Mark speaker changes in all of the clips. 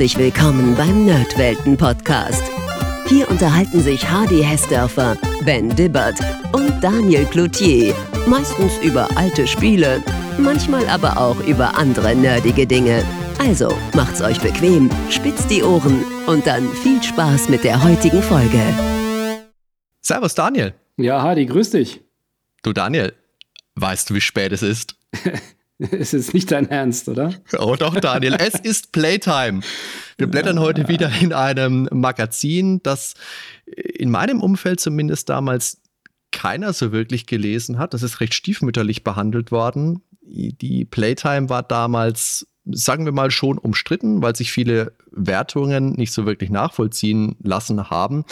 Speaker 1: Herzlich willkommen beim Nerdwelten Podcast. Hier unterhalten sich Hardy Hessdörfer, Ben Dibbert und Daniel Cloutier. Meistens über alte Spiele, manchmal aber auch über andere nerdige Dinge. Also macht's euch bequem, spitzt die Ohren und dann viel Spaß mit der heutigen Folge.
Speaker 2: Servus Daniel.
Speaker 3: Ja, Hardy, grüß dich.
Speaker 2: Du Daniel, weißt du, wie spät es ist?
Speaker 3: Es ist nicht dein Ernst, oder?
Speaker 2: Oh doch, Daniel, es ist Playtime. Wir blättern ja. heute wieder in einem Magazin, das in meinem Umfeld zumindest damals keiner so wirklich gelesen hat. Das ist recht stiefmütterlich behandelt worden. Die Playtime war damals, sagen wir mal, schon umstritten, weil sich viele Wertungen nicht so wirklich nachvollziehen lassen haben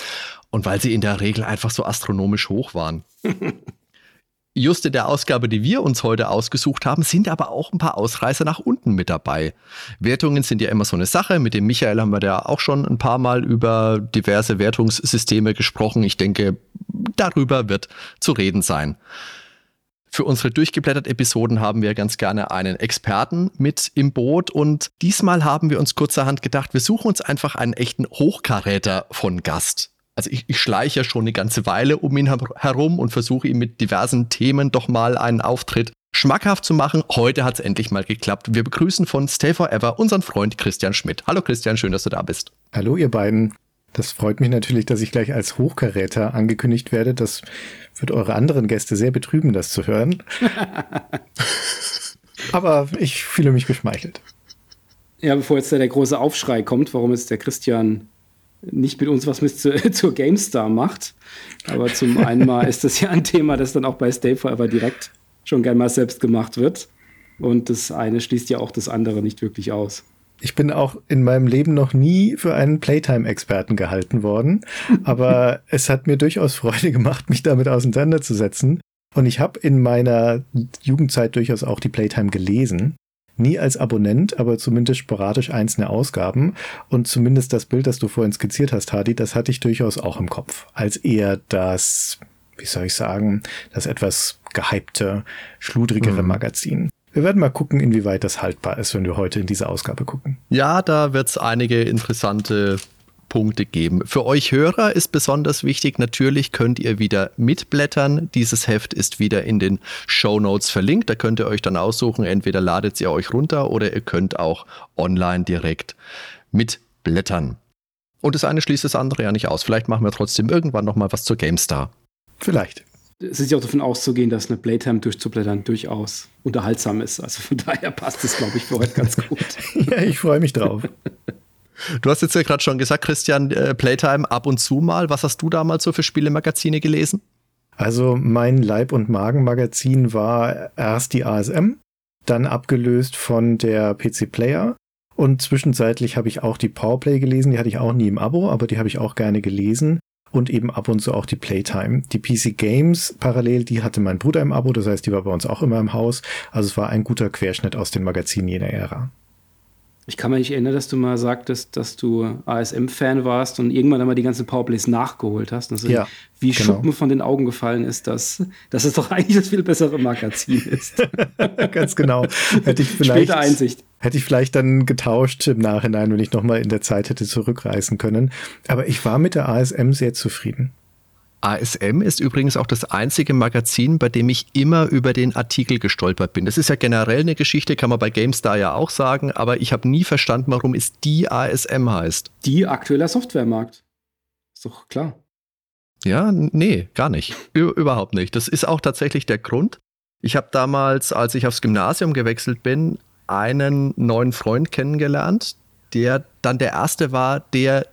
Speaker 2: und weil sie in der Regel einfach so astronomisch hoch waren. just in der Ausgabe, die wir uns heute ausgesucht haben, sind aber auch ein paar Ausreißer nach unten mit dabei. Wertungen sind ja immer so eine Sache. Mit dem Michael haben wir da auch schon ein paar Mal über diverse Wertungssysteme gesprochen. Ich denke, darüber wird zu reden sein. Für unsere durchgeblättert Episoden haben wir ganz gerne einen Experten mit im Boot und diesmal haben wir uns kurzerhand gedacht, wir suchen uns einfach einen echten Hochkaräter von Gast also ich, ich schleiche ja schon eine ganze Weile um ihn herum und versuche ihm mit diversen Themen doch mal einen Auftritt schmackhaft zu machen. Heute hat es endlich mal geklappt. Wir begrüßen von Stay Forever unseren Freund Christian Schmidt. Hallo Christian, schön, dass du da bist.
Speaker 4: Hallo ihr beiden. Das freut mich natürlich, dass ich gleich als Hochkaräter angekündigt werde. Das wird eure anderen Gäste sehr betrüben, das zu hören. Aber ich fühle mich geschmeichelt.
Speaker 3: Ja, bevor jetzt da der große Aufschrei kommt, warum ist der Christian nicht mit uns was mit zu, zur GameStar macht. Aber zum einen mal ist das ja ein Thema, das dann auch bei Stay Forever direkt schon gern mal selbst gemacht wird. Und das eine schließt ja auch das andere nicht wirklich aus.
Speaker 4: Ich bin auch in meinem Leben noch nie für einen Playtime-Experten gehalten worden, aber es hat mir durchaus Freude gemacht, mich damit auseinanderzusetzen. Und ich habe in meiner Jugendzeit durchaus auch die Playtime gelesen nie als Abonnent, aber zumindest sporadisch einzelne Ausgaben. Und zumindest das Bild, das du vorhin skizziert hast, Hadi, das hatte ich durchaus auch im Kopf. Als eher das, wie soll ich sagen, das etwas gehypte, schludrigere mhm. Magazin. Wir werden mal gucken, inwieweit das haltbar ist, wenn wir heute in diese Ausgabe gucken.
Speaker 2: Ja, da wird es einige interessante Punkte geben. Für euch Hörer ist besonders wichtig, natürlich könnt ihr wieder mitblättern. Dieses Heft ist wieder in den Show Notes verlinkt. Da könnt ihr euch dann aussuchen, entweder ladet ihr euch runter oder ihr könnt auch online direkt mitblättern. Und das eine schließt das andere ja nicht aus. Vielleicht machen wir trotzdem irgendwann noch mal was zur GameStar.
Speaker 4: Vielleicht.
Speaker 3: Es ist ja auch davon auszugehen, dass eine Playtime durchzublättern durchaus unterhaltsam ist. Also von daher passt es, glaube ich, für heute ganz gut.
Speaker 4: ja, ich freue mich drauf.
Speaker 2: Du hast jetzt ja gerade schon gesagt, Christian, äh, Playtime ab und zu mal. Was hast du damals so für Spielemagazine gelesen?
Speaker 4: Also mein Leib- und Magen-Magazin war erst die ASM, dann abgelöst von der PC Player. Und zwischenzeitlich habe ich auch die Powerplay gelesen, die hatte ich auch nie im Abo, aber die habe ich auch gerne gelesen. Und eben ab und zu auch die Playtime. Die PC Games parallel, die hatte mein Bruder im Abo, das heißt, die war bei uns auch immer im Haus. Also es war ein guter Querschnitt aus den Magazinen jener Ära.
Speaker 3: Ich kann mich nicht erinnern, dass du mal sagtest, dass du ASM-Fan warst und irgendwann einmal die ganzen Powerplays nachgeholt hast. Also ja, wie genau. Schuppen von den Augen gefallen ist, dass, dass es doch eigentlich das viel bessere Magazin ist.
Speaker 4: Ganz genau. Hätte ich vielleicht, Späte Einsicht. Hätte ich vielleicht dann getauscht im Nachhinein, wenn ich nochmal in der Zeit hätte zurückreisen können. Aber ich war mit der ASM sehr zufrieden.
Speaker 2: ASM ist übrigens auch das einzige Magazin, bei dem ich immer über den Artikel gestolpert bin. Das ist ja generell eine Geschichte, kann man bei GameStar ja auch sagen, aber ich habe nie verstanden, warum es die ASM heißt.
Speaker 3: Die aktueller Softwaremarkt. Ist doch klar.
Speaker 2: Ja, nee, gar nicht. Ü überhaupt nicht. Das ist auch tatsächlich der Grund. Ich habe damals, als ich aufs Gymnasium gewechselt bin, einen neuen Freund kennengelernt, der dann der erste war, der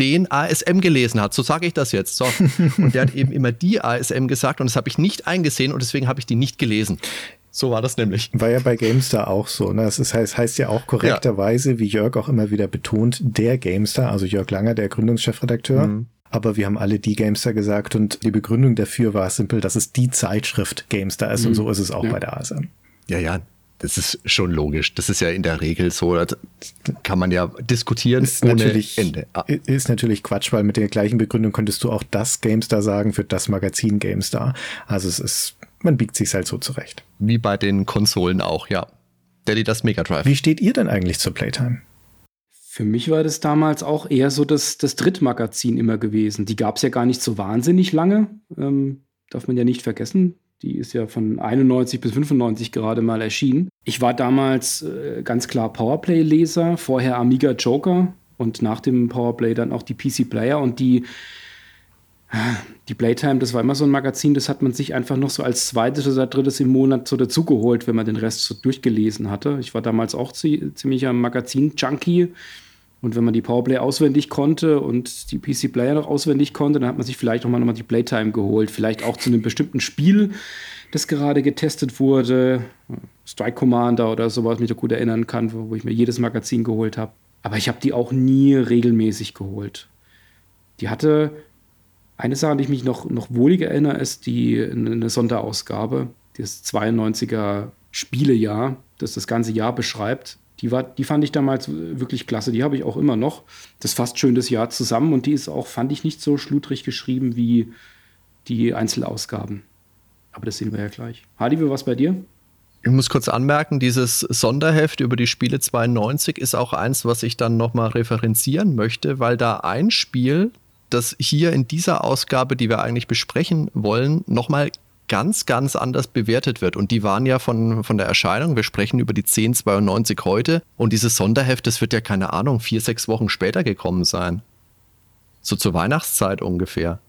Speaker 2: den ASM gelesen hat. So sage ich das jetzt. So. Und der hat eben immer die ASM gesagt und das habe ich nicht eingesehen und deswegen habe ich die nicht gelesen. So war das nämlich.
Speaker 4: War ja bei GameStar auch so. Ne? Das heißt, heißt ja auch korrekterweise, ja. wie Jörg auch immer wieder betont, der GameStar, also Jörg Langer, der Gründungschefredakteur. Mhm. Aber wir haben alle die GameStar gesagt und die Begründung dafür war simpel, dass es die Zeitschrift GameStar ist mhm. und so ist es auch ja. bei der ASM.
Speaker 2: Ja, ja, das ist schon logisch. Das ist ja in der Regel so. Das kann man ja diskutieren
Speaker 4: ist ohne natürlich, Ende. Ah. Ist natürlich Quatsch, weil mit der gleichen Begründung könntest du auch das GameStar sagen für das Magazin GameStar. Also es ist, man biegt sich halt so zurecht.
Speaker 2: Wie bei den Konsolen auch, ja. Daddy das Mega Drive.
Speaker 4: Wie steht ihr denn eigentlich zur Playtime?
Speaker 3: Für mich war das damals auch eher so das, das Drittmagazin immer gewesen. Die gab es ja gar nicht so wahnsinnig lange. Ähm, darf man ja nicht vergessen. Die ist ja von 91 bis 95 gerade mal erschienen. Ich war damals äh, ganz klar Powerplay-Leser, vorher Amiga Joker und nach dem Powerplay dann auch die PC Player und die die Playtime, das war immer so ein Magazin, das hat man sich einfach noch so als zweites oder drittes im Monat so dazugeholt, wenn man den Rest so durchgelesen hatte. Ich war damals auch ziemlicher Magazin-Junkie. Und wenn man die Powerplay auswendig konnte und die PC Player noch auswendig konnte, dann hat man sich vielleicht auch mal nochmal die Playtime geholt. Vielleicht auch zu einem bestimmten Spiel, das gerade getestet wurde. Strike Commander oder sowas, mich da gut erinnern kann, wo ich mir jedes Magazin geholt habe. Aber ich habe die auch nie regelmäßig geholt. Die hatte eine Sache, an die ich mich noch, noch wohlig erinnere, ist die eine Sonderausgabe, das 92er Spielejahr, das das ganze Jahr beschreibt. Die, war, die fand ich damals wirklich klasse. Die habe ich auch immer noch. Das fasst schön das Jahr zusammen und die ist auch, fand ich, nicht so schludrig geschrieben wie die Einzelausgaben. Aber das sehen wir ja gleich. Hardy, wie was bei dir?
Speaker 2: Ich muss kurz anmerken, dieses Sonderheft über die Spiele 92 ist auch eins, was ich dann nochmal referenzieren möchte, weil da ein Spiel, das hier in dieser Ausgabe, die wir eigentlich besprechen wollen, nochmal ganz, ganz anders bewertet wird. Und die waren ja von, von der Erscheinung, wir sprechen über die 1092 heute und dieses Sonderheft, das wird ja keine Ahnung, vier, sechs Wochen später gekommen sein. So zur Weihnachtszeit ungefähr.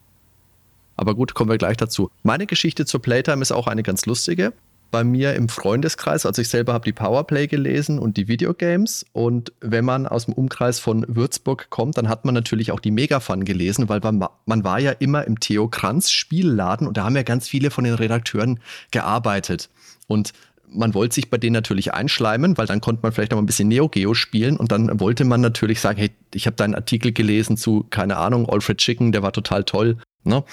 Speaker 2: Aber gut, kommen wir gleich dazu. Meine Geschichte zur Playtime ist auch eine ganz lustige bei mir im Freundeskreis, also ich selber habe die Powerplay gelesen und die Videogames. Und wenn man aus dem Umkreis von Würzburg kommt, dann hat man natürlich auch die Megafun gelesen, weil man, man war ja immer im Theo Kranz Spielladen und da haben ja ganz viele von den Redakteuren gearbeitet. Und man wollte sich bei denen natürlich einschleimen, weil dann konnte man vielleicht noch ein bisschen Neo Geo spielen und dann wollte man natürlich sagen, hey, ich habe deinen Artikel gelesen zu, keine Ahnung, Alfred Chicken, der war total toll. Ne?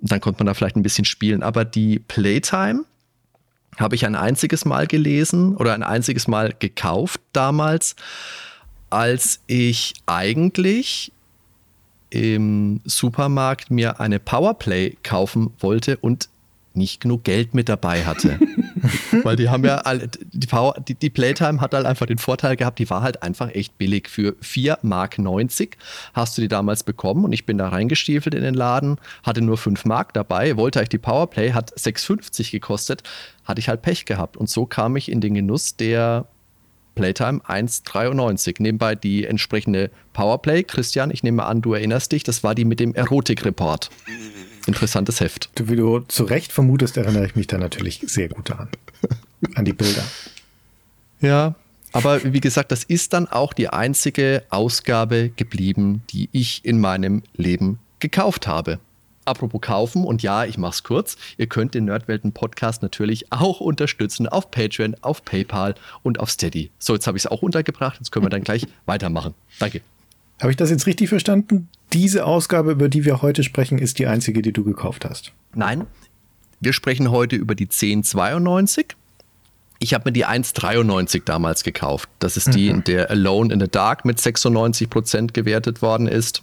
Speaker 2: Dann konnte man da vielleicht ein bisschen spielen. Aber die Playtime, habe ich ein einziges Mal gelesen oder ein einziges Mal gekauft damals, als ich eigentlich im Supermarkt mir eine Powerplay kaufen wollte und nicht genug Geld mit dabei hatte. Weil die haben ja alle, die, Power, die, die, Playtime hat halt einfach den Vorteil gehabt, die war halt einfach echt billig. Für 4,90 Mark hast du die damals bekommen und ich bin da reingestiefelt in den Laden, hatte nur 5 Mark dabei, wollte eigentlich die Powerplay, hat 6,50 gekostet, hatte ich halt Pech gehabt. Und so kam ich in den Genuss der Playtime 1,93. Nebenbei die entsprechende Powerplay. Christian, ich nehme an, du erinnerst dich, das war die mit dem Erotik-Report interessantes Heft.
Speaker 4: Du, wie du zu Recht vermutest, erinnere ich mich da natürlich sehr gut daran. an die Bilder.
Speaker 2: Ja, aber wie gesagt, das ist dann auch die einzige Ausgabe geblieben, die ich in meinem Leben gekauft habe. Apropos kaufen, und ja, ich mach's kurz. Ihr könnt den Nerdwelten Podcast natürlich auch unterstützen auf Patreon, auf PayPal und auf Steady. So, jetzt habe ich es auch untergebracht. Jetzt können wir dann gleich weitermachen. Danke.
Speaker 4: Habe ich das jetzt richtig verstanden? Diese Ausgabe, über die wir heute sprechen, ist die einzige, die du gekauft hast.
Speaker 2: Nein, wir sprechen heute über die 1092. Ich habe mir die 193 damals gekauft. Das ist die, mhm. in der Alone in the Dark mit 96 Prozent gewertet worden ist.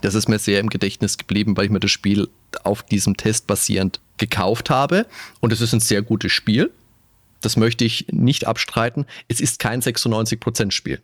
Speaker 2: Das ist mir sehr im Gedächtnis geblieben, weil ich mir das Spiel auf diesem Test basierend gekauft habe. Und es ist ein sehr gutes Spiel. Das möchte ich nicht abstreiten. Es ist kein 96%-Spiel.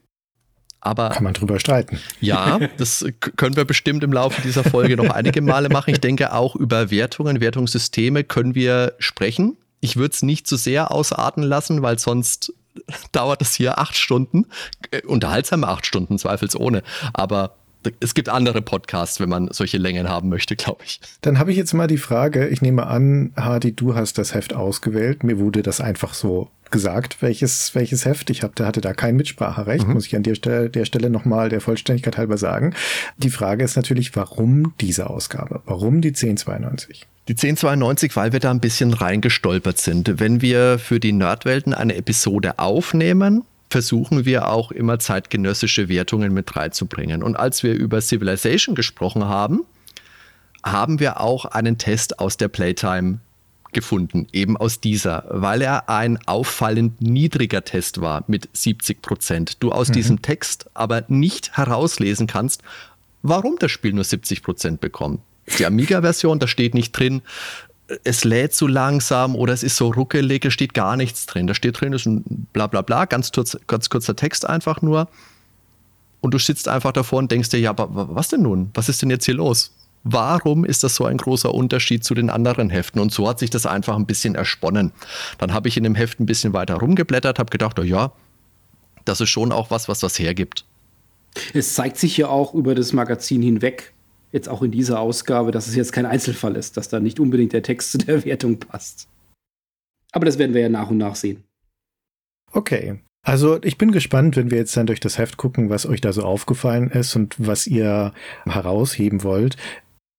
Speaker 2: Aber
Speaker 4: kann man drüber streiten.
Speaker 2: Ja, das können wir bestimmt im Laufe dieser Folge noch einige Male machen. Ich denke auch über Wertungen, Wertungssysteme können wir sprechen. Ich würde es nicht zu sehr ausarten lassen, weil sonst dauert es hier acht Stunden. Äh, unterhaltsame acht Stunden, zweifelsohne. Aber es gibt andere Podcasts, wenn man solche Längen haben möchte, glaube ich.
Speaker 4: Dann habe ich jetzt mal die Frage, ich nehme an, Hardy, du hast das Heft ausgewählt. Mir wurde das einfach so gesagt, welches, welches Heft. Ich hab, hatte da kein Mitspracherecht, mhm. muss ich an der Stelle, der Stelle nochmal der Vollständigkeit halber sagen. Die Frage ist natürlich, warum diese Ausgabe? Warum die 1092?
Speaker 2: Die 1092, weil wir da ein bisschen reingestolpert sind. Wenn wir für die Nerdwelten eine Episode aufnehmen, versuchen wir auch immer zeitgenössische Wertungen mit reinzubringen. Und als wir über Civilization gesprochen haben, haben wir auch einen Test aus der Playtime gefunden, eben aus dieser, weil er ein auffallend niedriger Test war mit 70 Prozent. Du aus mhm. diesem Text aber nicht herauslesen kannst, warum das Spiel nur 70 Prozent bekommt. Die Amiga-Version, da steht nicht drin, es lädt zu langsam oder es ist so ruckelig, es steht gar nichts drin. Da steht drin, ist ein bla bla bla, ganz, kurz, ganz kurzer Text einfach nur. und du sitzt einfach davor und denkst dir, ja, aber was denn nun? Was ist denn jetzt hier los? Warum ist das so ein großer Unterschied zu den anderen Heften? Und so hat sich das einfach ein bisschen ersponnen. Dann habe ich in dem Heft ein bisschen weiter rumgeblättert, habe gedacht, oh ja, das ist schon auch was, was das hergibt.
Speaker 3: Es zeigt sich ja auch über das Magazin hinweg, jetzt auch in dieser Ausgabe, dass es jetzt kein Einzelfall ist, dass da nicht unbedingt der Text zu der Wertung passt. Aber das werden wir ja nach und nach sehen.
Speaker 4: Okay. Also ich bin gespannt, wenn wir jetzt dann durch das Heft gucken, was euch da so aufgefallen ist und was ihr herausheben wollt.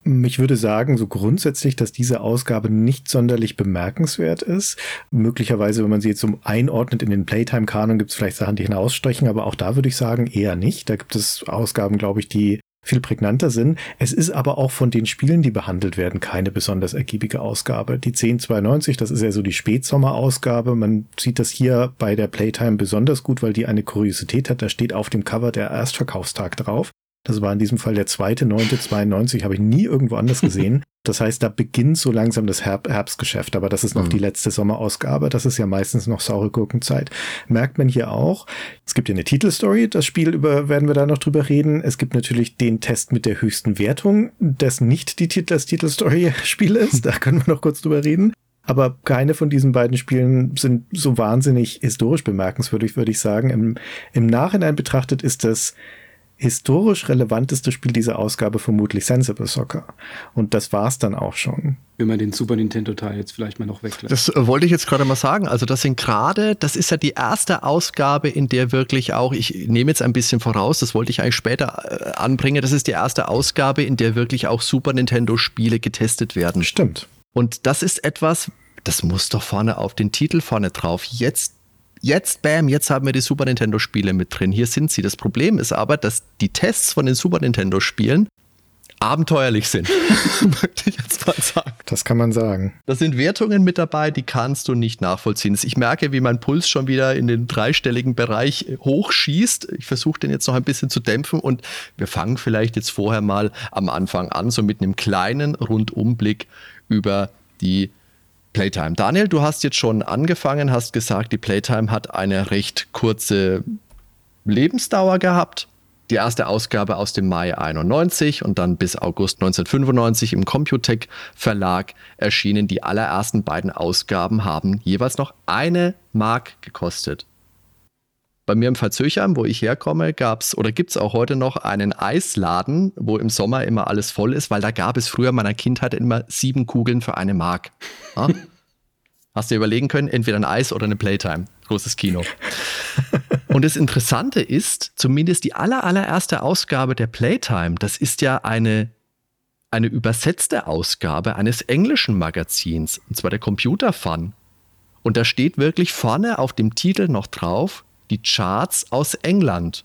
Speaker 4: Ich würde sagen, so grundsätzlich, dass diese Ausgabe nicht sonderlich bemerkenswert ist. Möglicherweise, wenn man sie jetzt so einordnet in den Playtime-Kanon, gibt es vielleicht Sachen, die hinausstechen, aber auch da würde ich sagen, eher nicht. Da gibt es Ausgaben, glaube ich, die viel prägnanter sind. Es ist aber auch von den Spielen, die behandelt werden, keine besonders ergiebige Ausgabe. Die 1092, das ist ja so die Spätsommerausgabe. Man sieht das hier bei der Playtime besonders gut, weil die eine Kuriosität hat. Da steht auf dem Cover der Erstverkaufstag drauf. Das war in diesem Fall der zweite, neunte, 92, habe ich nie irgendwo anders gesehen. Das heißt, da beginnt so langsam das Herb Herbstgeschäft, aber das ist noch mhm. die letzte Sommerausgabe. Das ist ja meistens noch saure Gurkenzeit. Merkt man hier auch. Es gibt ja eine Titelstory, das Spiel über werden wir da noch drüber reden. Es gibt natürlich den Test mit der höchsten Wertung, das nicht die Titel das Titelstory-Spiel ist. Da können wir noch kurz drüber reden. Aber keine von diesen beiden Spielen sind so wahnsinnig historisch bemerkenswürdig, würde ich sagen. Im, im Nachhinein betrachtet ist das historisch relevanteste Spiel dieser Ausgabe vermutlich Sensible Soccer. Und das war's dann auch schon.
Speaker 3: Wenn man den Super Nintendo-Teil jetzt vielleicht mal noch weglässt.
Speaker 2: Das äh, wollte ich jetzt gerade mal sagen. Also das sind gerade, das ist ja die erste Ausgabe, in der wirklich auch, ich nehme jetzt ein bisschen voraus, das wollte ich eigentlich später äh, anbringen, das ist die erste Ausgabe, in der wirklich auch Super Nintendo-Spiele getestet werden.
Speaker 4: Stimmt.
Speaker 2: Und das ist etwas, das muss doch vorne auf den Titel vorne drauf. Jetzt Jetzt, bam, jetzt haben wir die Super Nintendo-Spiele mit drin. Hier sind sie. Das Problem ist aber, dass die Tests von den Super Nintendo-Spielen abenteuerlich sind.
Speaker 4: Möchte ich jetzt mal sagen. Das kann man sagen.
Speaker 2: Da sind Wertungen mit dabei, die kannst du nicht nachvollziehen. Ich merke, wie mein Puls schon wieder in den dreistelligen Bereich hochschießt. Ich versuche den jetzt noch ein bisschen zu dämpfen und wir fangen vielleicht jetzt vorher mal am Anfang an, so mit einem kleinen Rundumblick über die Playtime. Daniel, du hast jetzt schon angefangen, hast gesagt, die Playtime hat eine recht kurze Lebensdauer gehabt. Die erste Ausgabe aus dem Mai 91 und dann bis August 1995 im Computec Verlag erschienen. Die allerersten beiden Ausgaben haben jeweils noch eine Mark gekostet. Bei mir im Verzöchern, wo ich herkomme, gab es oder gibt es auch heute noch einen Eisladen, wo im Sommer immer alles voll ist, weil da gab es früher meiner Kindheit immer sieben Kugeln für eine Mark. Ja? Hast du überlegen können, entweder ein Eis oder eine Playtime. Großes Kino. Und das Interessante ist, zumindest die aller, allererste Ausgabe der Playtime, das ist ja eine, eine übersetzte Ausgabe eines englischen Magazins, und zwar der Computer Fun. Und da steht wirklich vorne auf dem Titel noch drauf, die Charts aus England.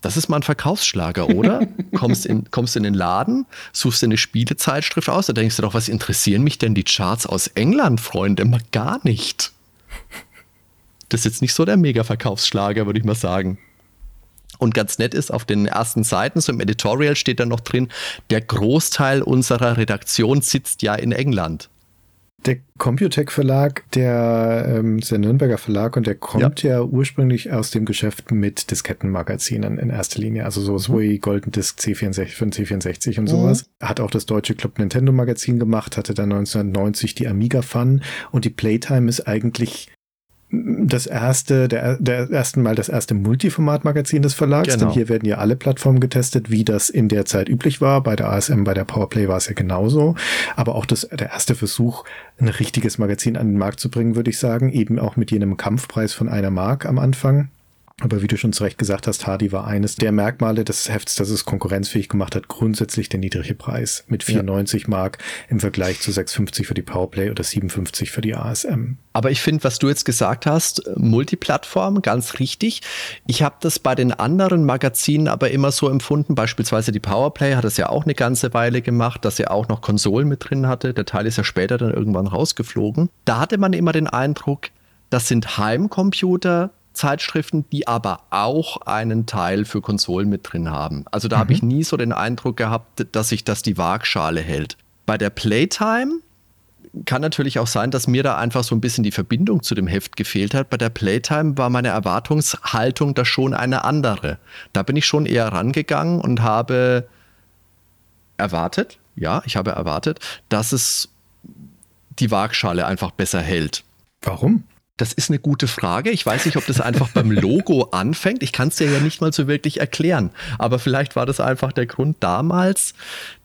Speaker 2: Das ist mal ein Verkaufsschlager, oder? kommst, in, kommst in den Laden, suchst dir eine Spielezeitschrift aus, da denkst du doch, was interessieren mich denn die Charts aus England, Freunde? Mal gar nicht. Das ist jetzt nicht so der Mega-Verkaufsschlager, würde ich mal sagen. Und ganz nett ist, auf den ersten Seiten, so im Editorial steht da noch drin, der Großteil unserer Redaktion sitzt ja in England.
Speaker 4: Der Computec Verlag, der, ähm, ist der Nürnberger Verlag und der kommt ja. ja ursprünglich aus dem Geschäft mit Diskettenmagazinen in erster Linie. Also sowas mhm. wie Golden Disk C64 von C64 und mhm. sowas. Hat auch das deutsche Club Nintendo Magazin gemacht, hatte dann 1990 die Amiga Fun und die Playtime ist eigentlich das erste, der, der ersten Mal das erste Multiformat-Magazin des Verlags, genau. denn hier werden ja alle Plattformen getestet, wie das in der Zeit üblich war. Bei der ASM, bei der Powerplay war es ja genauso. Aber auch das, der erste Versuch, ein richtiges Magazin an den Markt zu bringen, würde ich sagen, eben auch mit jenem Kampfpreis von einer Mark am Anfang. Aber wie du schon zu Recht gesagt hast, Hardy war eines der Merkmale des Hefts, das es konkurrenzfähig gemacht hat, grundsätzlich der niedrige Preis mit 94 ja. Mark im Vergleich zu 6,50 für die Powerplay oder 7,50 für die ASM.
Speaker 2: Aber ich finde, was du jetzt gesagt hast, Multiplattform, ganz richtig. Ich habe das bei den anderen Magazinen aber immer so empfunden, beispielsweise die Powerplay hat das ja auch eine ganze Weile gemacht, dass er auch noch Konsolen mit drin hatte. Der Teil ist ja später dann irgendwann rausgeflogen. Da hatte man immer den Eindruck, das sind Heimcomputer, Zeitschriften, die aber auch einen Teil für Konsolen mit drin haben. Also da mhm. habe ich nie so den Eindruck gehabt, dass sich das die Waagschale hält. Bei der Playtime kann natürlich auch sein, dass mir da einfach so ein bisschen die Verbindung zu dem Heft gefehlt hat. Bei der Playtime war meine Erwartungshaltung da schon eine andere. Da bin ich schon eher rangegangen und habe erwartet, ja, ich habe erwartet, dass es die Waagschale einfach besser hält.
Speaker 4: Warum?
Speaker 2: Das ist eine gute Frage. Ich weiß nicht, ob das einfach beim Logo anfängt. Ich kann es dir ja nicht mal so wirklich erklären. Aber vielleicht war das einfach der Grund damals.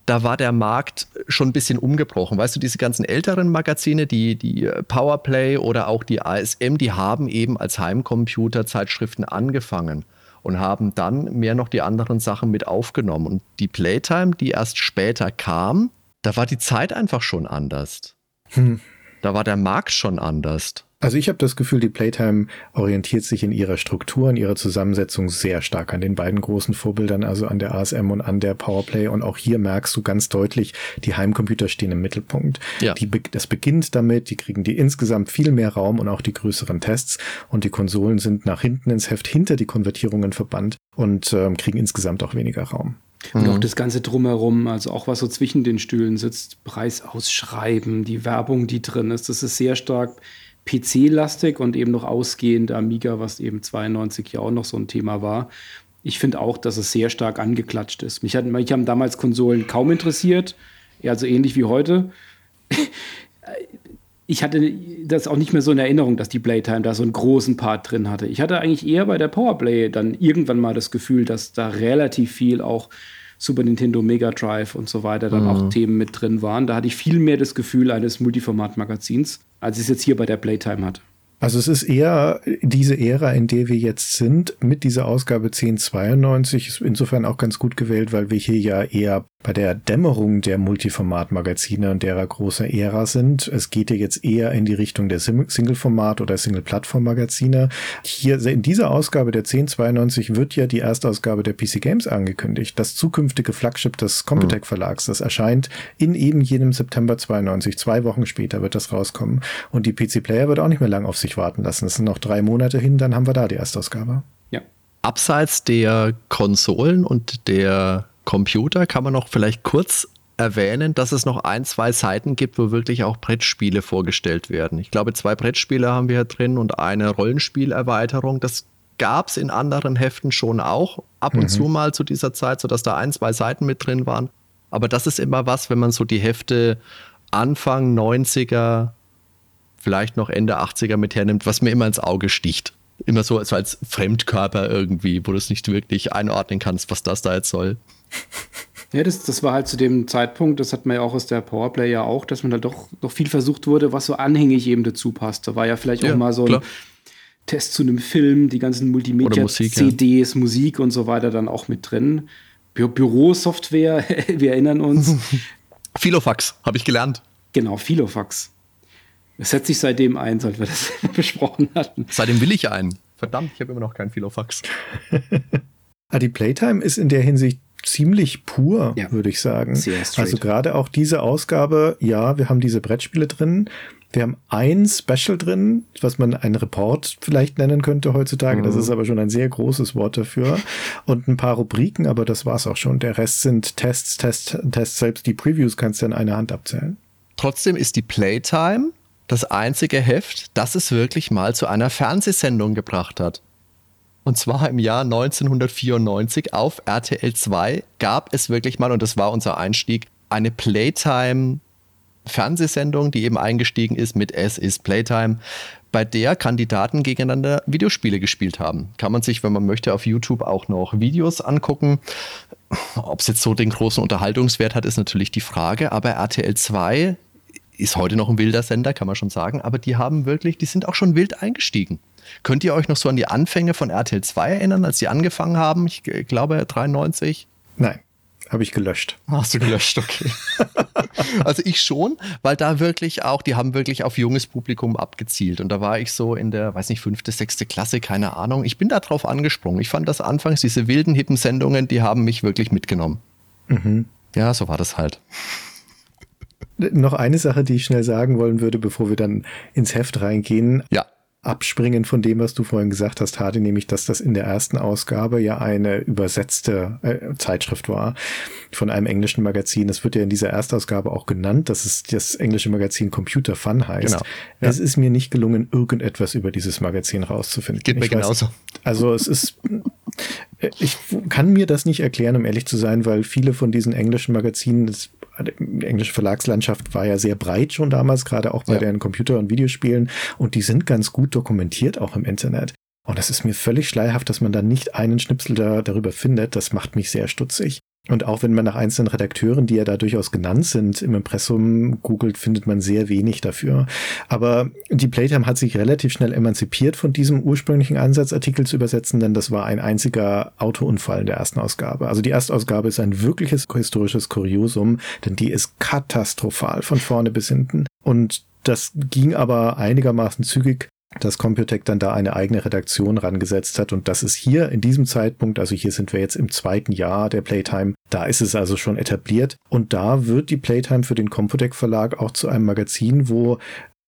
Speaker 2: Da war der Markt schon ein bisschen umgebrochen. Weißt du, diese ganzen älteren Magazine, die, die Powerplay oder auch die ASM, die haben eben als Heimcomputer-Zeitschriften angefangen und haben dann mehr noch die anderen Sachen mit aufgenommen. Und die Playtime, die erst später kam, da war die Zeit einfach schon anders. Hm. Da war der Markt schon anders.
Speaker 4: Also ich habe das Gefühl, die Playtime orientiert sich in ihrer Struktur, in ihrer Zusammensetzung sehr stark an den beiden großen Vorbildern, also an der ASM und an der Powerplay. Und auch hier merkst du ganz deutlich, die Heimcomputer stehen im Mittelpunkt. Ja. Die, das beginnt damit, die kriegen die insgesamt viel mehr Raum und auch die größeren Tests. Und die Konsolen sind nach hinten ins Heft hinter die Konvertierungen verbannt und ähm, kriegen insgesamt auch weniger Raum.
Speaker 3: Und auch mhm. das Ganze drumherum, also auch was so zwischen den Stühlen sitzt, Preis ausschreiben, die Werbung, die drin ist, das ist sehr stark PC-lastig und eben noch ausgehend Amiga, was eben 92 ja auch noch so ein Thema war. Ich finde auch, dass es sehr stark angeklatscht ist. Mich, hat, mich haben damals Konsolen kaum interessiert, also ähnlich wie heute. ich hatte das auch nicht mehr so in Erinnerung, dass die Playtime da so einen großen Part drin hatte. Ich hatte eigentlich eher bei der Powerplay dann irgendwann mal das Gefühl, dass da relativ viel auch Super Nintendo Mega Drive und so weiter dann mhm. auch Themen mit drin waren. Da hatte ich viel mehr das Gefühl eines Multiformat-Magazins, als ich es jetzt hier bei der Playtime hatte.
Speaker 4: Also es ist eher diese Ära, in der wir jetzt sind, mit dieser Ausgabe 1092, ist insofern auch ganz gut gewählt, weil wir hier ja eher bei der Dämmerung der Multiformat-Magazine und derer großer Ära sind. Es geht ja jetzt eher in die Richtung der Single-Format- oder Single-Plattform-Magazine. Hier in dieser Ausgabe der 1092 wird ja die Erstausgabe der PC Games angekündigt. Das zukünftige Flagship des Computec Verlags. Das erscheint in eben jenem September 92. Zwei Wochen später wird das rauskommen. Und die PC Player wird auch nicht mehr lang auf sich warten lassen. Es sind noch drei Monate hin, dann haben wir da die Erstausgabe.
Speaker 2: Ja. Abseits der Konsolen und der Computer kann man noch vielleicht kurz erwähnen, dass es noch ein, zwei Seiten gibt, wo wirklich auch Brettspiele vorgestellt werden. Ich glaube, zwei Brettspiele haben wir hier drin und eine Rollenspielerweiterung. Das gab es in anderen Heften schon auch ab und mhm. zu mal zu dieser Zeit, sodass da ein, zwei Seiten mit drin waren. Aber das ist immer was, wenn man so die Hefte Anfang 90er, vielleicht noch Ende 80er mit hernimmt, was mir immer ins Auge sticht. Immer so, so als Fremdkörper irgendwie, wo du es nicht wirklich einordnen kannst, was das da jetzt soll.
Speaker 3: Ja, das, das war halt zu dem Zeitpunkt, das hat man ja auch aus der Powerplay ja auch, dass man da doch noch viel versucht wurde, was so anhängig eben dazu passt. Da war ja vielleicht ja, auch mal so ein klar. Test zu einem Film, die ganzen Multimedia-CDs, Musik, ja. Musik und so weiter dann auch mit drin. Bü Bürosoftware, wir erinnern uns.
Speaker 2: Filofax, habe ich gelernt.
Speaker 3: Genau, Filofax. Das setzt sich seitdem ein, seit wir das besprochen hatten.
Speaker 2: Seitdem will ich einen. Verdammt, ich habe immer noch keinen Filofax.
Speaker 4: Ah, die Playtime ist in der Hinsicht ziemlich pur, ja. würde ich sagen. Also gerade auch diese Ausgabe, ja, wir haben diese Brettspiele drin. Wir haben ein Special drin, was man einen Report vielleicht nennen könnte heutzutage. Mhm. Das ist aber schon ein sehr großes Wort dafür. Und ein paar Rubriken, aber das war's auch schon. Der Rest sind Tests, Tests, Tests. Selbst die Previews kannst du in einer Hand abzählen.
Speaker 2: Trotzdem ist die Playtime das einzige Heft, das es wirklich mal zu einer Fernsehsendung gebracht hat. Und zwar im Jahr 1994 auf RTL 2 gab es wirklich mal, und das war unser Einstieg, eine Playtime Fernsehsendung, die eben eingestiegen ist mit Es ist Playtime, bei der Kandidaten gegeneinander Videospiele gespielt haben. Kann man sich, wenn man möchte, auf YouTube auch noch Videos angucken. Ob es jetzt so den großen Unterhaltungswert hat, ist natürlich die Frage. Aber RTL 2 ist heute noch ein wilder Sender, kann man schon sagen. Aber die haben wirklich, die sind auch schon wild eingestiegen. Könnt ihr euch noch so an die Anfänge von RTL 2 erinnern, als sie angefangen haben? Ich glaube 93.
Speaker 4: Nein, habe ich gelöscht.
Speaker 2: Hast du gelöscht, okay. also ich schon, weil da wirklich auch, die haben wirklich auf junges Publikum abgezielt. Und da war ich so in der, weiß nicht, fünfte, sechste Klasse, keine Ahnung. Ich bin da drauf angesprungen. Ich fand das anfangs, diese wilden, hippen Sendungen, die haben mich wirklich mitgenommen. Mhm. Ja, so war das halt.
Speaker 4: Noch eine Sache, die ich schnell sagen wollen würde, bevor wir dann ins Heft reingehen.
Speaker 2: Ja
Speaker 4: abspringen von dem, was du vorhin gesagt hast, Hardy, nämlich, dass das in der ersten Ausgabe ja eine übersetzte äh, Zeitschrift war von einem englischen Magazin. Das wird ja in dieser Erstausgabe auch genannt, dass es das englische Magazin Computer Fun heißt. Genau. Ja. Es ist mir nicht gelungen, irgendetwas über dieses Magazin rauszufinden.
Speaker 2: Geht mir ich genauso. Weiß,
Speaker 4: also es ist ich kann mir das nicht erklären, um ehrlich zu sein, weil viele von diesen englischen Magazinen, das, die englische Verlagslandschaft war ja sehr breit schon damals, gerade auch bei ja. den Computer- und Videospielen. Und die sind ganz gut dokumentiert, auch im Internet. Und das ist mir völlig schleierhaft, dass man da nicht einen Schnipsel da, darüber findet. Das macht mich sehr stutzig. Und auch wenn man nach einzelnen Redakteuren, die ja da durchaus genannt sind, im Impressum googelt, findet man sehr wenig dafür. Aber die Playtime hat sich relativ schnell emanzipiert von diesem ursprünglichen Ansatz, Artikel zu übersetzen, denn das war ein einziger Autounfall in der ersten Ausgabe. Also die Erstausgabe ist ein wirkliches historisches Kuriosum, denn die ist katastrophal von vorne bis hinten. Und das ging aber einigermaßen zügig dass Computec dann da eine eigene Redaktion rangesetzt hat. Und das ist hier in diesem Zeitpunkt, also hier sind wir jetzt im zweiten Jahr der Playtime, da ist es also schon etabliert. Und da wird die Playtime für den Computec Verlag auch zu einem Magazin, wo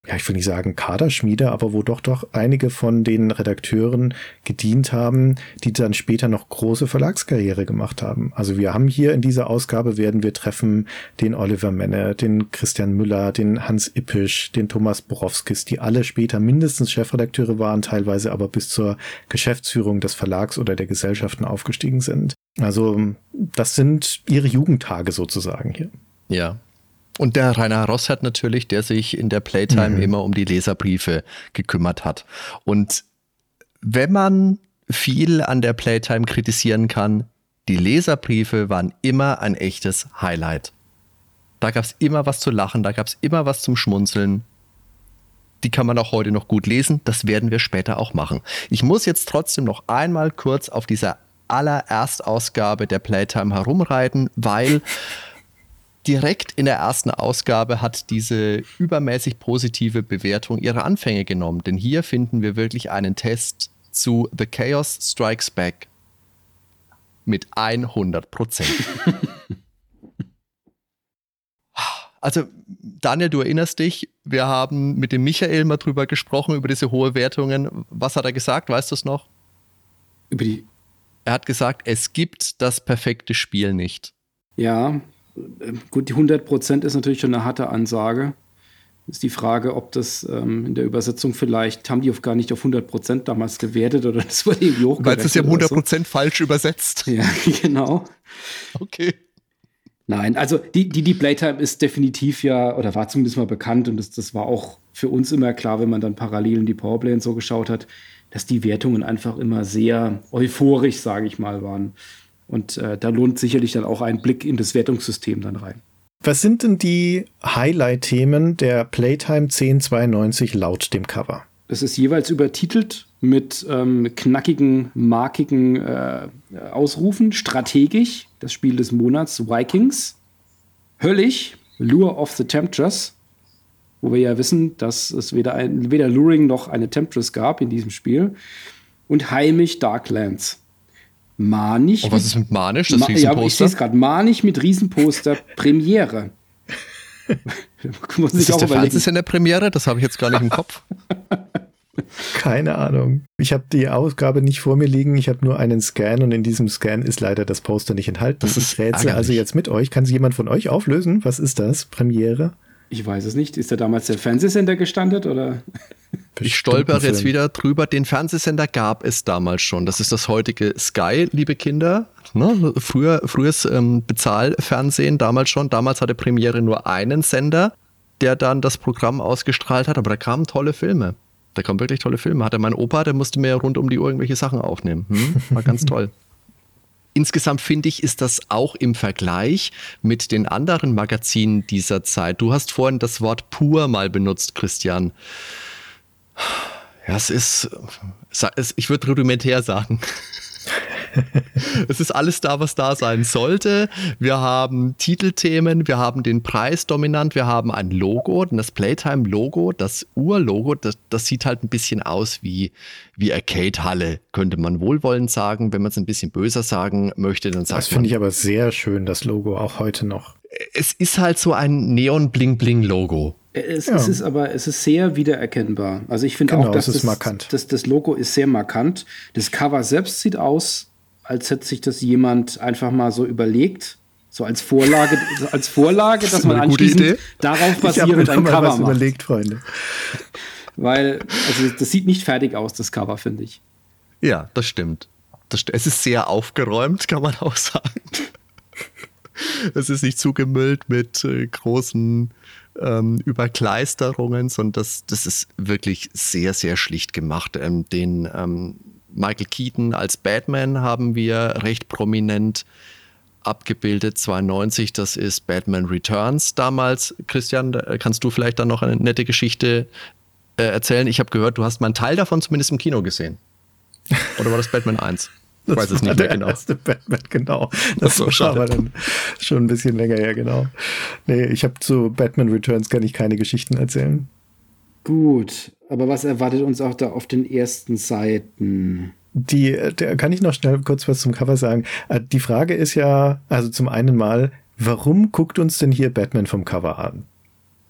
Speaker 4: ja, ich will nicht sagen Kaderschmiede, aber wo doch doch einige von den Redakteuren gedient haben, die dann später noch große Verlagskarriere gemacht haben. Also wir haben hier in dieser Ausgabe werden wir treffen den Oliver Menne, den Christian Müller, den Hans Ippisch, den Thomas Borowskis, die alle später mindestens Chefredakteure waren, teilweise aber bis zur Geschäftsführung des Verlags oder der Gesellschaften aufgestiegen sind. Also das sind ihre Jugendtage sozusagen hier.
Speaker 2: Ja, und der Rainer Rossert natürlich, der sich in der Playtime mhm. immer um die Leserbriefe gekümmert hat. Und wenn man viel an der Playtime kritisieren kann, die Leserbriefe waren immer ein echtes Highlight. Da gab es immer was zu lachen, da gab es immer was zum Schmunzeln. Die kann man auch heute noch gut lesen. Das werden wir später auch machen. Ich muss jetzt trotzdem noch einmal kurz auf dieser allererstausgabe der Playtime herumreiten, weil direkt in der ersten Ausgabe hat diese übermäßig positive Bewertung ihre Anfänge genommen. Denn hier finden wir wirklich einen Test zu The Chaos Strikes Back mit 100 Prozent. also, Daniel, du erinnerst dich, wir haben mit dem Michael mal drüber gesprochen, über diese hohe Wertungen. Was hat er gesagt? Weißt du es noch?
Speaker 3: Über die.
Speaker 2: Er hat gesagt, es gibt das perfekte Spiel nicht.
Speaker 3: Ja, gut, die 100 Prozent ist natürlich schon eine harte Ansage. Ist die Frage, ob das ähm, in der Übersetzung vielleicht, haben die auf gar nicht auf 100 Prozent damals gewertet oder das wurde irgendwie hochgerechnet.
Speaker 2: Weil es ist ja 100 Prozent so. falsch übersetzt.
Speaker 3: Ja, genau.
Speaker 2: Okay.
Speaker 3: Nein, also die, die, die Playtime ist definitiv ja, oder war zumindest mal bekannt und das, das war auch für uns immer klar, wenn man dann parallel in die Powerplay und so geschaut hat, dass die Wertungen einfach immer sehr euphorisch, sage ich mal, waren. Und äh, da lohnt sicherlich dann auch ein Blick in das Wertungssystem dann rein.
Speaker 4: Was sind denn die Highlight-Themen der Playtime 1092 laut dem Cover?
Speaker 3: Es ist jeweils übertitelt mit ähm, knackigen, markigen äh, Ausrufen. Strategisch, das Spiel des Monats, Vikings. Höllisch, Lure of the Temptress. Wo wir ja wissen, dass es weder, ein, weder Luring noch eine Temptress gab in diesem Spiel. Und heimisch Darklands. Manisch.
Speaker 2: Und was ist mit Manisch?
Speaker 3: Das Ma ja, ich sehe es gerade. Manisch mit Riesenposter Premiere.
Speaker 2: Muss ist das der Fernsehsender Premiere? Das habe ich jetzt gar nicht im Kopf.
Speaker 4: Keine Ahnung. Ich habe die Ausgabe nicht vor mir liegen. Ich habe nur einen Scan und in diesem Scan ist leider das Poster nicht enthalten. Das ist Rätsel also jetzt mit euch. Kann sie jemand von euch auflösen? Was ist das? Premiere?
Speaker 3: Ich weiß es nicht. Ist da damals der Fernsehsender gestandet oder?
Speaker 2: Ich stolper jetzt wieder drüber. Den Fernsehsender gab es damals schon. Das ist das heutige Sky, liebe Kinder. Ne? Früher, frühes ähm, Bezahlfernsehen damals schon. Damals hatte Premiere nur einen Sender, der dann das Programm ausgestrahlt hat. Aber da kamen tolle Filme. Da kamen wirklich tolle Filme. Hatte mein Opa, der musste mir rund um die Uhr irgendwelche Sachen aufnehmen. Hm? War ganz toll. Insgesamt finde ich, ist das auch im Vergleich mit den anderen Magazinen dieser Zeit. Du hast vorhin das Wort pur mal benutzt, Christian. Ja, es ist, ich würde rudimentär sagen. es ist alles da, was da sein sollte. Wir haben Titelthemen, wir haben den Preis dominant, wir haben ein Logo, das Playtime-Logo, das Urlogo, das, das sieht halt ein bisschen aus wie, wie Arcade-Halle, könnte man wohlwollend sagen. Wenn man es ein bisschen böser sagen möchte, dann sagt.
Speaker 4: Das finde ich aber sehr schön, das Logo, auch heute noch.
Speaker 2: Es ist halt so ein Neon-Bling-Bling-Logo.
Speaker 3: Es, ja. es, ist aber es ist sehr wiedererkennbar. Also ich finde
Speaker 4: genau,
Speaker 3: auch, dass
Speaker 4: das,
Speaker 3: das, das, das Logo ist sehr markant. Das Cover selbst sieht aus, als hätte sich das jemand einfach mal so überlegt. So als Vorlage, als Vorlage, dass man anschließend darauf basierend ein Cover was macht.
Speaker 4: überlegt, Freunde.
Speaker 3: Weil, also das sieht nicht fertig aus, das Cover, finde ich.
Speaker 2: Ja, das stimmt. das st es ist sehr aufgeräumt, kann man auch sagen. es ist nicht zugemüllt mit äh, großen ähm, Überkleisterungen, sondern das, das ist wirklich sehr, sehr schlicht gemacht. Ähm, den ähm, Michael Keaton als Batman haben wir recht prominent abgebildet, 92, das ist Batman Returns damals. Christian, kannst du vielleicht dann noch eine nette Geschichte äh, erzählen? Ich habe gehört, du hast mal einen Teil davon zumindest im Kino gesehen. Oder war das Batman 1?
Speaker 4: Ich weiß es nicht mehr genau. Erste Batman, genau. Das, das war aber dann schon ein bisschen länger her, genau. Nee, ich habe zu Batman Returns kann ich keine Geschichten erzählen.
Speaker 3: Gut, aber was erwartet uns auch da auf den ersten Seiten?
Speaker 4: Die, der, kann ich noch schnell kurz was zum Cover sagen? Äh, die Frage ist ja, also zum einen mal, warum guckt uns denn hier Batman vom Cover an?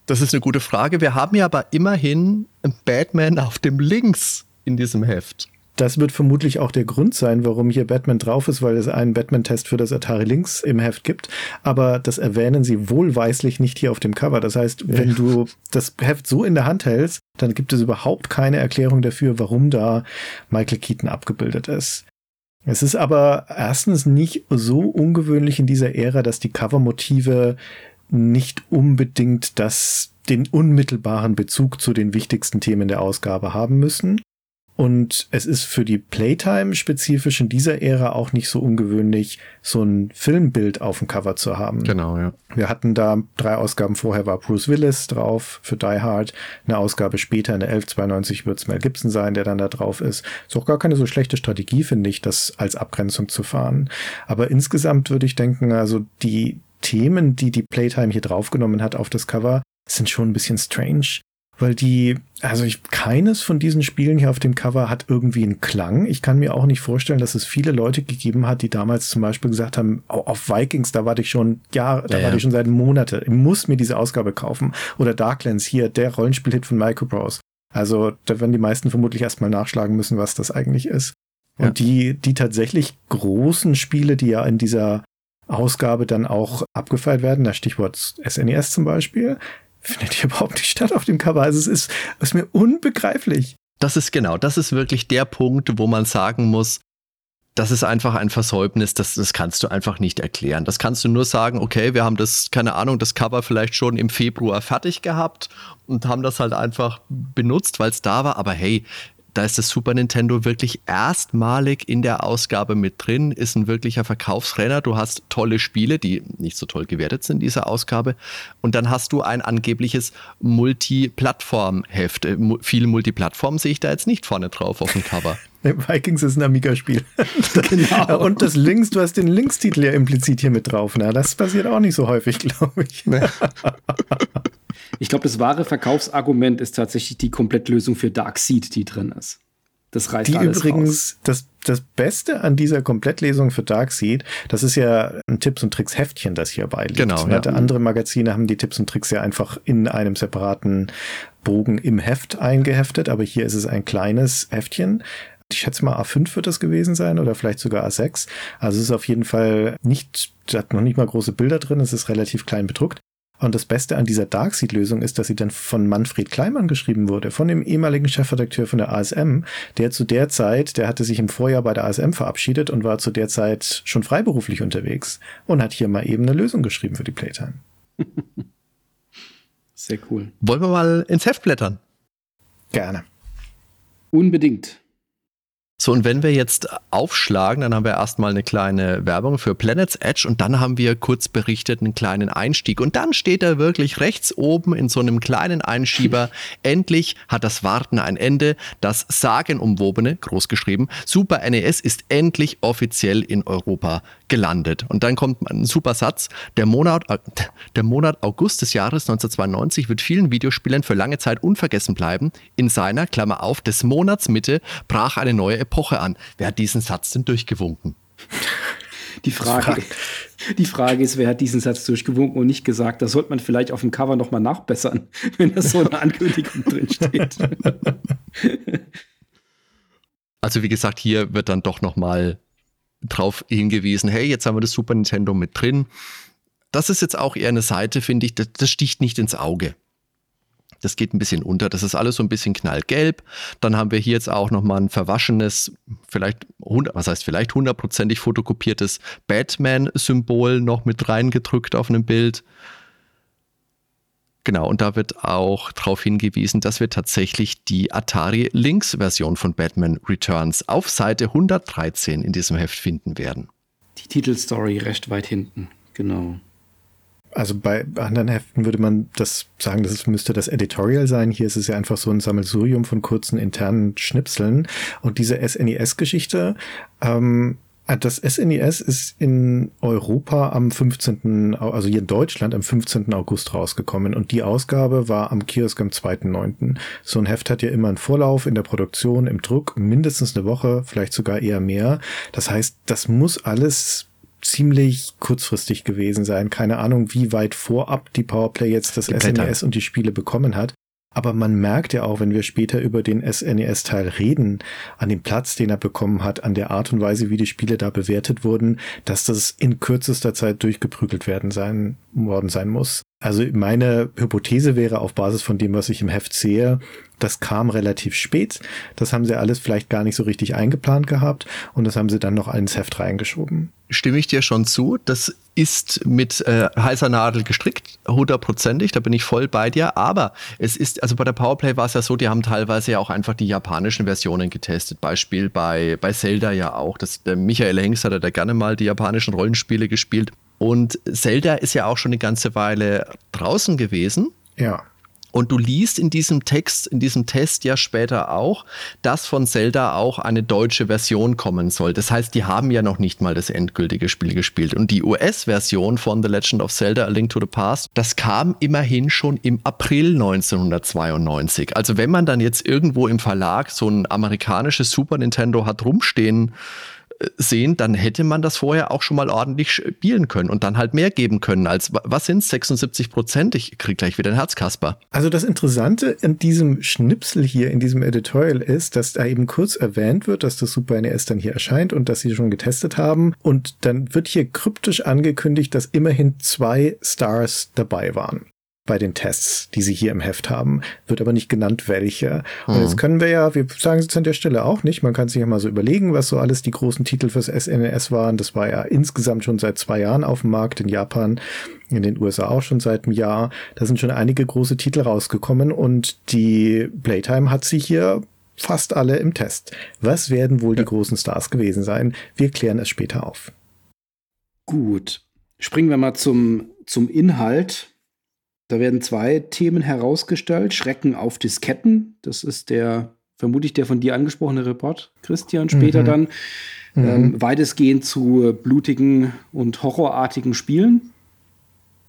Speaker 2: Das ist eine gute Frage. Wir haben ja aber immerhin Batman auf dem Links in diesem Heft.
Speaker 4: Das wird vermutlich auch der Grund sein, warum hier Batman drauf ist, weil es einen Batman-Test für das Atari Lynx im Heft gibt. Aber das erwähnen sie wohlweislich nicht hier auf dem Cover. Das heißt, wenn ja. du das Heft so in der Hand hältst, dann gibt es überhaupt keine Erklärung dafür, warum da Michael Keaton abgebildet ist. Es ist aber erstens nicht so ungewöhnlich in dieser Ära, dass die Covermotive nicht unbedingt das den unmittelbaren Bezug zu den wichtigsten Themen der Ausgabe haben müssen. Und es ist für die Playtime spezifisch in dieser Ära auch nicht so ungewöhnlich, so ein Filmbild auf dem Cover zu haben.
Speaker 2: Genau, ja.
Speaker 4: Wir hatten da drei Ausgaben vorher war Bruce Willis drauf für Die Hard. Eine Ausgabe später, in der 1192 wird es Mel Gibson sein, der dann da drauf ist. Ist auch gar keine so schlechte Strategie, finde ich, das als Abgrenzung zu fahren. Aber insgesamt würde ich denken, also die Themen, die die Playtime hier draufgenommen hat auf das Cover, sind schon ein bisschen strange weil die, also ich, keines von diesen Spielen hier auf dem Cover hat irgendwie einen Klang. Ich kann mir auch nicht vorstellen, dass es viele Leute gegeben hat, die damals zum Beispiel gesagt haben, auf Vikings, da warte ich schon, ja, da ja, warte ja. ich schon seit Monaten. Ich muss mir diese Ausgabe kaufen. Oder Darklands hier, der Rollenspielhit von Microprose. Also da werden die meisten vermutlich erstmal nachschlagen müssen, was das eigentlich ist. Ja. Und die, die tatsächlich großen Spiele, die ja in dieser Ausgabe dann auch abgefeiert werden, das Stichwort SNES e zum Beispiel, findet hier überhaupt nicht statt auf dem Cover. Also es ist, ist mir unbegreiflich.
Speaker 2: Das ist genau, das ist wirklich der Punkt, wo man sagen muss, das ist einfach ein Versäumnis, das, das kannst du einfach nicht erklären. Das kannst du nur sagen, okay, wir haben das, keine Ahnung, das Cover vielleicht schon im Februar fertig gehabt und haben das halt einfach benutzt, weil es da war. Aber hey, da ist das Super Nintendo wirklich erstmalig in der Ausgabe mit drin, ist ein wirklicher Verkaufsrenner. Du hast tolle Spiele, die nicht so toll gewertet sind in dieser Ausgabe. Und dann hast du ein angebliches Multiplattform-Heft. Äh, Viel Multiplattform sehe ich da jetzt nicht vorne drauf auf dem Cover.
Speaker 4: Vikings ist ein Amiga-Spiel. genau. Und das Links, du hast den Links-Titel ja implizit hier mit drauf. Na, das passiert auch nicht so häufig, glaube ich.
Speaker 3: Ich glaube, das wahre Verkaufsargument ist tatsächlich die Komplettlösung für Darkseid, die drin ist. Das reißt
Speaker 4: die
Speaker 3: alles
Speaker 4: übrigens,
Speaker 3: raus.
Speaker 4: Das, das Beste an dieser Komplettlesung für Darkseid, das ist ja ein Tipps und Tricks Heftchen, das hier beiliegt.
Speaker 2: Genau. Ja.
Speaker 4: Andere Magazine haben die Tipps und Tricks ja einfach in einem separaten Bogen im Heft eingeheftet, aber hier ist es ein kleines Heftchen. Ich schätze mal A5 wird das gewesen sein oder vielleicht sogar A6. Also es ist auf jeden Fall nicht, hat noch nicht mal große Bilder drin, es ist relativ klein bedruckt. Und das Beste an dieser Darkseid-Lösung ist, dass sie dann von Manfred Kleimann geschrieben wurde, von dem ehemaligen Chefredakteur von der ASM, der zu der Zeit, der hatte sich im Vorjahr bei der ASM verabschiedet und war zu der Zeit schon freiberuflich unterwegs und hat hier mal eben eine Lösung geschrieben für die Playtime.
Speaker 3: Sehr cool.
Speaker 2: Wollen wir mal ins Heft blättern?
Speaker 4: Gerne.
Speaker 3: Unbedingt.
Speaker 2: So, und wenn wir jetzt aufschlagen, dann haben wir erstmal eine kleine Werbung für Planet's Edge und dann haben wir kurz berichtet einen kleinen Einstieg. Und dann steht er wirklich rechts oben in so einem kleinen Einschieber. Endlich hat das Warten ein Ende. Das sagenumwobene, großgeschrieben, Super NES ist endlich offiziell in Europa gelandet. Und dann kommt ein super Satz. Der Monat, der Monat August des Jahres 1992 wird vielen Videospielern für lange Zeit unvergessen bleiben. In seiner, Klammer auf, des Monats Mitte brach eine neue Epoche an. Wer hat diesen Satz denn durchgewunken?
Speaker 3: Die Frage, die Frage ist, wer hat diesen Satz durchgewunken und nicht gesagt, das sollte man vielleicht auf dem Cover nochmal nachbessern, wenn da so eine Ankündigung drin steht.
Speaker 2: Also wie gesagt, hier wird dann doch nochmal drauf hingewiesen, hey, jetzt haben wir das Super Nintendo mit drin. Das ist jetzt auch eher eine Seite, finde ich, das, das sticht nicht ins Auge. Das geht ein bisschen unter. Das ist alles so ein bisschen knallgelb. Dann haben wir hier jetzt auch nochmal ein verwaschenes, vielleicht, was heißt vielleicht hundertprozentig fotokopiertes Batman-Symbol noch mit reingedrückt auf einem Bild. Genau, und da wird auch darauf hingewiesen, dass wir tatsächlich die Atari Lynx-Version von Batman Returns auf Seite 113 in diesem Heft finden werden.
Speaker 3: Die Titelstory recht weit hinten, genau.
Speaker 4: Also bei anderen Heften würde man das sagen, das müsste das Editorial sein. Hier ist es ja einfach so ein Sammelsurium von kurzen internen Schnipseln. Und diese SNES-Geschichte, ähm, das SNES ist in Europa am 15., also hier in Deutschland am 15. August rausgekommen und die Ausgabe war am Kiosk am 2.9. So ein Heft hat ja immer einen Vorlauf in der Produktion, im Druck, mindestens eine Woche, vielleicht sogar eher mehr. Das heißt, das muss alles ziemlich kurzfristig gewesen sein. Keine Ahnung, wie weit vorab die Powerplay jetzt das SNES und die Spiele bekommen hat. Aber man merkt ja auch, wenn wir später über den SNES-Teil reden, an dem Platz, den er bekommen hat, an der Art und Weise, wie die Spiele da bewertet wurden, dass das in kürzester Zeit durchgeprügelt werden sein, worden sein muss. Also meine Hypothese wäre auf Basis von dem, was ich im Heft sehe, das kam relativ spät. Das haben sie alles vielleicht gar nicht so richtig eingeplant gehabt und das haben sie dann noch ins Heft reingeschoben.
Speaker 2: Stimme ich dir schon zu. Das ist mit äh, heißer Nadel gestrickt, hundertprozentig, da bin ich voll bei dir. Aber es ist, also bei der Powerplay war es ja so, die haben teilweise ja auch einfach die japanischen Versionen getestet. Beispiel bei, bei Zelda ja auch. Das, der Michael Hengst hat ja da gerne mal die japanischen Rollenspiele gespielt. Und Zelda ist ja auch schon eine ganze Weile draußen gewesen.
Speaker 4: Ja.
Speaker 2: Und du liest in diesem Text, in diesem Test ja später auch, dass von Zelda auch eine deutsche Version kommen soll. Das heißt, die haben ja noch nicht mal das endgültige Spiel gespielt. Und die US-Version von The Legend of Zelda A Link to the Past, das kam immerhin schon im April 1992. Also wenn man dann jetzt irgendwo im Verlag so ein amerikanisches Super Nintendo hat rumstehen, sehen, dann hätte man das vorher auch schon mal ordentlich spielen können und dann halt mehr geben können als, was sind 76 Prozent? Ich krieg gleich wieder ein Herzkasper.
Speaker 4: Also das Interessante in diesem Schnipsel hier, in diesem Editorial ist, dass da eben kurz erwähnt wird, dass das Super NES dann hier erscheint und dass sie schon getestet haben und dann wird hier kryptisch angekündigt, dass immerhin zwei Stars dabei waren bei den Tests, die sie hier im Heft haben, wird aber nicht genannt, welche. Und jetzt mhm. können wir ja, wir sagen es an der Stelle auch nicht, man kann sich ja mal so überlegen, was so alles die großen Titel fürs SNES waren. Das war ja insgesamt schon seit zwei Jahren auf dem Markt in Japan, in den USA auch schon seit einem Jahr. Da sind schon einige große Titel rausgekommen und die Playtime hat sie hier fast alle im Test. Was werden wohl ja. die großen Stars gewesen sein? Wir klären es später auf.
Speaker 3: Gut. Springen wir mal zum, zum Inhalt da werden zwei Themen herausgestellt. Schrecken auf Disketten. Das ist der, vermutlich der von dir angesprochene Report, Christian, später mhm. dann. Mhm. Ähm, weitestgehend zu blutigen und horrorartigen Spielen.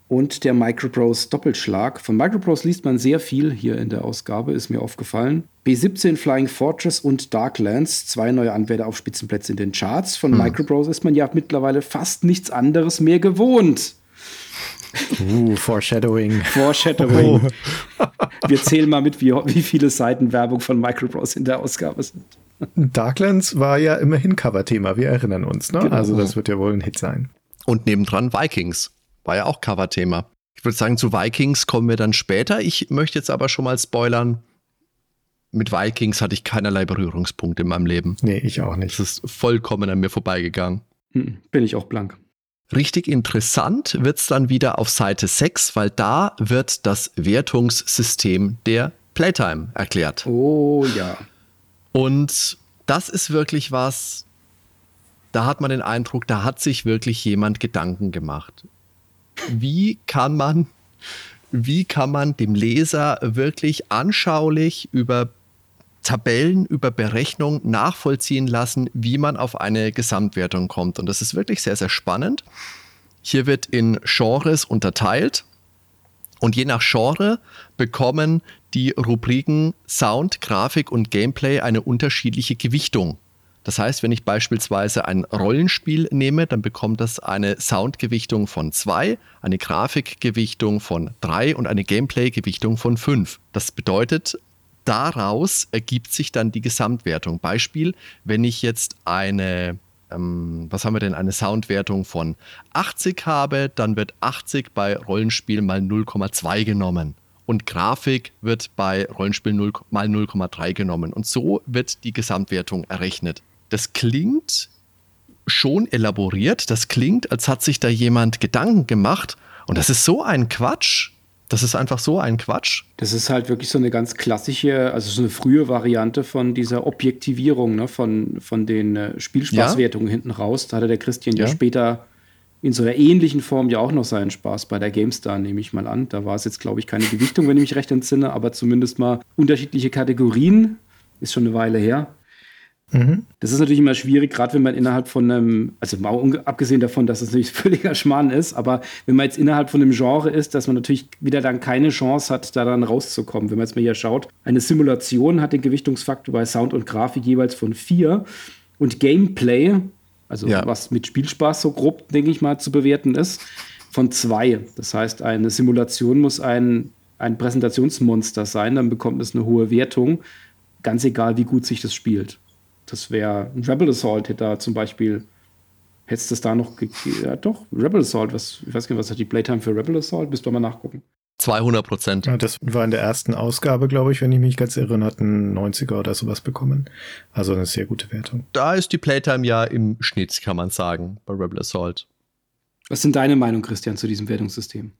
Speaker 3: Und der Microprose Doppelschlag. Von Microprose liest man sehr viel hier in der Ausgabe, ist mir aufgefallen. B17 Flying Fortress und Darklands, zwei neue Anwärter auf Spitzenplätze in den Charts. Von mhm. Microprose ist man ja mittlerweile fast nichts anderes mehr gewohnt.
Speaker 4: Uh, Foreshadowing.
Speaker 3: Foreshadowing. Oh. Wir zählen mal mit, wie, wie viele Seiten Werbung von Microprose in der Ausgabe sind.
Speaker 4: Darklands war ja immerhin Coverthema, wir erinnern uns. Ne? Genau. Also das wird ja wohl ein Hit sein.
Speaker 2: Und nebendran Vikings war ja auch Coverthema. Ich würde sagen, zu Vikings kommen wir dann später. Ich möchte jetzt aber schon mal spoilern. Mit Vikings hatte ich keinerlei Berührungspunkte in meinem Leben.
Speaker 4: Nee, ich auch nicht.
Speaker 2: Das ist vollkommen an mir vorbeigegangen.
Speaker 3: Hm, bin ich auch blank.
Speaker 2: Richtig interessant wird's dann wieder auf Seite 6, weil da wird das Wertungssystem der Playtime erklärt.
Speaker 3: Oh ja.
Speaker 2: Und das ist wirklich was, da hat man den Eindruck, da hat sich wirklich jemand Gedanken gemacht. Wie kann man, wie kann man dem Leser wirklich anschaulich über Tabellen über Berechnung nachvollziehen lassen, wie man auf eine Gesamtwertung kommt. Und das ist wirklich sehr, sehr spannend. Hier wird in Genres unterteilt. Und je nach Genre bekommen die Rubriken Sound, Grafik und Gameplay eine unterschiedliche Gewichtung. Das heißt, wenn ich beispielsweise ein Rollenspiel nehme, dann bekommt das eine Soundgewichtung von 2, eine Grafikgewichtung von 3 und eine Gameplay-Gewichtung von 5. Das bedeutet, daraus ergibt sich dann die Gesamtwertung. Beispiel, wenn ich jetzt eine, ähm, was haben wir denn, eine Soundwertung von 80 habe, dann wird 80 bei Rollenspiel mal 0,2 genommen und Grafik wird bei Rollenspiel 0, mal 0,3 genommen. Und so wird die Gesamtwertung errechnet. Das klingt schon elaboriert, das klingt, als hat sich da jemand Gedanken gemacht. Und das ist so ein Quatsch. Das ist einfach so ein Quatsch.
Speaker 3: Das ist halt wirklich so eine ganz klassische, also so eine frühe Variante von dieser Objektivierung, ne, von, von den äh, Spielspaßwertungen ja. hinten raus. Da hatte der Christian ja, ja später in so einer ähnlichen Form ja auch noch seinen Spaß bei der GameStar, nehme ich mal an. Da war es jetzt, glaube ich, keine Gewichtung, wenn ich mich recht entsinne, aber zumindest mal unterschiedliche Kategorien. Ist schon eine Weile her. Mhm. Das ist natürlich immer schwierig, gerade wenn man innerhalb von einem, also mal abgesehen davon, dass es natürlich völliger Schmarrn ist, aber wenn man jetzt innerhalb von einem Genre ist, dass man natürlich wieder dann keine Chance hat, da dann rauszukommen. Wenn man jetzt mal hier schaut, eine Simulation hat den Gewichtungsfaktor bei Sound und Grafik jeweils von vier und Gameplay also ja. was mit Spielspaß so grob, denke ich mal, zu bewerten ist, von zwei. Das heißt, eine Simulation muss ein, ein Präsentationsmonster sein, dann bekommt es eine hohe Wertung, ganz egal, wie gut sich das spielt. Das wäre ein Rebel Assault, hätte da zum Beispiel, hätte es das da noch gegeben? Ja, doch, Rebel Assault, was, ich weiß gar nicht, was hat die Playtime für Rebel Assault? Müsst ihr mal nachgucken.
Speaker 2: 200 Prozent.
Speaker 4: Ja, das war in der ersten Ausgabe, glaube ich, wenn ich mich ganz irre, hatten 90er oder sowas bekommen. Also eine sehr gute Wertung.
Speaker 2: Da ist die Playtime ja im Schnitt, kann man sagen, bei Rebel Assault.
Speaker 3: Was sind deine Meinung, Christian, zu diesem Wertungssystem?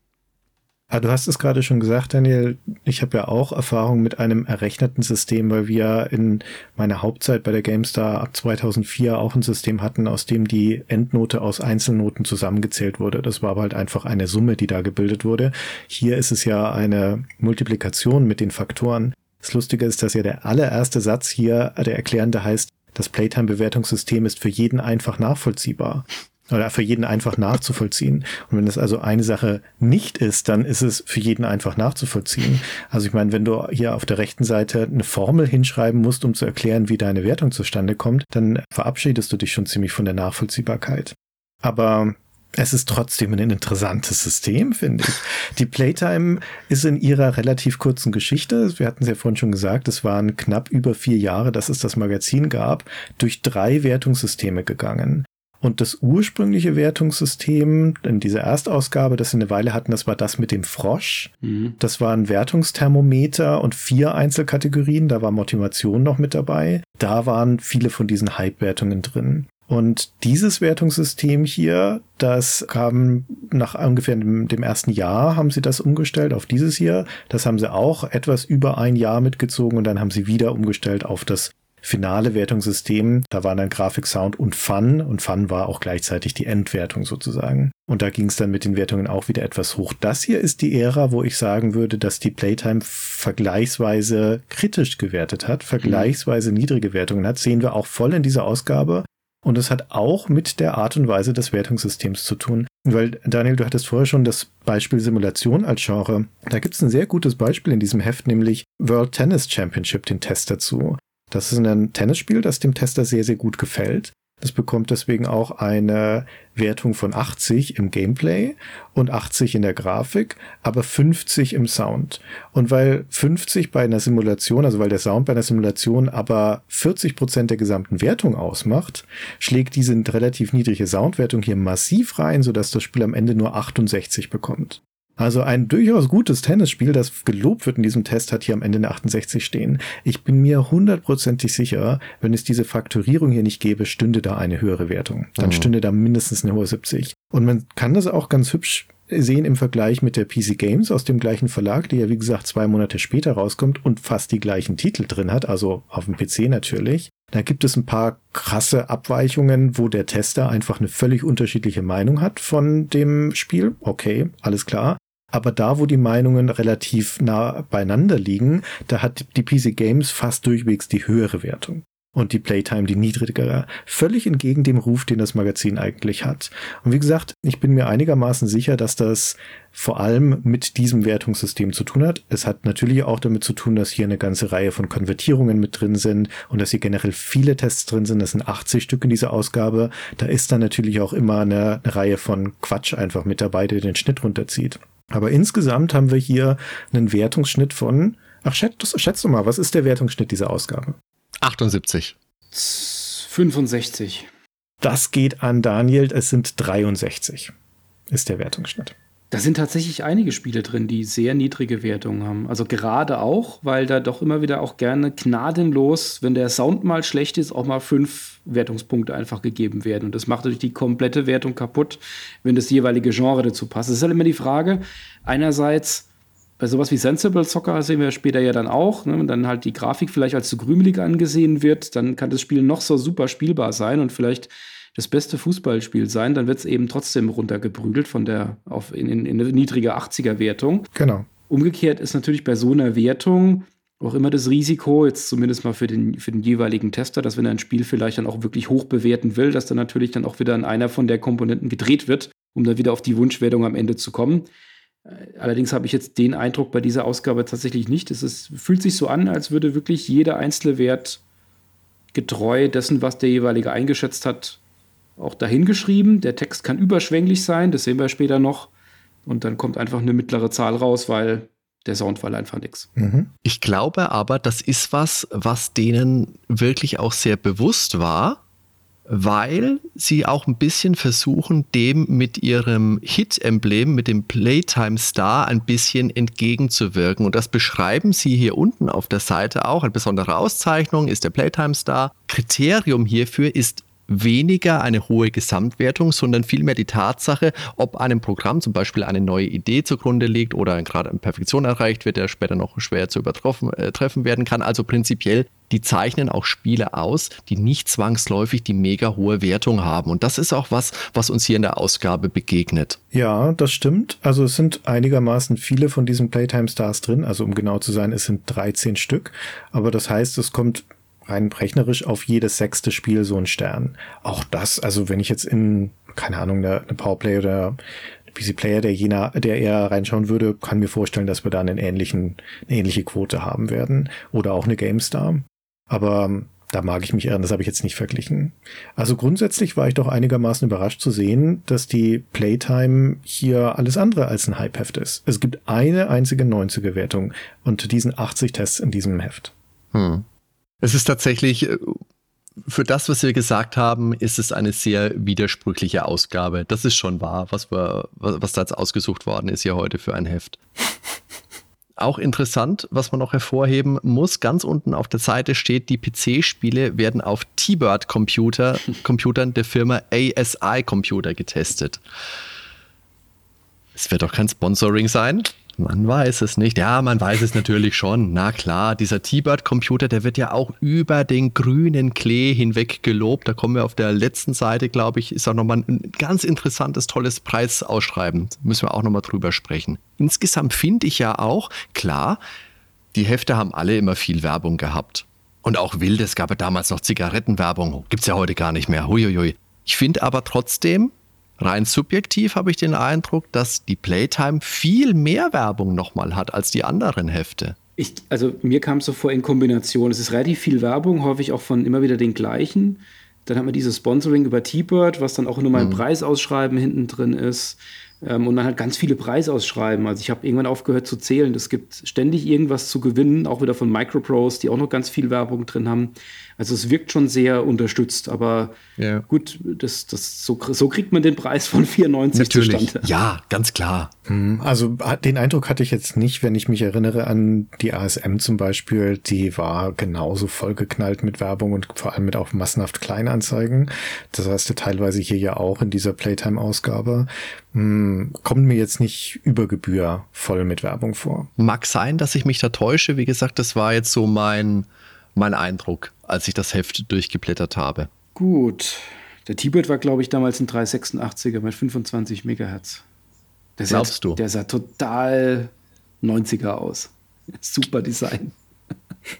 Speaker 4: Ah, du hast es gerade schon gesagt, Daniel. Ich habe ja auch Erfahrung mit einem errechneten System, weil wir in meiner Hauptzeit bei der GameStar ab 2004 auch ein System hatten, aus dem die Endnote aus Einzelnoten zusammengezählt wurde. Das war aber halt einfach eine Summe, die da gebildet wurde. Hier ist es ja eine Multiplikation mit den Faktoren. Das Lustige ist, dass ja der allererste Satz hier, der erklärende heißt, das Playtime-Bewertungssystem ist für jeden einfach nachvollziehbar oder für jeden einfach nachzuvollziehen. Und wenn das also eine Sache nicht ist, dann ist es für jeden einfach nachzuvollziehen. Also ich meine, wenn du hier auf der rechten Seite eine Formel hinschreiben musst, um zu erklären, wie deine Wertung zustande kommt, dann verabschiedest du dich schon ziemlich von der Nachvollziehbarkeit. Aber es ist trotzdem ein interessantes System, finde ich. Die Playtime ist in ihrer relativ kurzen Geschichte, wir hatten es ja vorhin schon gesagt, es waren knapp über vier Jahre, dass es das Magazin gab, durch drei Wertungssysteme gegangen. Und das ursprüngliche Wertungssystem in dieser Erstausgabe, das wir eine Weile hatten, das war das mit dem Frosch. Mhm. Das war ein Wertungsthermometer und vier Einzelkategorien. Da war Motivation noch mit dabei. Da waren viele von diesen Hype-Wertungen drin. Und dieses Wertungssystem hier, das kam nach ungefähr dem, dem, ersten Jahr, haben sie das umgestellt auf dieses hier. Das haben sie auch etwas über ein Jahr mitgezogen und dann haben sie wieder umgestellt auf das finale Wertungssystem. Da waren dann Grafik, Sound und Fun und Fun war auch gleichzeitig die Endwertung sozusagen. Und da ging es dann mit den Wertungen auch wieder etwas hoch. Das hier ist die Ära, wo ich sagen würde, dass die Playtime vergleichsweise kritisch gewertet hat, vergleichsweise niedrige Wertungen hat. Sehen wir auch voll in dieser Ausgabe. Und es hat auch mit der Art und Weise des Wertungssystems zu tun. Weil, Daniel, du hattest vorher schon das Beispiel Simulation als Genre. Da gibt es ein sehr gutes Beispiel in diesem Heft, nämlich World Tennis Championship, den Test dazu. Das ist ein Tennisspiel, das dem Tester sehr, sehr gut gefällt. Das bekommt deswegen auch eine Wertung von 80 im Gameplay und 80 in der Grafik, aber 50 im Sound. Und weil 50 bei einer Simulation, also weil der Sound bei einer Simulation aber 40 Prozent der gesamten Wertung ausmacht, schlägt diese relativ niedrige Soundwertung hier massiv rein, sodass das Spiel am Ende nur 68 bekommt. Also ein durchaus gutes Tennisspiel, das gelobt wird in diesem Test, hat hier am Ende eine 68 stehen. Ich bin mir hundertprozentig sicher, wenn es diese Faktorierung hier nicht gäbe, stünde da eine höhere Wertung. Dann mhm. stünde da mindestens eine hohe 70. Und man kann das auch ganz hübsch sehen im Vergleich mit der PC Games aus dem gleichen Verlag, die ja wie gesagt zwei Monate später rauskommt und fast die gleichen Titel drin hat, also auf dem PC natürlich. Da gibt es ein paar krasse Abweichungen, wo der Tester einfach eine völlig unterschiedliche Meinung hat von dem Spiel. Okay, alles klar. Aber da, wo die Meinungen relativ nah beieinander liegen, da hat die PC Games fast durchwegs die höhere Wertung. und die Playtime die niedrigere. Völlig entgegen dem Ruf, den das Magazin eigentlich hat. Und wie gesagt, ich bin mir einigermaßen sicher, dass das vor allem mit diesem Wertungssystem zu tun hat. Es hat natürlich auch damit zu tun, dass hier eine ganze Reihe von Konvertierungen mit drin sind und dass hier generell viele Tests drin sind. Das sind 80 Stück in dieser Ausgabe. Da ist dann natürlich auch immer eine, eine Reihe von Quatsch einfach mit dabei, der den Schnitt runterzieht. Aber insgesamt haben wir hier einen Wertungsschnitt von, ach, schätz, schätz doch mal, was ist der Wertungsschnitt dieser Ausgabe?
Speaker 2: 78.
Speaker 3: 65.
Speaker 4: Das geht an Daniel, es sind 63, ist der Wertungsschnitt.
Speaker 3: Da sind tatsächlich einige Spiele drin, die sehr niedrige Wertungen haben. Also gerade auch, weil da doch immer wieder auch gerne gnadenlos, wenn der Sound mal schlecht ist, auch mal fünf Wertungspunkte einfach gegeben werden. Und das macht natürlich die komplette Wertung kaputt, wenn das jeweilige Genre dazu passt. Es ist halt immer die Frage, einerseits, bei sowas wie Sensible Soccer sehen wir später ja dann auch, ne, wenn dann halt die Grafik vielleicht als zu krümelig angesehen wird, dann kann das Spiel noch so super spielbar sein und vielleicht das beste Fußballspiel sein, dann wird es eben trotzdem runtergeprügelt von der auf in, in, in eine niedrige 80er Wertung.
Speaker 4: Genau.
Speaker 3: Umgekehrt ist natürlich bei so einer Wertung auch immer das Risiko, jetzt zumindest mal für den, für den jeweiligen Tester, dass wenn er ein Spiel vielleicht dann auch wirklich hoch bewerten will, dass dann natürlich dann auch wieder an einer von der Komponenten gedreht wird, um dann wieder auf die Wunschwertung am Ende zu kommen. Äh, allerdings habe ich jetzt den Eindruck bei dieser Ausgabe tatsächlich nicht. Es ist, fühlt sich so an, als würde wirklich jeder einzelne Wert getreu dessen, was der jeweilige eingeschätzt hat, auch dahingeschrieben. Der Text kann überschwänglich sein, das sehen wir später noch. Und dann kommt einfach eine mittlere Zahl raus, weil der Sound war einfach nichts.
Speaker 2: Mhm. Ich glaube aber, das ist was, was denen wirklich auch sehr bewusst war, weil sie auch ein bisschen versuchen, dem mit ihrem Hit-Emblem, mit dem Playtime Star, ein bisschen entgegenzuwirken. Und das beschreiben sie hier unten auf der Seite auch. Eine besondere Auszeichnung ist der Playtime Star. Kriterium hierfür ist weniger eine hohe Gesamtwertung, sondern vielmehr die Tatsache, ob einem Programm zum Beispiel eine neue Idee zugrunde liegt oder gerade eine Perfektion erreicht wird, der später noch schwer zu übertreffen äh, treffen werden kann. Also prinzipiell, die zeichnen auch Spiele aus, die nicht zwangsläufig die mega hohe Wertung haben. Und das ist auch was, was uns hier in der Ausgabe begegnet.
Speaker 4: Ja, das stimmt. Also es sind einigermaßen viele von diesen Playtime Stars drin. Also um genau zu sein, es sind 13 Stück. Aber das heißt, es kommt rein rechnerisch auf jedes sechste Spiel so ein Stern. Auch das, also wenn ich jetzt in, keine Ahnung, eine, eine Powerplay oder PC Player, der jener, der eher reinschauen würde, kann mir vorstellen, dass wir da einen ähnlichen, eine ähnliche Quote haben werden. Oder auch eine GameStar. Aber ähm, da mag ich mich irren, das habe ich jetzt nicht verglichen. Also grundsätzlich war ich doch einigermaßen überrascht zu sehen, dass die Playtime hier alles andere als ein Hype-Heft ist. Es gibt eine einzige 90er-Wertung unter diesen 80 Tests in diesem Heft.
Speaker 2: Hm. Es ist tatsächlich, äh, für das, was wir gesagt haben, ist es eine sehr widersprüchliche Ausgabe. Das ist schon wahr, was, wir, was da jetzt ausgesucht worden ist hier heute für ein Heft. Auch interessant, was man noch hervorheben muss, ganz unten auf der Seite steht, die PC-Spiele werden auf T-Bird-Computern der Firma ASI Computer getestet. Es wird doch kein Sponsoring sein. Man weiß es nicht. Ja, man weiß es natürlich schon. Na klar, dieser T-Bird-Computer, der wird ja auch über den grünen Klee hinweg gelobt. Da kommen wir auf der letzten Seite, glaube ich, ist auch nochmal ein ganz interessantes, tolles Preisausschreiben. Müssen wir auch nochmal drüber sprechen. Insgesamt finde ich ja auch, klar, die Hefte haben alle immer viel Werbung gehabt. Und auch wild, es gab ja damals noch Zigarettenwerbung. Gibt es ja heute gar nicht mehr. Huiuiui. Ich finde aber trotzdem, rein subjektiv habe ich den Eindruck, dass die Playtime viel mehr Werbung nochmal hat als die anderen Hefte.
Speaker 3: Ich, also mir kam es so vor in Kombination. Es ist relativ viel Werbung, häufig auch von immer wieder den gleichen. Dann hat man dieses Sponsoring über T-Bird, was dann auch nur mal ein mhm. Preisausschreiben hinten drin ist. Ähm, und dann halt ganz viele Preisausschreiben. Also ich habe irgendwann aufgehört zu zählen. Es gibt ständig irgendwas zu gewinnen, auch wieder von Micropros, die auch noch ganz viel Werbung drin haben. Also es wirkt schon sehr unterstützt, aber ja. gut, das, das, so, so kriegt man den Preis von 94
Speaker 2: Natürlich. zustande. Ja, ganz klar.
Speaker 4: Hm, also den Eindruck hatte ich jetzt nicht, wenn ich mich erinnere an die ASM zum Beispiel, die war genauso vollgeknallt mit Werbung und vor allem mit auch massenhaft Kleinanzeigen. Das heißt teilweise hier ja auch in dieser Playtime-Ausgabe. Hm, kommt mir jetzt nicht über Gebühr voll mit Werbung vor.
Speaker 2: Mag sein, dass ich mich da täusche. Wie gesagt, das war jetzt so mein mein Eindruck, als ich das Heft durchgeblättert habe.
Speaker 3: Gut. Der T-Bird war, glaube ich, damals ein 386er mit 25 Megahertz. Der
Speaker 2: Glaubst
Speaker 3: sah,
Speaker 2: du?
Speaker 3: Der sah total 90er aus. Super Design.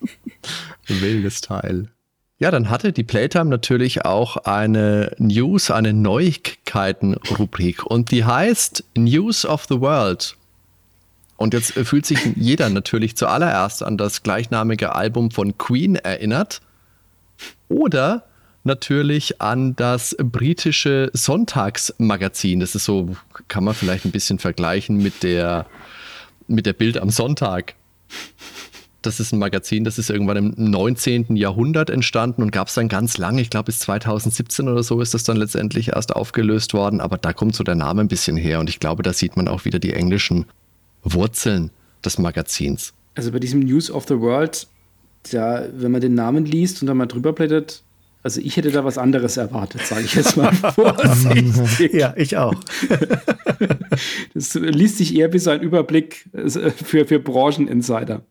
Speaker 2: Wildes Teil. Ja, dann hatte die Playtime natürlich auch eine News, eine Neuigkeiten-Rubrik und die heißt News of the World. Und jetzt fühlt sich jeder natürlich zuallererst an das gleichnamige Album von Queen erinnert oder natürlich an das britische Sonntagsmagazin. Das ist so, kann man vielleicht ein bisschen vergleichen mit der, mit der Bild am Sonntag das ist ein Magazin, das ist irgendwann im 19. Jahrhundert entstanden und gab es dann ganz lange, ich glaube bis 2017 oder so ist das dann letztendlich erst aufgelöst worden, aber da kommt so der Name ein bisschen her und ich glaube, da sieht man auch wieder die englischen Wurzeln des Magazins.
Speaker 3: Also bei diesem News of the World, da, wenn man den Namen liest und dann mal drüber blättert, also ich hätte da was anderes erwartet, sage ich jetzt mal vorsichtig.
Speaker 4: ja, ich auch.
Speaker 3: das liest sich eher wie so ein Überblick äh, für, für Brancheninsider.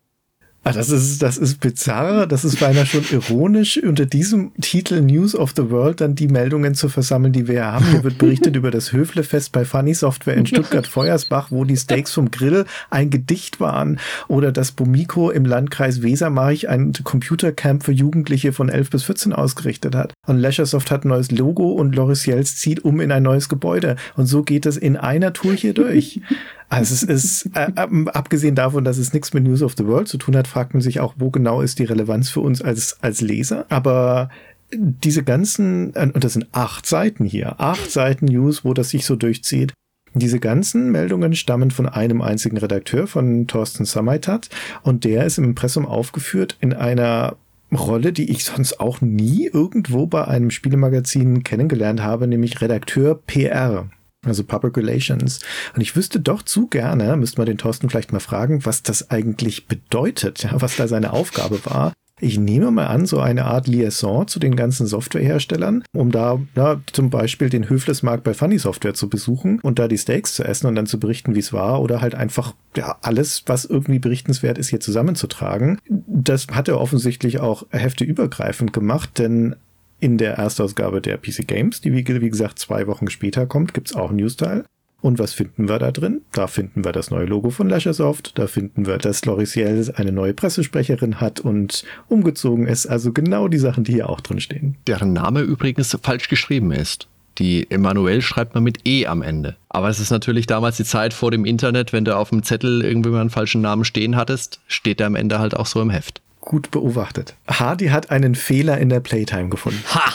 Speaker 4: Ah, das ist, das ist bizarr. Das ist beinahe schon ironisch, unter diesem Titel News of the World dann die Meldungen zu versammeln, die wir haben. Hier wird berichtet über das Höflefest bei Funny Software in Stuttgart-Feuersbach, wo die Steaks vom Grill ein Gedicht waren. Oder das Bomiko im Landkreis Wesermarch ein Computercamp für Jugendliche von 11 bis 14 ausgerichtet hat. Und Leisuresoft hat ein neues Logo und Loris Jels zieht um in ein neues Gebäude. Und so geht es in einer Tour hier durch. Also es ist, äh, abgesehen davon, dass es nichts mit News of the World zu tun hat, fragt man sich auch, wo genau ist die Relevanz für uns als, als Leser. Aber diese ganzen, äh, und das sind acht Seiten hier, acht Seiten News, wo das sich so durchzieht. Diese ganzen Meldungen stammen von einem einzigen Redakteur, von Thorsten Samaitat, und der ist im Impressum aufgeführt in einer Rolle, die ich sonst auch nie irgendwo bei einem Spielemagazin kennengelernt habe, nämlich Redakteur PR also Public Relations. Und ich wüsste doch zu gerne, müsste man den Thorsten vielleicht mal fragen, was das eigentlich bedeutet, ja, was da seine Aufgabe war. Ich nehme mal an, so eine Art Liaison zu den ganzen Softwareherstellern, um da ja, zum Beispiel den Höflesmarkt bei Funny Software zu besuchen und da die Steaks zu essen und dann zu berichten, wie es war oder halt einfach ja, alles, was irgendwie berichtenswert ist, hier zusammenzutragen. Das hat er offensichtlich auch hefteübergreifend gemacht, denn in der Erstausgabe der PC Games, die wie, wie gesagt zwei Wochen später kommt, gibt es auch einen News-Teil. Und was finden wir da drin? Da finden wir das neue Logo von Leisuresoft, da finden wir, dass Lorisiel eine neue Pressesprecherin hat und umgezogen ist. Also genau die Sachen, die hier auch drin stehen.
Speaker 2: Deren Name übrigens falsch geschrieben ist. Die Emanuel schreibt man mit E am Ende. Aber es ist natürlich damals die Zeit vor dem Internet, wenn du auf dem Zettel irgendwie mal einen falschen Namen stehen hattest, steht der am Ende halt auch so im Heft
Speaker 4: gut beobachtet. Hardy hat einen Fehler in der Playtime gefunden.
Speaker 2: Ha!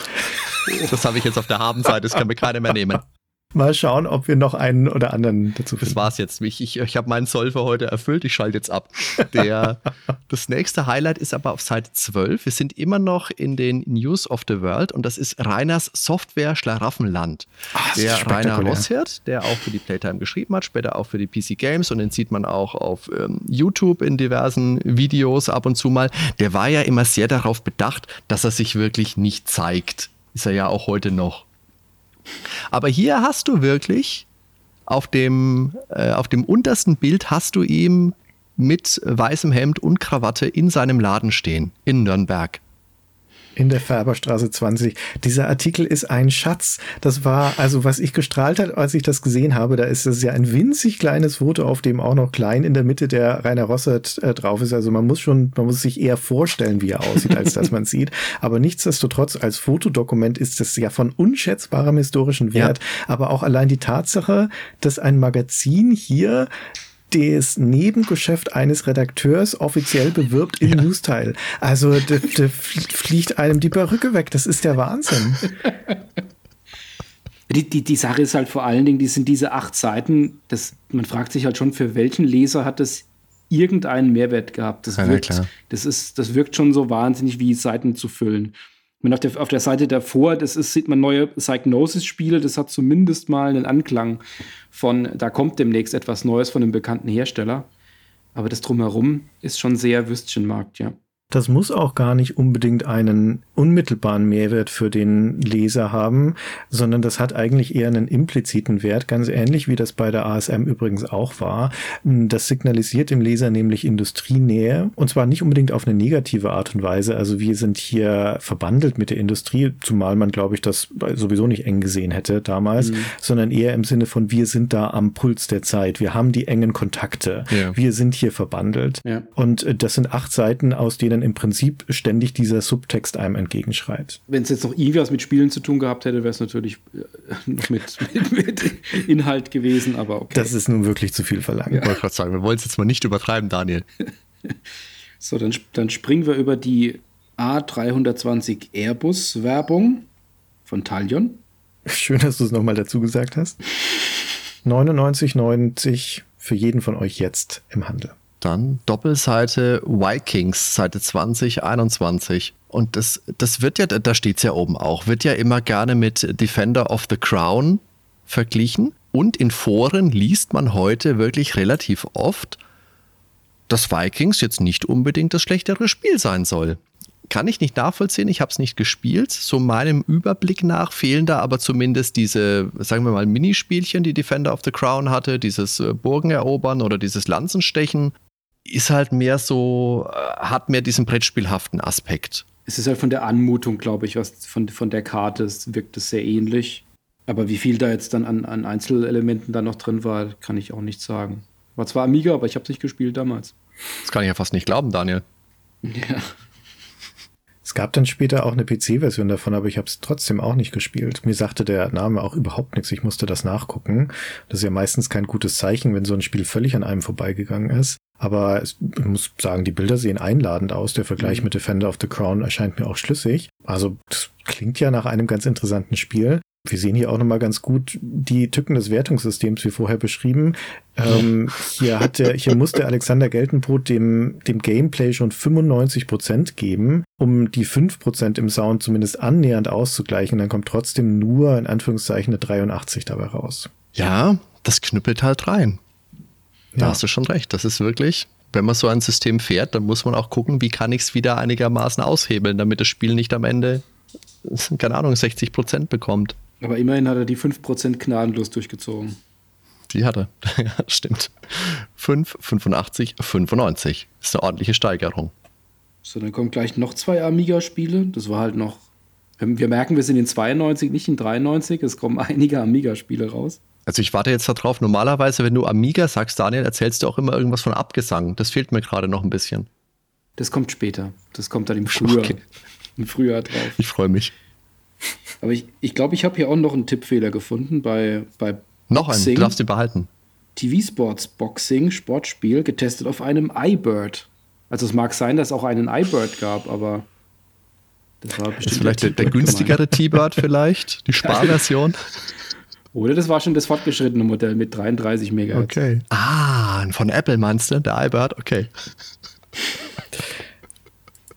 Speaker 2: Das habe ich jetzt auf der Habenseite, das kann mir keiner mehr nehmen.
Speaker 4: Mal schauen, ob wir noch einen oder anderen dazu
Speaker 2: finden. Das war's jetzt. Ich, ich, ich habe meinen Soll für heute erfüllt. Ich schalte jetzt ab. Der, das nächste Highlight ist aber auf Seite 12. Wir sind immer noch in den News of the World und das ist Reiners Software Schlaraffenland. Ach, der Rainer Rosshirt, der auch für die Playtime geschrieben hat, später auch für die PC Games und den sieht man auch auf ähm, YouTube in diversen Videos ab und zu mal. Der war ja immer sehr darauf bedacht, dass er sich wirklich nicht zeigt. Ist er ja auch heute noch. Aber hier hast du wirklich auf dem, äh, auf dem untersten Bild hast du ihm mit weißem Hemd und Krawatte in seinem Laden stehen in Nürnberg
Speaker 4: in der Färberstraße 20. Dieser Artikel ist ein Schatz. Das war also, was ich gestrahlt hat, als ich das gesehen habe. Da ist es ja ein winzig kleines Foto, auf dem auch noch klein in der Mitte der Rainer Rossert äh, drauf ist. Also man muss schon, man muss sich eher vorstellen, wie er aussieht, als dass man sieht. Aber nichtsdestotrotz als Fotodokument ist es ja von unschätzbarem historischen Wert. Ja. Aber auch allein die Tatsache, dass ein Magazin hier das Nebengeschäft eines Redakteurs offiziell bewirbt im ja. Newsteil. Also da, da fliegt einem die Perücke weg. Das ist der Wahnsinn.
Speaker 3: Die, die, die Sache ist halt vor allen Dingen, die sind diese acht Seiten, das, man fragt sich halt schon, für welchen Leser hat das irgendeinen Mehrwert gehabt. Das, ja, wirkt, das, ist, das wirkt schon so wahnsinnig, wie Seiten zu füllen. Man auf der, auf der Seite davor, das ist, sieht man neue Psygnosis-Spiele, das hat zumindest mal einen Anklang von, da kommt demnächst etwas Neues von einem bekannten Hersteller. Aber das drumherum ist schon sehr Würstchenmarkt, ja.
Speaker 4: Das muss auch gar nicht unbedingt einen unmittelbaren Mehrwert für den Leser haben, sondern das hat eigentlich eher einen impliziten Wert, ganz ähnlich wie das bei der ASM übrigens auch war. Das signalisiert dem Leser nämlich Industrienähe und zwar nicht unbedingt auf eine negative Art und Weise. Also wir sind hier verbandelt mit der Industrie, zumal man, glaube ich, das sowieso nicht eng gesehen hätte damals, mhm. sondern eher im Sinne von wir sind da am Puls der Zeit, wir haben die engen Kontakte, ja. wir sind hier verbandelt. Ja. Und das sind acht Seiten, aus denen dann im Prinzip ständig dieser Subtext einem entgegenschreit.
Speaker 3: Wenn es jetzt noch irgendwie was mit Spielen zu tun gehabt hätte, wäre es natürlich äh, noch mit, mit, mit, Inhalt gewesen, aber okay.
Speaker 4: Das ist nun wirklich zu viel verlangt.
Speaker 2: Ja. Ich wollte gerade sagen, wir wollen es jetzt mal nicht übertreiben, Daniel.
Speaker 3: so, dann, dann springen wir über die A320 Airbus-Werbung von Talion.
Speaker 4: Schön, dass du es nochmal dazu gesagt hast. 99,90 für jeden von euch jetzt im Handel.
Speaker 2: Dann Doppelseite Vikings, Seite 2021. Und das, das wird ja, da steht es ja oben auch, wird ja immer gerne mit Defender of the Crown verglichen. Und in Foren liest man heute wirklich relativ oft, dass Vikings jetzt nicht unbedingt das schlechtere Spiel sein soll kann ich nicht nachvollziehen. Ich habe es nicht gespielt. So meinem Überblick nach fehlen da aber zumindest diese, sagen wir mal, Minispielchen, die Defender of the Crown hatte, dieses äh, Burgen erobern oder dieses Lanzenstechen. Ist halt mehr so, äh, hat mehr diesen Brettspielhaften Aspekt.
Speaker 3: Es ist halt von der Anmutung, glaube ich, was von, von der Karte es wirkt es sehr ähnlich. Aber wie viel da jetzt dann an, an Einzelelementen da noch drin war, kann ich auch nicht sagen. War zwar Amiga, aber ich habe es nicht gespielt damals.
Speaker 2: Das kann ich ja fast nicht glauben, Daniel.
Speaker 3: Ja.
Speaker 4: Es gab dann später auch eine PC-Version davon, aber ich habe es trotzdem auch nicht gespielt. Mir sagte der Name auch überhaupt nichts. Ich musste das nachgucken. Das ist ja meistens kein gutes Zeichen, wenn so ein Spiel völlig an einem vorbeigegangen ist. Aber ich muss sagen, die Bilder sehen einladend aus. Der Vergleich mhm. mit Defender of the Crown erscheint mir auch schlüssig. Also das klingt ja nach einem ganz interessanten Spiel. Wir sehen hier auch nochmal ganz gut die Tücken des Wertungssystems, wie vorher beschrieben. Ähm, hier, hat der, hier muss der Alexander Geltenbrot dem, dem Gameplay schon 95 Prozent geben, um die 5% im Sound zumindest annähernd auszugleichen. Dann kommt trotzdem nur in Anführungszeichen eine 83 dabei raus.
Speaker 2: Ja, das knüppelt halt rein. Da ja. hast du schon recht. Das ist wirklich, wenn man so ein System fährt, dann muss man auch gucken, wie kann ich es wieder einigermaßen aushebeln, damit das Spiel nicht am Ende, keine Ahnung, 60 Prozent bekommt.
Speaker 3: Aber immerhin hat er die 5% gnadenlos durchgezogen.
Speaker 2: Die hat er, ja, stimmt. 5, 85, 95. Das ist eine ordentliche Steigerung.
Speaker 3: So, dann kommen gleich noch zwei Amiga-Spiele. Das war halt noch. Wir merken, wir sind in 92, nicht in 93. Es kommen einige Amiga-Spiele raus.
Speaker 2: Also ich warte jetzt darauf. Normalerweise, wenn du Amiga sagst, Daniel, erzählst du auch immer irgendwas von Abgesang. Das fehlt mir gerade noch ein bisschen.
Speaker 3: Das kommt später. Das kommt dann im Frühjahr. Okay. Im Frühjahr drauf.
Speaker 2: Ich freue mich.
Speaker 3: Aber ich glaube, ich, glaub, ich habe hier auch noch einen Tippfehler gefunden bei, bei
Speaker 2: Noch einen, du darfst ihn behalten.
Speaker 3: TV Sports Boxing, Sportspiel, getestet auf einem iBird. Also es mag sein, dass es auch einen iBird gab, aber
Speaker 2: das war bestimmt. Ist vielleicht der, der günstigere T-Bird vielleicht, die Sparversion.
Speaker 3: Oder das war schon das fortgeschrittene Modell mit 33 MHz.
Speaker 2: Okay. Ah, von Apple meinst du, der iBird? Okay.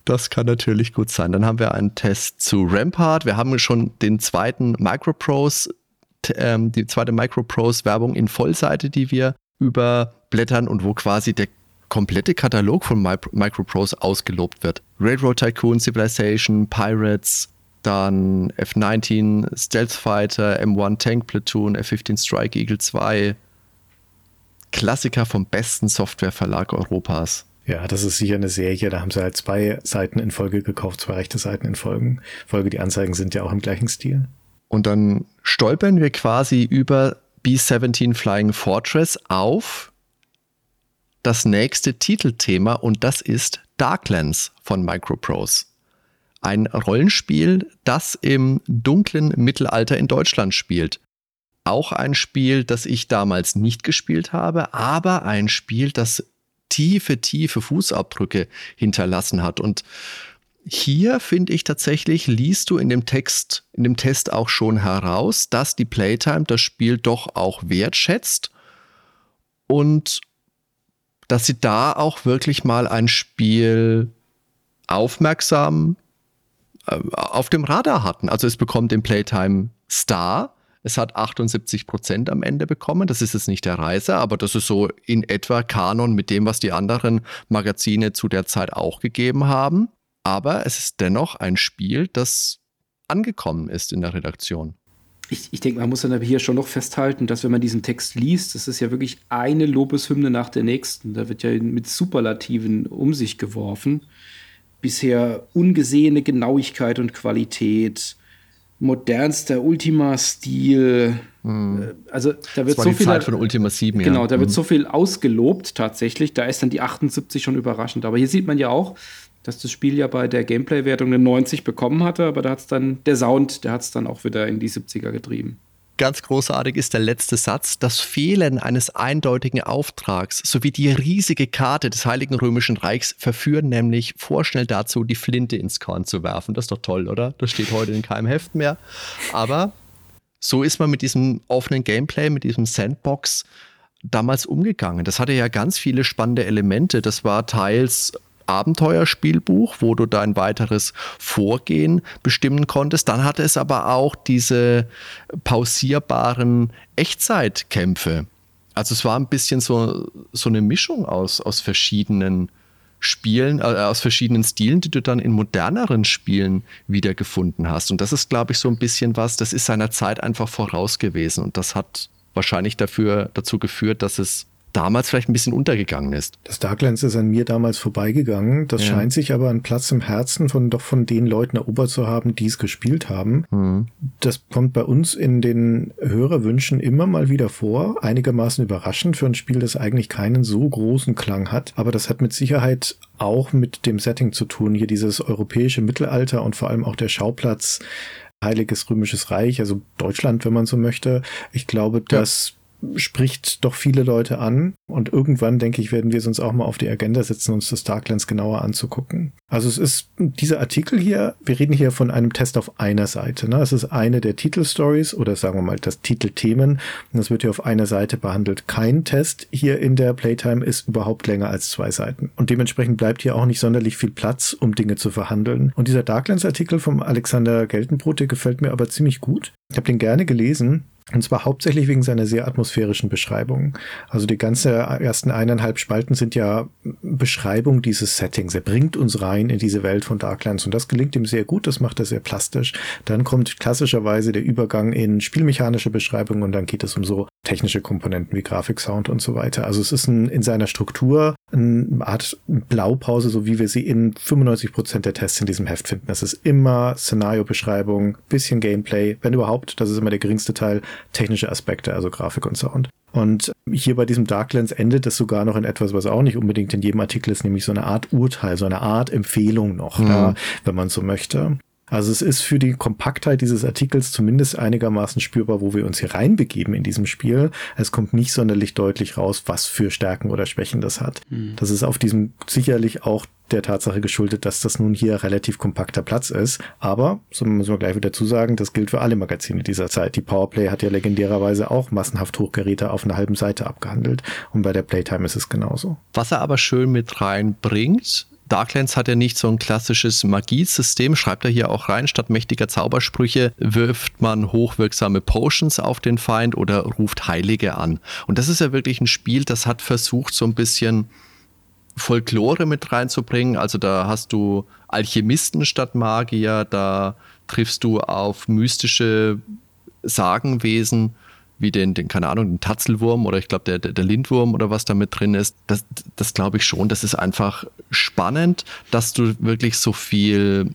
Speaker 2: Das kann natürlich gut sein. Dann haben wir einen Test zu Rampart. Wir haben schon den zweiten Microprose, ähm, die zweite Microprose-Werbung in Vollseite, die wir überblättern und wo quasi der komplette Katalog von Microprose ausgelobt wird. Railroad Tycoon, Civilization, Pirates, dann F-19 Stealth Fighter, M1 Tank Platoon, F-15 Strike Eagle 2. Klassiker vom besten Softwareverlag Europas.
Speaker 4: Ja, das ist sicher eine Serie. Da haben sie halt zwei Seiten in Folge gekauft, zwei rechte Seiten in Folgen. Folge. Die Anzeigen sind ja auch im gleichen Stil.
Speaker 2: Und dann stolpern wir quasi über B-17 Flying Fortress auf das nächste Titelthema und das ist Darklands von Microprose. Ein Rollenspiel, das im dunklen Mittelalter in Deutschland spielt. Auch ein Spiel, das ich damals nicht gespielt habe, aber ein Spiel, das tiefe, tiefe Fußabdrücke hinterlassen hat. Und hier finde ich tatsächlich, liest du in dem Text, in dem Test auch schon heraus, dass die Playtime das Spiel doch auch wertschätzt und dass sie da auch wirklich mal ein Spiel aufmerksam auf dem Radar hatten. Also es bekommt den Playtime Star es hat 78 Prozent am Ende bekommen. Das ist jetzt nicht der Reise, aber das ist so in etwa Kanon mit dem, was die anderen Magazine zu der Zeit auch gegeben haben. Aber es ist dennoch ein Spiel, das angekommen ist in der Redaktion.
Speaker 3: Ich, ich denke, man muss dann aber hier schon noch festhalten, dass wenn man diesen Text liest, das ist ja wirklich eine Lobeshymne nach der nächsten. Da wird ja mit Superlativen um sich geworfen. Bisher ungesehene Genauigkeit und Qualität, modernster Ultima-Stil. Hm. Also da wird so viel
Speaker 2: Zeit von Ultima 7,
Speaker 3: Genau, ja. da wird hm. so viel ausgelobt tatsächlich. Da ist dann die 78 schon überraschend. Aber hier sieht man ja auch, dass das Spiel ja bei der Gameplay-Wertung eine 90 bekommen hatte, aber da hat es dann, der Sound, der hat es dann auch wieder in die 70er getrieben.
Speaker 2: Ganz großartig ist der letzte Satz. Das Fehlen eines eindeutigen Auftrags sowie die riesige Karte des Heiligen Römischen Reichs verführen nämlich vorschnell dazu, die Flinte ins Korn zu werfen. Das ist doch toll, oder? Das steht heute in keinem Heft mehr. Aber so ist man mit diesem offenen Gameplay, mit diesem Sandbox damals umgegangen. Das hatte ja ganz viele spannende Elemente. Das war teils Abenteuerspielbuch, wo du dein weiteres Vorgehen bestimmen konntest. Dann hatte es aber auch diese pausierbaren Echtzeitkämpfe. Also es war ein bisschen so, so eine Mischung aus, aus verschiedenen Spielen, äh, aus verschiedenen Stilen, die du dann in moderneren Spielen wiedergefunden hast. Und das ist, glaube ich, so ein bisschen was, das ist seiner Zeit einfach voraus gewesen. Und das hat wahrscheinlich dafür, dazu geführt, dass es damals vielleicht ein bisschen untergegangen ist.
Speaker 4: Das Darklands ist an mir damals vorbeigegangen. Das ja. scheint sich aber einen Platz im Herzen von doch von den Leuten erobert zu haben, die es gespielt haben. Mhm. Das kommt bei uns in den Hörerwünschen immer mal wieder vor. Einigermaßen überraschend für ein Spiel, das eigentlich keinen so großen Klang hat. Aber das hat mit Sicherheit auch mit dem Setting zu tun. Hier dieses europäische Mittelalter und vor allem auch der Schauplatz Heiliges Römisches Reich, also Deutschland, wenn man so möchte. Ich glaube, ja. dass spricht doch viele Leute an. Und irgendwann, denke ich, werden wir es uns auch mal auf die Agenda setzen, uns das Darklands genauer anzugucken. Also es ist dieser Artikel hier, wir reden hier von einem Test auf einer Seite. Ne? Es ist eine der Titelstories oder sagen wir mal das Titelthemen. Und das wird hier auf einer Seite behandelt. Kein Test hier in der Playtime ist überhaupt länger als zwei Seiten. Und dementsprechend bleibt hier auch nicht sonderlich viel Platz, um Dinge zu verhandeln. Und dieser Darklands-Artikel vom Alexander Geltenbrot, der gefällt mir aber ziemlich gut. Ich habe den gerne gelesen. Und zwar hauptsächlich wegen seiner sehr atmosphärischen Beschreibung. Also die ganze ersten eineinhalb Spalten sind ja Beschreibung dieses Settings. Er bringt uns rein in diese Welt von Darklands und das gelingt ihm sehr gut. Das macht er sehr plastisch. Dann kommt klassischerweise der Übergang in spielmechanische Beschreibung und dann geht es um so technische Komponenten wie Grafik, Sound und so weiter. Also es ist ein, in seiner Struktur eine Art Blaupause, so wie wir sie in 95 Prozent der Tests in diesem Heft finden. Es ist immer Szenario-Beschreibung, bisschen Gameplay, wenn überhaupt. Das ist immer der geringste Teil technische Aspekte, also Grafik und Sound. Und hier bei diesem Darklands endet es sogar noch in etwas, was auch nicht unbedingt in jedem Artikel ist, nämlich so eine Art Urteil, so eine Art Empfehlung noch, mhm. ja, wenn man so möchte. Also es ist für die Kompaktheit dieses Artikels zumindest einigermaßen spürbar, wo wir uns hier reinbegeben in diesem Spiel. Es kommt nicht sonderlich deutlich raus, was für Stärken oder Schwächen das hat. Mhm. Das ist auf diesem sicherlich auch der Tatsache geschuldet, dass das nun hier relativ kompakter Platz ist. Aber, so müssen wir gleich wieder dazu sagen, das gilt für alle Magazine dieser Zeit. Die Powerplay hat ja legendärerweise auch massenhaft Hochgeräte auf einer halben Seite abgehandelt. Und bei der Playtime ist es genauso.
Speaker 2: Was er aber schön mit reinbringt, Darklands hat ja nicht so ein klassisches Magiesystem, schreibt er hier auch rein. Statt mächtiger Zaubersprüche wirft man hochwirksame Potions auf den Feind oder ruft Heilige an. Und das ist ja wirklich ein Spiel, das hat versucht, so ein bisschen Folklore mit reinzubringen. Also da hast du Alchemisten statt Magier, da triffst du auf mystische Sagenwesen wie den, den, keine Ahnung, den Tatzelwurm oder ich glaube der, der, der, Lindwurm oder was da mit drin ist, das, das glaube ich schon. Das ist einfach spannend, dass du wirklich so viel,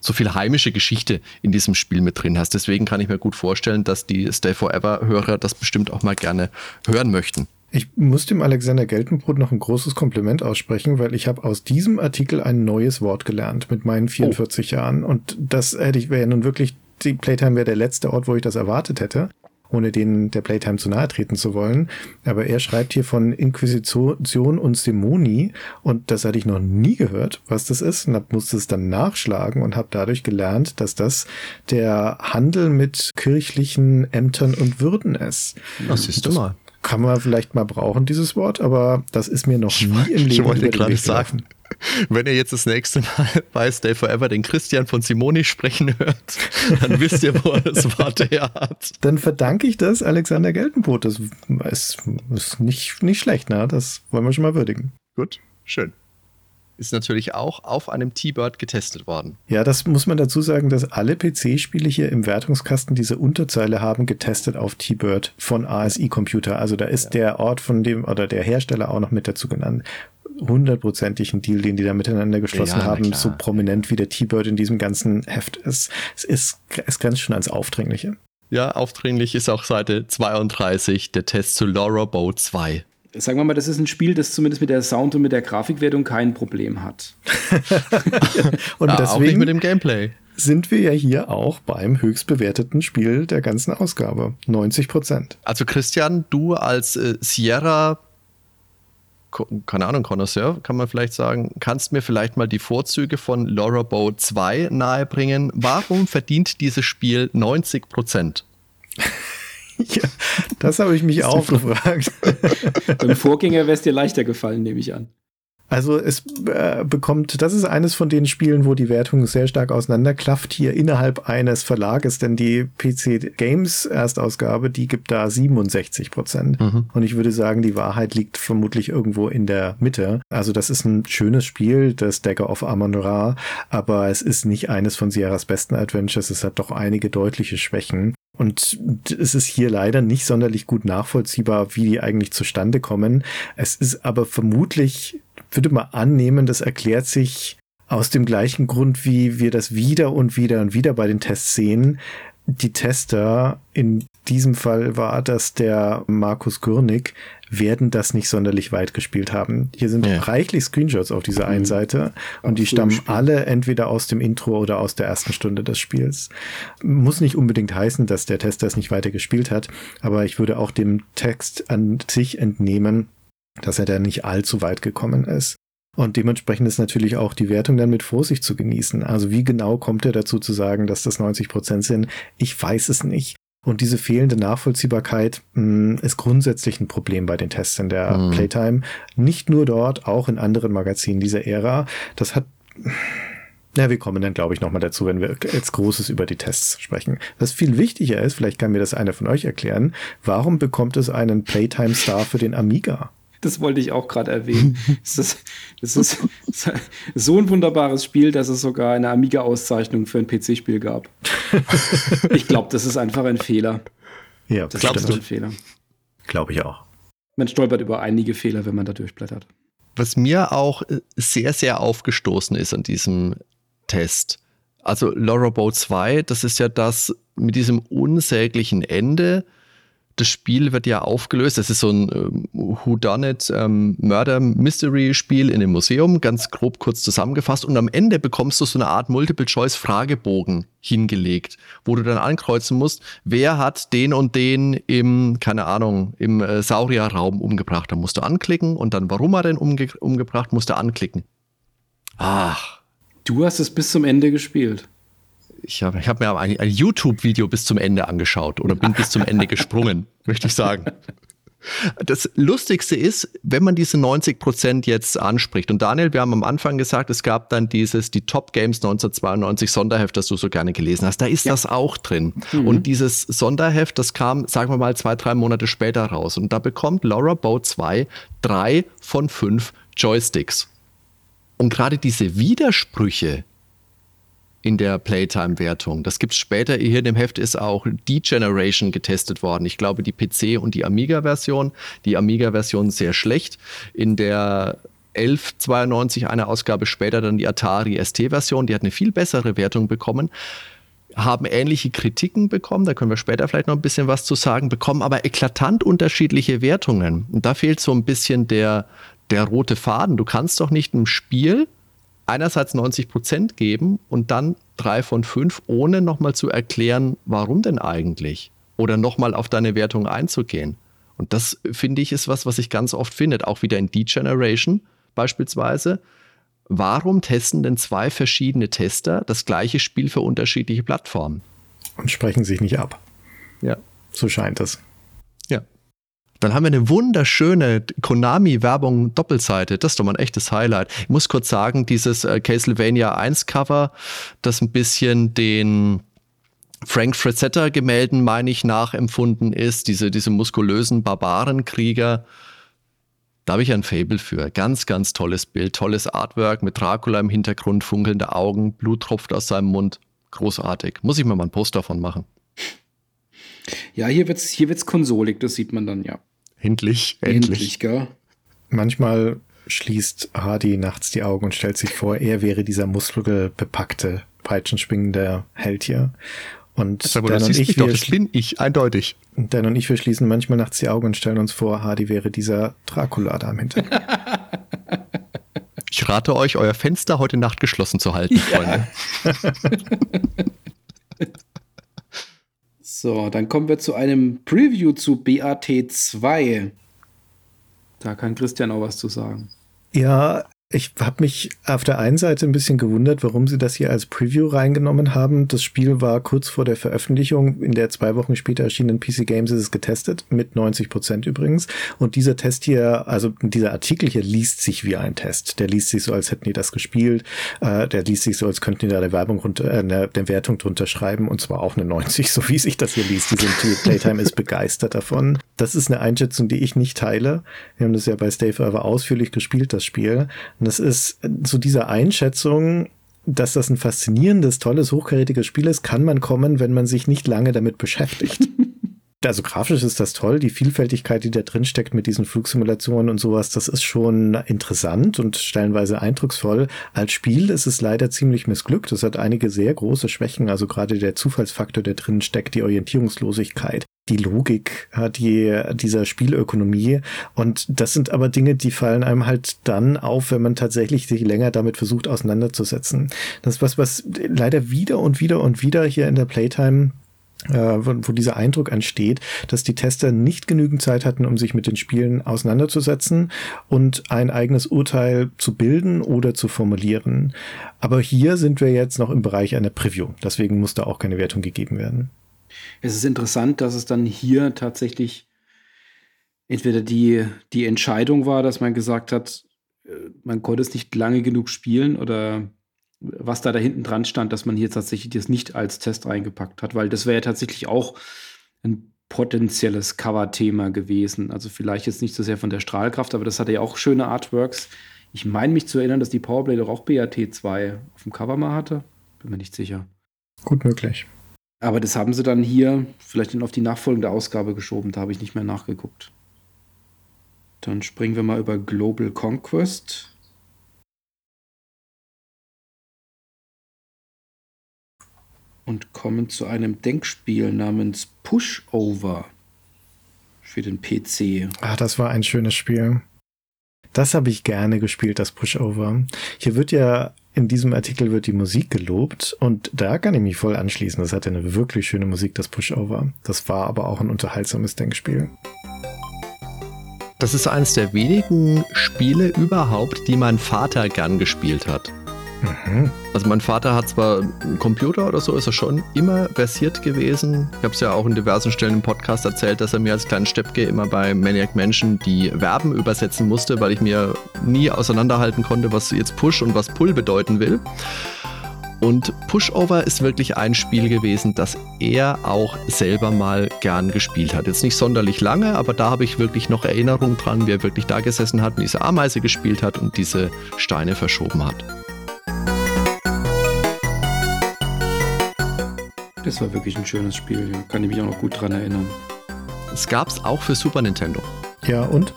Speaker 2: so viel heimische Geschichte in diesem Spiel mit drin hast. Deswegen kann ich mir gut vorstellen, dass die Stay Forever-Hörer das bestimmt auch mal gerne hören möchten.
Speaker 4: Ich muss dem Alexander Geltenbrot noch ein großes Kompliment aussprechen, weil ich habe aus diesem Artikel ein neues Wort gelernt mit meinen 44 oh. Jahren. Und das hätte ich, wäre ja nun wirklich, die Playtime wäre der letzte Ort, wo ich das erwartet hätte ohne denen der Playtime zu nahe treten zu wollen. Aber er schreibt hier von Inquisition und Simoni und das hatte ich noch nie gehört, was das ist und musste es dann nachschlagen und habe dadurch gelernt, dass das der Handel mit kirchlichen Ämtern und Würden ist.
Speaker 2: Das du mal.
Speaker 4: Kann man vielleicht mal brauchen, dieses Wort, aber das ist mir noch nie im Leben Ich
Speaker 2: wollte gerade sagen, wenn ihr jetzt das nächste Mal bei Stay Forever den Christian von Simoni sprechen hört, dann wisst ihr, wo er das Wort her hat.
Speaker 4: Dann verdanke ich das Alexander Geltenbrot. Das ist, ist nicht, nicht schlecht, ne? Das wollen wir schon mal würdigen.
Speaker 2: Gut, schön ist natürlich auch auf einem T-Bird getestet worden.
Speaker 4: Ja, das muss man dazu sagen, dass alle PC-Spiele hier im Wertungskasten diese Unterzeile haben getestet auf T-Bird von ASI Computer. Also da ist ja. der Ort von dem oder der Hersteller auch noch mit dazu genannt. Hundertprozentig ein Deal, den die da miteinander geschlossen ja, haben, so prominent wie der T-Bird in diesem ganzen Heft ist. Es ist, es grenzt schon ans Aufdringliche.
Speaker 2: Ja, aufdringlich ist auch Seite 32, der Test zu Laura Bow 2.
Speaker 3: Sagen wir mal, das ist ein Spiel, das zumindest mit der Sound- und mit der Grafikwertung kein Problem hat.
Speaker 4: und
Speaker 2: Ja,
Speaker 4: deswegen
Speaker 2: auch nicht mit dem Gameplay.
Speaker 4: sind wir ja hier auch beim höchst bewerteten Spiel der ganzen Ausgabe. 90 Prozent.
Speaker 2: Also Christian, du als äh, Sierra, keine Ahnung, Connoisseur, kann man vielleicht sagen, kannst mir vielleicht mal die Vorzüge von Laura Bow 2 nahebringen. Warum verdient dieses Spiel 90 Prozent?
Speaker 4: Ja, das habe ich mich auch gefragt.
Speaker 3: Beim Vorgänger wäre es dir leichter gefallen, nehme ich an.
Speaker 4: Also es äh, bekommt, das ist eines von den Spielen, wo die Wertung sehr stark auseinanderklafft hier innerhalb eines Verlages, denn die PC Games Erstausgabe, die gibt da 67 Prozent. Und ich würde sagen, die Wahrheit liegt vermutlich irgendwo in der Mitte. Also das ist ein schönes Spiel, das Dagger of Amon Ra, aber es ist nicht eines von Sierras besten Adventures. Es hat doch einige deutliche Schwächen. Und es ist hier leider nicht sonderlich gut nachvollziehbar, wie die eigentlich zustande kommen. Es ist aber vermutlich, würde mal annehmen, das erklärt sich aus dem gleichen Grund, wie wir das wieder und wieder und wieder bei den Tests sehen. Die Tester, in diesem Fall war das der Markus Gürnig, werden das nicht sonderlich weit gespielt haben. Hier sind
Speaker 2: Ja.
Speaker 4: reichlich Screenshots auf dieser einen Seite und die stammen
Speaker 3: gespielt.
Speaker 4: alle entweder aus dem Intro oder aus der ersten Stunde des Spiels. Muss nicht unbedingt heißen, dass der Tester es nicht weiter gespielt hat, aber ich würde auch dem Text an sich entnehmen, dass er da nicht allzu weit gekommen ist. Und dementsprechend ist natürlich auch die Wertung dann mit Vorsicht zu genießen. Also wie genau kommt er dazu zu sagen, dass das 90 Prozent sind? Ich weiß es nicht. Und diese fehlende Nachvollziehbarkeit mh, ist grundsätzlich ein Problem bei den Tests in der
Speaker 2: Mhm.
Speaker 4: Playtime. Nicht nur dort, auch in anderen Magazinen dieser Ära. Das hat ja, wir kommen dann, glaube ich, nochmal dazu, wenn wir jetzt Großes über die Tests sprechen. Was viel wichtiger ist, vielleicht kann mir das einer von euch erklären, warum bekommt es einen Playtime-Star für den Amiga?
Speaker 3: Das wollte ich auch gerade erwähnen. Es ist, es ist so ein wunderbares Spiel, dass es sogar eine Amiga-Auszeichnung für ein PC-Spiel gab. Ich glaube, das ist einfach ein Fehler.
Speaker 4: Ja,
Speaker 3: Das
Speaker 2: Glaubst
Speaker 3: ist
Speaker 2: du?
Speaker 3: ein Fehler.
Speaker 4: Glaube ich auch.
Speaker 3: Man stolpert über einige Fehler, wenn man da durchblättert.
Speaker 2: Was mir auch äh, sehr, sehr aufgestoßen ist an diesem Test. Also Laura Bow 2, das ist ja das mit diesem unsäglichen Ende. Das Spiel wird ja aufgelöst. Das ist so ein ähm, Whodunit ähm, Murder Mystery Spiel in einem Museum, ganz grob kurz zusammengefasst. Und am Ende bekommst du so eine Art Multiple Choice Fragebogen hingelegt, wo du dann ankreuzen musst, wer hat den und den im, keine Ahnung, im äh, Saurierraum umgebracht. Da musst du anklicken und dann, warum er den umge umgebracht, musst du anklicken. Ach,
Speaker 3: Du hast es bis zum Ende gespielt.
Speaker 2: Ich habe ich hab mir ein, ein YouTube-Video bis zum Ende angeschaut oder bin bis zum Ende gesprungen, möchte ich sagen. Das Lustigste ist, wenn man diese 90 Prozent jetzt anspricht. Und Daniel, wir haben am Anfang gesagt, es gab dann dieses, die Top Games 1992 Sonderheft, das du so gerne gelesen hast. Da ist das auch drin. Und dieses Sonderheft, das kam, sagen wir mal, zwei, drei Monate später raus. Und da bekommt Laura Bow 2 drei von fünf Joysticks. Und gerade diese Widersprüche, in der Playtime-Wertung. Das gibt's später. Hier in dem Heft ist auch D-Generation getestet worden. Ich glaube, die PC- und die Amiga-Version. Die Amiga-Version sehr schlecht. In der 1192, eine Ausgabe später, dann die Atari ST-Version. Die hat eine viel bessere Wertung bekommen. Haben ähnliche Kritiken bekommen, da können wir später vielleicht noch ein bisschen was zu sagen, bekommen aber eklatant unterschiedliche Wertungen. Und da fehlt so ein bisschen der, der rote Faden. Du kannst doch nicht im Spiel einerseits 90 Prozent geben und dann drei von fünf, ohne nochmal zu erklären, warum denn eigentlich? Oder nochmal auf deine Wertung einzugehen. Und das finde ich ist was, was sich ganz oft findet, auch wieder in D-Generation beispielsweise. Warum testen denn zwei verschiedene Tester das gleiche Spiel für unterschiedliche Plattformen?
Speaker 4: Und sprechen sich nicht ab.
Speaker 2: Ja.
Speaker 4: So scheint es.
Speaker 2: Dann haben wir eine wunderschöne Konami-Werbung Doppelseite. Das ist doch mal ein echtes Highlight. Ich muss kurz sagen, dieses äh, Castlevania 1 Cover, das ein bisschen den Frank Frazetta Gemälden, meine ich, nachempfunden ist. Diese, diese muskulösen Barbarenkrieger. Da habe ich ein Fable für. Ganz, ganz tolles Bild, tolles Artwork mit Dracula im Hintergrund, funkelnde Augen, Blut tropft aus seinem Mund. Großartig. Muss ich mir mal ein Post davon machen.
Speaker 3: Ja, hier wird's, hier wird's konsolig, das sieht man dann ja.
Speaker 2: Endlich, endlich.
Speaker 3: gell?
Speaker 4: Manchmal schließt Hardy nachts die Augen und stellt sich vor, er wäre dieser muskelbepackte, peitschenschwingende Held hier. Und
Speaker 2: das, Dan und ich, doch, das bin ich, eindeutig.
Speaker 4: Dan und ich, wir schließen manchmal nachts die Augen und stellen uns vor, Hardy wäre dieser Dracula da im Hintergrund.
Speaker 2: Ich rate euch, euer Fenster heute Nacht geschlossen zu halten, Freunde.
Speaker 3: so, dann kommen wir zu einem Preview zu BAT2. Da kann Christian auch was zu sagen.
Speaker 4: Ja, ich habe mich auf der einen Seite ein bisschen gewundert, warum sie das hier als Preview reingenommen haben. Das Spiel war kurz vor der Veröffentlichung. In der zwei Wochen später erschienenen PC Games ist es getestet, mit 90 Prozent übrigens. Und dieser Test hier, also dieser Artikel hier liest sich wie ein Test. Der liest sich so, als hätten die das gespielt. Äh, der liest sich so, als könnten die da eine Werbung runter, äh, eine, eine Wertung drunter schreiben. Und zwar auch eine 90, so wie sich das hier liest. Die, sind, die Playtime ist begeistert davon. Das ist eine Einschätzung, die ich nicht teile. Wir haben das ja bei Stay Forever ausführlich gespielt, das Spiel. Und das ist zu dieser Einschätzung, dass das ein faszinierendes, tolles, hochkarätiges Spiel ist, kann man kommen, wenn man sich nicht lange damit beschäftigt. Also grafisch ist das toll, die Vielfältigkeit, die da drin steckt mit diesen Flugsimulationen und sowas, das ist schon interessant und stellenweise eindrucksvoll. Als Spiel ist es leider ziemlich missglückt. Es hat einige sehr große Schwächen, also gerade der Zufallsfaktor, der drin steckt, die Orientierungslosigkeit, die Logik die, dieser Spielökonomie. Und das sind aber Dinge, die fallen einem halt dann auf, wenn man tatsächlich sich länger damit versucht auseinanderzusetzen. Das ist was, was leider wieder und wieder und wieder hier in der Playtime wo, wo dieser Eindruck entsteht, dass die Tester nicht genügend Zeit hatten, um sich mit den Spielen auseinanderzusetzen und ein eigenes Urteil zu bilden oder zu formulieren. Aber hier sind wir jetzt noch im Bereich einer Preview. Deswegen muss da auch keine Wertung gegeben werden.
Speaker 3: Es ist interessant, dass es dann hier tatsächlich entweder die, die Entscheidung war, dass man gesagt hat, äh, man konnte es nicht lange genug spielen oder was da da hinten dran stand, dass man hier tatsächlich das nicht als Test reingepackt hat, weil das wäre ja tatsächlich auch ein potenzielles Cover-Thema gewesen. Also vielleicht jetzt nicht so sehr von der Strahlkraft, aber das hatte ja auch schöne Artworks. Ich meine mich zu erinnern, dass die Powerblade doch auch BAT2 auf dem Cover mal hatte. Bin mir nicht sicher.
Speaker 4: Gut möglich.
Speaker 3: Aber das haben sie dann hier vielleicht auf die nachfolgende Ausgabe geschoben. Da habe ich nicht mehr nachgeguckt. Dann springen wir mal über Global Conquest. Und kommen zu einem Denkspiel namens Pushover für den PC.
Speaker 4: Ah, das war ein schönes Spiel. Das habe ich gerne gespielt, das Pushover. Hier wird ja in diesem Artikel wird die Musik gelobt und da kann ich mich voll anschließen. Das hatte eine wirklich schöne Musik, das Pushover. Das war aber auch ein unterhaltsames Denkspiel.
Speaker 2: Das ist eines der wenigen Spiele überhaupt, die mein Vater gern gespielt hat. Mhm. Also mein Vater hat zwar einen Computer oder so, ist er schon immer versiert gewesen. Ich habe es ja auch in diversen Stellen im Podcast erzählt, dass er mir als kleinen Steppke immer bei Maniac Mansion die Verben übersetzen musste, weil ich mir nie auseinanderhalten konnte, was jetzt Push und was Pull bedeuten will. Und Pushover ist wirklich ein Spiel gewesen, das er auch selber mal gern gespielt hat. Jetzt nicht sonderlich lange, aber da habe ich wirklich noch Erinnerungen dran, wie er wirklich da gesessen hat und diese Ameise gespielt hat und diese Steine verschoben hat.
Speaker 3: Das war wirklich ein schönes Spiel, ja. kann ich mich auch noch gut dran erinnern.
Speaker 2: Es gab es auch für Super Nintendo.
Speaker 4: Ja, und?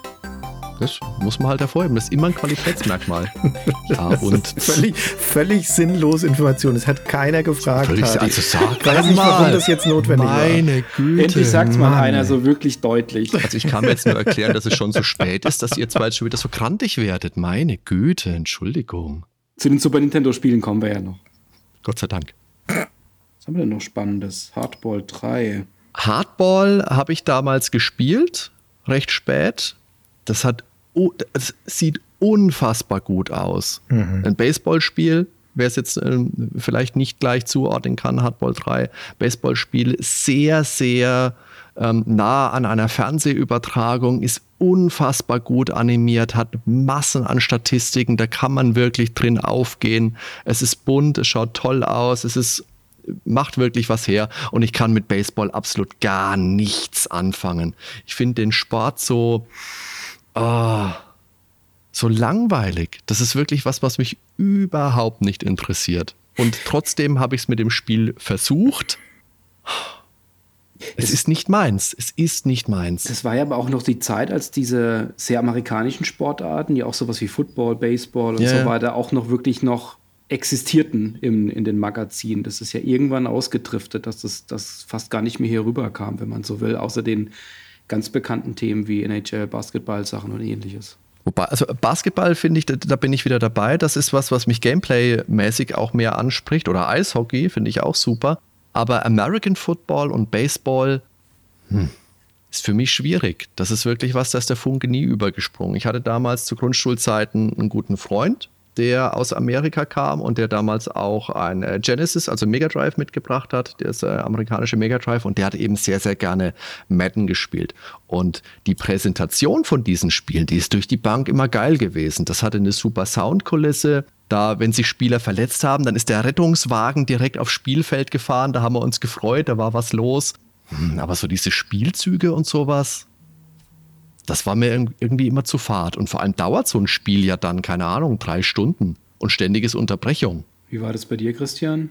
Speaker 2: Das muss man halt hervorheben. Das ist immer ein Qualitätsmerkmal.
Speaker 4: ja, und völlig, völlig sinnlose Information. Es hat keiner gefragt. Völlig,
Speaker 2: also sag
Speaker 4: weiß nicht, warum das jetzt notwendig
Speaker 3: Meine war. Güte. Endlich sagt mal einer so wirklich deutlich.
Speaker 2: Also ich kann mir jetzt nur erklären, dass es schon so spät ist, dass ihr zwei jetzt schon wieder so krantig werdet. Meine Güte, Entschuldigung.
Speaker 3: Zu den Super Nintendo-Spielen kommen wir ja noch.
Speaker 2: Gott sei Dank.
Speaker 3: Was haben wir denn noch Spannendes? Hardball 3.
Speaker 2: Hardball habe ich damals gespielt, recht spät. Das hat, das sieht unfassbar gut aus. Mhm. Ein Baseballspiel, wer es jetzt äh, vielleicht nicht gleich zuordnen kann, Hardball 3, Baseballspiel, sehr, sehr ähm, nah an einer Fernsehübertragung, ist unfassbar gut animiert, hat Massen an Statistiken, da kann man wirklich drin aufgehen. Es ist bunt, es schaut toll aus, es ist macht wirklich was her und ich kann mit Baseball absolut gar nichts anfangen. Ich finde den Sport so, oh, so langweilig. Das ist wirklich was, was mich überhaupt nicht interessiert. Und trotzdem habe ich es mit dem Spiel versucht. Es, es ist nicht meins. Es ist nicht meins.
Speaker 3: Das war ja aber auch noch die Zeit, als diese sehr amerikanischen Sportarten, die auch sowas wie Football, Baseball und yeah. so weiter, auch noch wirklich noch existierten in, in den Magazinen. Das ist ja irgendwann ausgedriftet, dass das, das fast gar nicht mehr hier rüberkam, wenn man so will, außer den ganz bekannten Themen wie NHL, Basketball-Sachen und ähnliches.
Speaker 2: Wobei, also Basketball finde ich, da, da, bin ich wieder dabei. Das ist was, was mich Gameplay-mäßig auch mehr anspricht. Oder Eishockey finde ich auch super. Aber American Football und Baseball hm, ist für mich schwierig. Das ist wirklich was, da ist der Funke nie übergesprungen. Ich hatte damals zu Grundschulzeiten einen guten Freund, der aus Amerika kam und der damals auch ein äh, Genesis, also Mega Drive mitgebracht hat, das äh, amerikanische Mega Drive und der hat eben sehr, sehr gerne Madden gespielt. Und die Präsentation von diesen Spielen, die ist durch die Bank immer geil gewesen. Das hatte eine super Soundkulisse. Da, wenn sich Spieler verletzt haben, dann ist der Rettungswagen direkt aufs Spielfeld gefahren. Da haben wir uns gefreut, da war was los. Hm, aber so diese Spielzüge und sowas, das war mir irgendwie immer zu fad. Und vor allem dauert so ein Spiel ja dann, keine Ahnung, drei Stunden und ständiges Unterbrechung.
Speaker 3: Wie war das bei dir, Christian?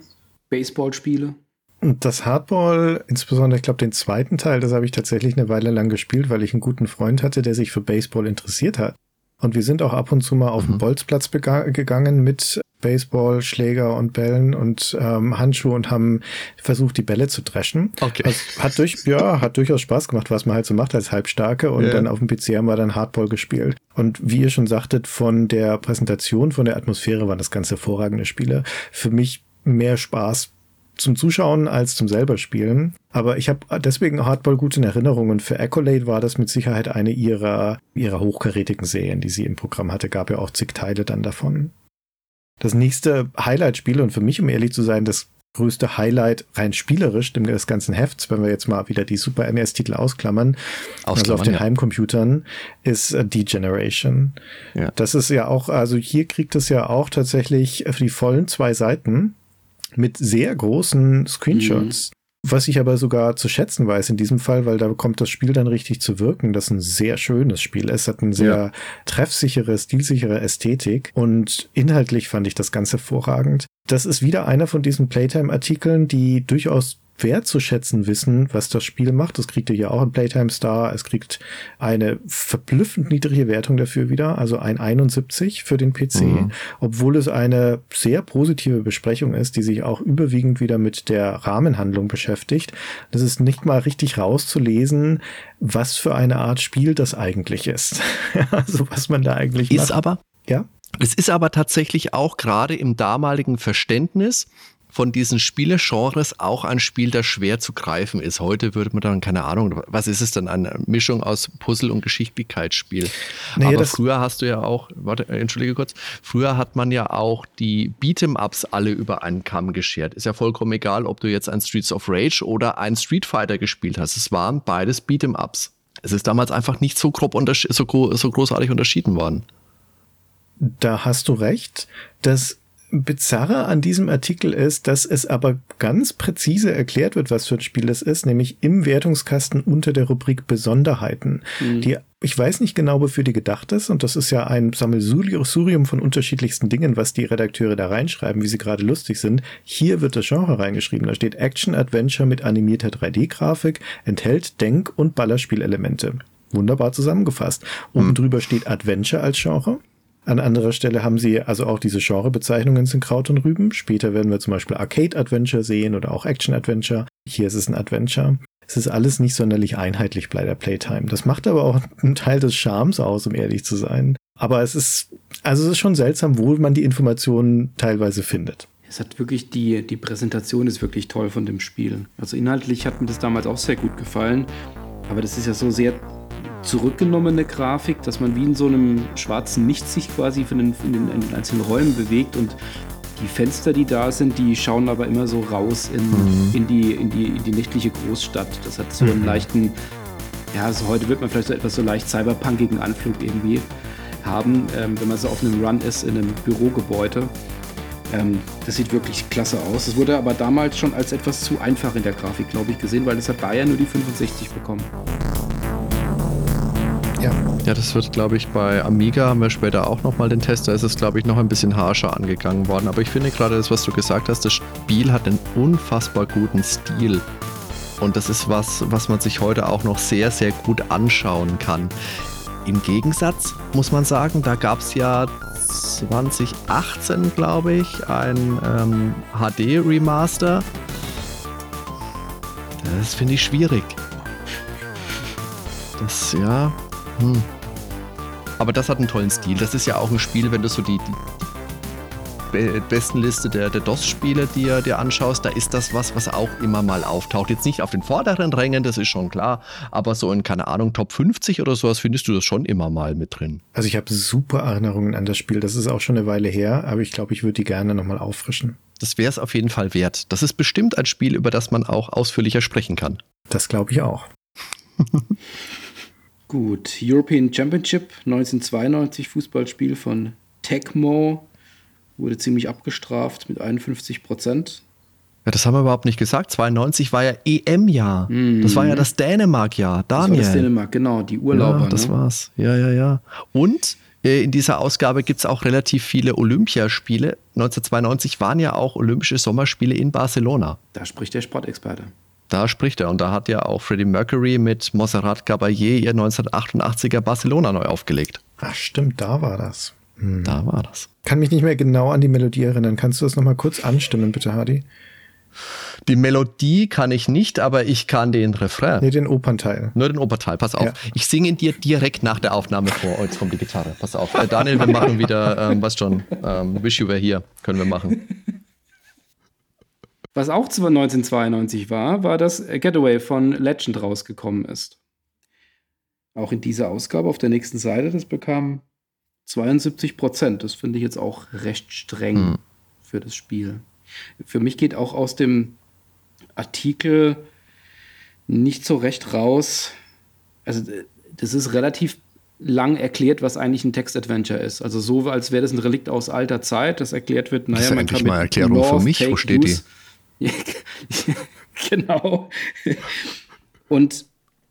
Speaker 3: Baseballspiele?
Speaker 4: Das Hardball, insbesondere, ich glaube, den zweiten Teil, das habe ich tatsächlich eine Weile lang gespielt, weil ich einen guten Freund hatte, der sich für Baseball interessiert hat. Und wir sind auch ab und zu mal auf mhm. den Bolzplatz gegangen mit Baseball, Schläger und Bällen und ähm, Handschuhe und haben versucht, die Bälle zu dreschen.
Speaker 2: Okay.
Speaker 4: Also hat, durch, ja, hat durchaus Spaß gemacht, was man halt so macht als Halbstarke. Und yeah. dann auf dem PC haben wir dann Hardball gespielt. Und wie ihr schon sagtet, von der Präsentation, von der Atmosphäre waren das ganz hervorragende Spiele. Für mich mehr Spaß zum Zuschauen als zum selber spielen. Aber ich habe deswegen Hardball gut in Erinnerung und für Accolade war das mit Sicherheit eine ihrer, ihrer hochkarätigen Serien, die sie im Programm hatte. Gab ja auch zig Teile dann davon. Das nächste Highlight-Spiel und für mich, um ehrlich zu sein, das größte Highlight rein spielerisch des ganzen Hefts, wenn wir jetzt mal wieder die Super NES-Titel ausklammern, ausklammern, also auf den ja. Heimcomputern, ist äh, Degeneration. Ja. Das ist ja auch, also hier kriegt es ja auch tatsächlich für die vollen zwei Seiten mit sehr großen Screenshots. Mhm. Was ich aber sogar zu schätzen weiß in diesem Fall, weil da kommt das Spiel dann richtig zu wirken, das ein sehr schönes Spiel ist, hat eine sehr ja. treffsichere, stilsichere Ästhetik und inhaltlich fand ich das ganz hervorragend. Das ist wieder einer von diesen Playtime-Artikeln, die durchaus wertzuschätzen wissen, was das Spiel macht. Das kriegt ihr ja auch in Playtime Star. Es kriegt eine verblüffend niedrige Wertung dafür wieder, also ein 71 für den PC, mhm. obwohl es eine sehr positive Besprechung ist, die sich auch überwiegend wieder mit der Rahmenhandlung beschäftigt. Das ist nicht mal richtig rauszulesen, was für eine Art Spiel das eigentlich ist. also was man da eigentlich
Speaker 2: ist macht. aber ja. Es ist aber tatsächlich auch gerade im damaligen Verständnis von diesen Spielegenres auch ein Spiel, das schwer zu greifen ist. Heute würde man dann, keine Ahnung, was ist es dann, eine Mischung aus Puzzle- und Geschicklichkeitsspiel. Nee, Aber früher hast du ja auch, warte, entschuldige kurz, früher hat man ja auch die Beat'em-Ups alle über einen Kamm geschert. Ist ja vollkommen egal, ob du jetzt ein Streets of Rage oder ein Street Fighter gespielt hast. Es waren beides Beat'em-Ups. Es ist damals einfach nicht so grob so, so großartig unterschieden worden.
Speaker 4: Da hast du recht. Das Bizarre an diesem Artikel ist, dass es aber ganz präzise erklärt wird, was für ein Spiel das ist, nämlich im Wertungskasten unter der Rubrik Besonderheiten. Mhm. Die, ich weiß nicht genau, wofür die gedacht ist, und das ist ja ein Sammelsurium von unterschiedlichsten Dingen, was die Redakteure da reinschreiben, wie sie gerade lustig sind. Hier wird das Genre reingeschrieben. Da steht Action Adventure mit animierter 3D-Grafik, enthält Denk- und Ballerspielelemente. Wunderbar zusammengefasst. Oben mhm. drüber steht Adventure als Genre. An anderer Stelle haben sie also auch diese Genrebezeichnungen sind Kraut und Rüben. Später werden wir zum Beispiel Arcade Adventure sehen oder auch Action Adventure. Hier ist es ein Adventure. Es ist alles nicht sonderlich einheitlich bei der Playtime. Das macht aber auch einen Teil des Charmes aus, um ehrlich zu sein. Aber es ist, also es ist schon seltsam, wo man die Informationen teilweise findet.
Speaker 3: Es hat wirklich die, die Präsentation ist wirklich toll von dem Spiel. Also inhaltlich hat mir das damals auch sehr gut gefallen. Aber das ist ja so sehr zurückgenommene Grafik, dass man wie in so einem schwarzen Nichts sich quasi in den, in den einzelnen Räumen bewegt und die Fenster, die da sind, die schauen aber immer so raus in, mhm. in, die, in, die, in die nächtliche Großstadt. Das hat so einen mhm. leichten, ja, also heute wird man vielleicht so etwas so leicht cyberpunkigen Anflug irgendwie haben, ähm, wenn man so auf einem Run ist in einem Bürogebäude. Ähm, das sieht wirklich klasse aus. Es wurde aber damals schon als etwas zu einfach in der Grafik, glaube ich, gesehen, weil es hat Bayern nur die 65 bekommen.
Speaker 2: Ja. Das wird, glaube ich, bei Amiga haben wir später auch nochmal den Test. Da ist es, glaube ich, noch ein bisschen harscher angegangen worden. Aber ich finde gerade das, was du gesagt hast, das Spiel hat einen unfassbar guten Stil. Und das ist was, was man sich heute auch noch sehr, sehr gut anschauen kann. Im Gegensatz muss man sagen, da gab es ja 2018, glaube ich, ein ähm, HD-Remaster. Das finde ich schwierig. Das, ja. Hm. Aber das hat einen tollen Stil. Das ist ja auch ein Spiel, wenn du so die, die besten Liste der, der DOS-Spiele dir, dir anschaust, da ist das was, was auch immer mal auftaucht. Jetzt nicht auf den vorderen Rängen, das ist schon klar, aber so in, keine Ahnung, Top 50 oder sowas findest du das schon immer mal mit drin.
Speaker 4: Also ich habe super Erinnerungen an das Spiel. Das ist auch schon eine Weile her, aber ich glaube, ich würde die gerne nochmal auffrischen.
Speaker 2: Das wäre es auf jeden Fall wert. Das ist bestimmt ein Spiel, über das man auch ausführlicher sprechen kann.
Speaker 4: Das glaube ich auch.
Speaker 3: Gut, European Championship 1992 Fußballspiel von Tecmo wurde ziemlich abgestraft mit 51 Prozent.
Speaker 2: Ja, das haben wir überhaupt nicht gesagt. 92 war ja EM-Jahr. Mm. Das war ja das Dänemark-Jahr. Daniel. Das war das
Speaker 3: Dänemark, genau, die Urlauber.
Speaker 2: Ja, das
Speaker 3: ne?
Speaker 2: war's. Ja, ja, ja. Und äh, in dieser Ausgabe gibt es auch relativ viele Olympiaspiele. 1992 waren ja auch Olympische Sommerspiele in Barcelona.
Speaker 3: Da spricht der Sportexperte.
Speaker 2: Da spricht er. Und da hat ja auch Freddie Mercury mit Montserrat Caballé ihr 1988er Barcelona neu aufgelegt.
Speaker 4: Ach, stimmt, da war das.
Speaker 2: Hm. Da war das.
Speaker 4: Kann mich nicht mehr genau an die Melodie erinnern. Kannst du das nochmal kurz anstimmen, bitte, Hardy?
Speaker 2: Die Melodie kann ich nicht, aber ich kann den Refrain.
Speaker 4: Nee, den Opernteil.
Speaker 2: Nur den Opernteil, pass auf. Ja. Ich singe ihn dir direkt nach der Aufnahme vor. Oh, jetzt kommt die Gitarre, pass auf. Äh, Daniel, wir machen wieder, ähm, was schon, ähm, Wish You Were Here, können wir machen.
Speaker 3: Was auch 1992 war, war, dass Getaway von Legend rausgekommen ist. Auch in dieser Ausgabe auf der nächsten Seite, das bekam 72 Prozent. Das finde ich jetzt auch recht streng mhm. für das Spiel. Für mich geht auch aus dem Artikel nicht so recht raus. Also, das ist relativ lang erklärt, was eigentlich ein Text-Adventure ist. Also so, als wäre das ein Relikt aus alter Zeit, das erklärt wird,
Speaker 2: naja, man kann mal Erklärung North, für mich, wo steht use, die?
Speaker 3: genau. Und,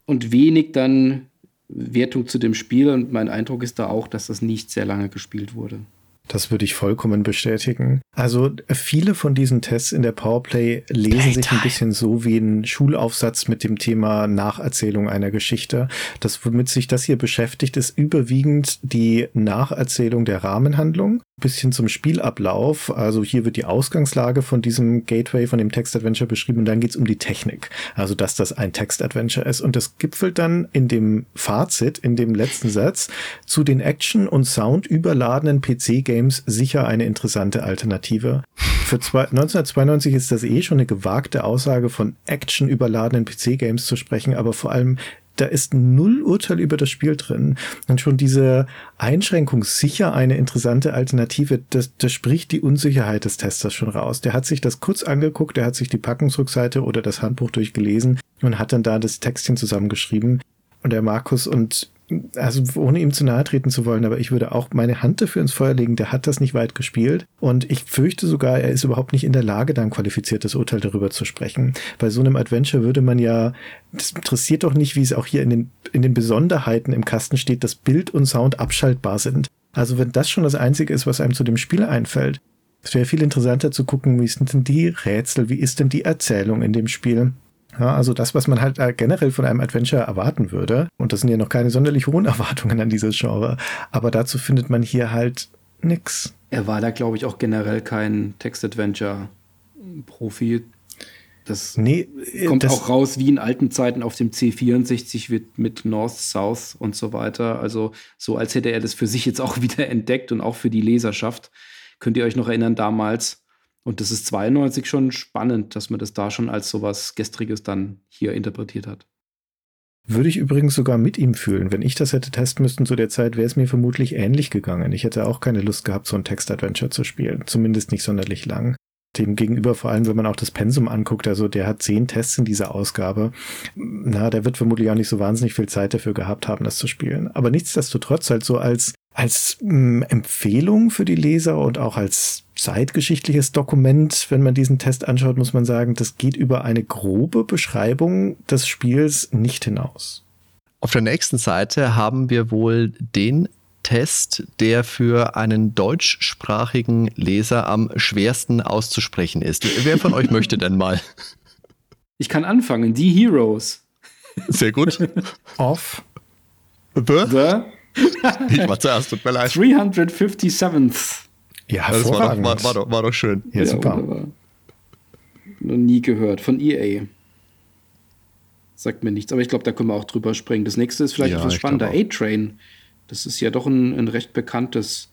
Speaker 3: und wenig dann Wertung zu dem Spiel. Und mein Eindruck ist da auch, dass das nicht sehr lange gespielt wurde.
Speaker 4: Das würde ich vollkommen bestätigen. Also viele von diesen Tests in der Powerplay lesen Playtime. sich ein bisschen so wie ein Schulaufsatz mit dem Thema Nacherzählung einer Geschichte. Das, womit sich das hier beschäftigt, ist überwiegend die Nacherzählung der Rahmenhandlung bisschen zum Spielablauf. Also hier wird die Ausgangslage von diesem Gateway, von dem Text-Adventure beschrieben und dann geht's um die Technik. Also dass das ein Text-Adventure ist. Und das gipfelt dann in dem Fazit, in dem letzten Satz, zu den Action- und Sound überladenen PC-Games sicher eine interessante Alternative. Für 1992 ist das eh schon eine gewagte Aussage von Action überladenen PC-Games zu sprechen, aber vor allem da ist null Urteil über das Spiel drin. Und schon diese Einschränkung sicher eine interessante Alternative, das, das spricht die Unsicherheit des Testers schon raus. Der hat sich das kurz angeguckt, der hat sich die Packungsrückseite oder das Handbuch durchgelesen und hat dann da das Textchen zusammengeschrieben. Und der Markus und also ohne ihm zu nahe treten zu wollen, aber ich würde auch meine Hand dafür ins Feuer legen, der hat das nicht weit gespielt. Und ich fürchte sogar, er ist überhaupt nicht in der Lage, da ein qualifiziertes Urteil darüber zu sprechen. Bei so einem Adventure würde man ja, das interessiert doch nicht, wie es auch hier in den, in den Besonderheiten im Kasten steht, dass Bild und Sound abschaltbar sind. Also wenn das schon das Einzige ist, was einem zu dem Spiel einfällt, es wäre viel interessanter zu gucken, wie sind denn die Rätsel, wie ist denn die Erzählung in dem Spiel. Ja, also das, was man halt äh, generell von einem Adventure erwarten würde. Und das sind ja noch keine sonderlich hohen Erwartungen an dieses Genre. Aber dazu findet man hier halt nix.
Speaker 3: Er war da, glaube ich, auch generell kein Text-Adventure-Profi. Das nee, äh, kommt das auch raus wie in alten Zeiten auf dem C64 mit, mit North, South und so weiter. Also so, als hätte er das für sich jetzt auch wieder entdeckt und auch für die Leserschaft. Könnt ihr euch noch erinnern, damals und das ist 92 schon spannend, dass man das da schon als sowas Gestriges dann hier interpretiert hat.
Speaker 4: Würde ich übrigens sogar mit ihm fühlen. Wenn ich das hätte testen müssen zu der Zeit, wäre es mir vermutlich ähnlich gegangen. Ich hätte auch keine Lust gehabt, so ein Text-Adventure zu spielen. Zumindest nicht sonderlich lang. Dem gegenüber, vor allem wenn man auch das Pensum anguckt, also der hat zehn Tests in dieser Ausgabe. Na, der wird vermutlich auch nicht so wahnsinnig viel Zeit dafür gehabt haben, das zu spielen. Aber nichtsdestotrotz halt so als, als mh, Empfehlung für die Leser und auch als zeitgeschichtliches Dokument, wenn man diesen Test anschaut, muss man sagen, das geht über eine grobe Beschreibung des Spiels nicht hinaus.
Speaker 2: Auf der nächsten Seite haben wir wohl den Test, der für einen deutschsprachigen Leser am schwersten auszusprechen ist. Wer von euch möchte denn mal?
Speaker 3: Ich kann anfangen. Die Heroes.
Speaker 2: Sehr gut.
Speaker 4: Off.
Speaker 3: The, The
Speaker 2: ich war zuerst, tut mir leid.
Speaker 3: 357th.
Speaker 4: Ja,
Speaker 2: Das war doch, war, war, doch, war doch schön.
Speaker 4: ja, super.
Speaker 3: wunderbar. Noch nie gehört. Von EA. Sagt mir nichts, aber ich glaube, da können wir auch drüber springen. Das nächste ist vielleicht
Speaker 2: Ja,
Speaker 3: etwas spannender. A-Train. Das ist ja doch ein, ein recht bekanntes,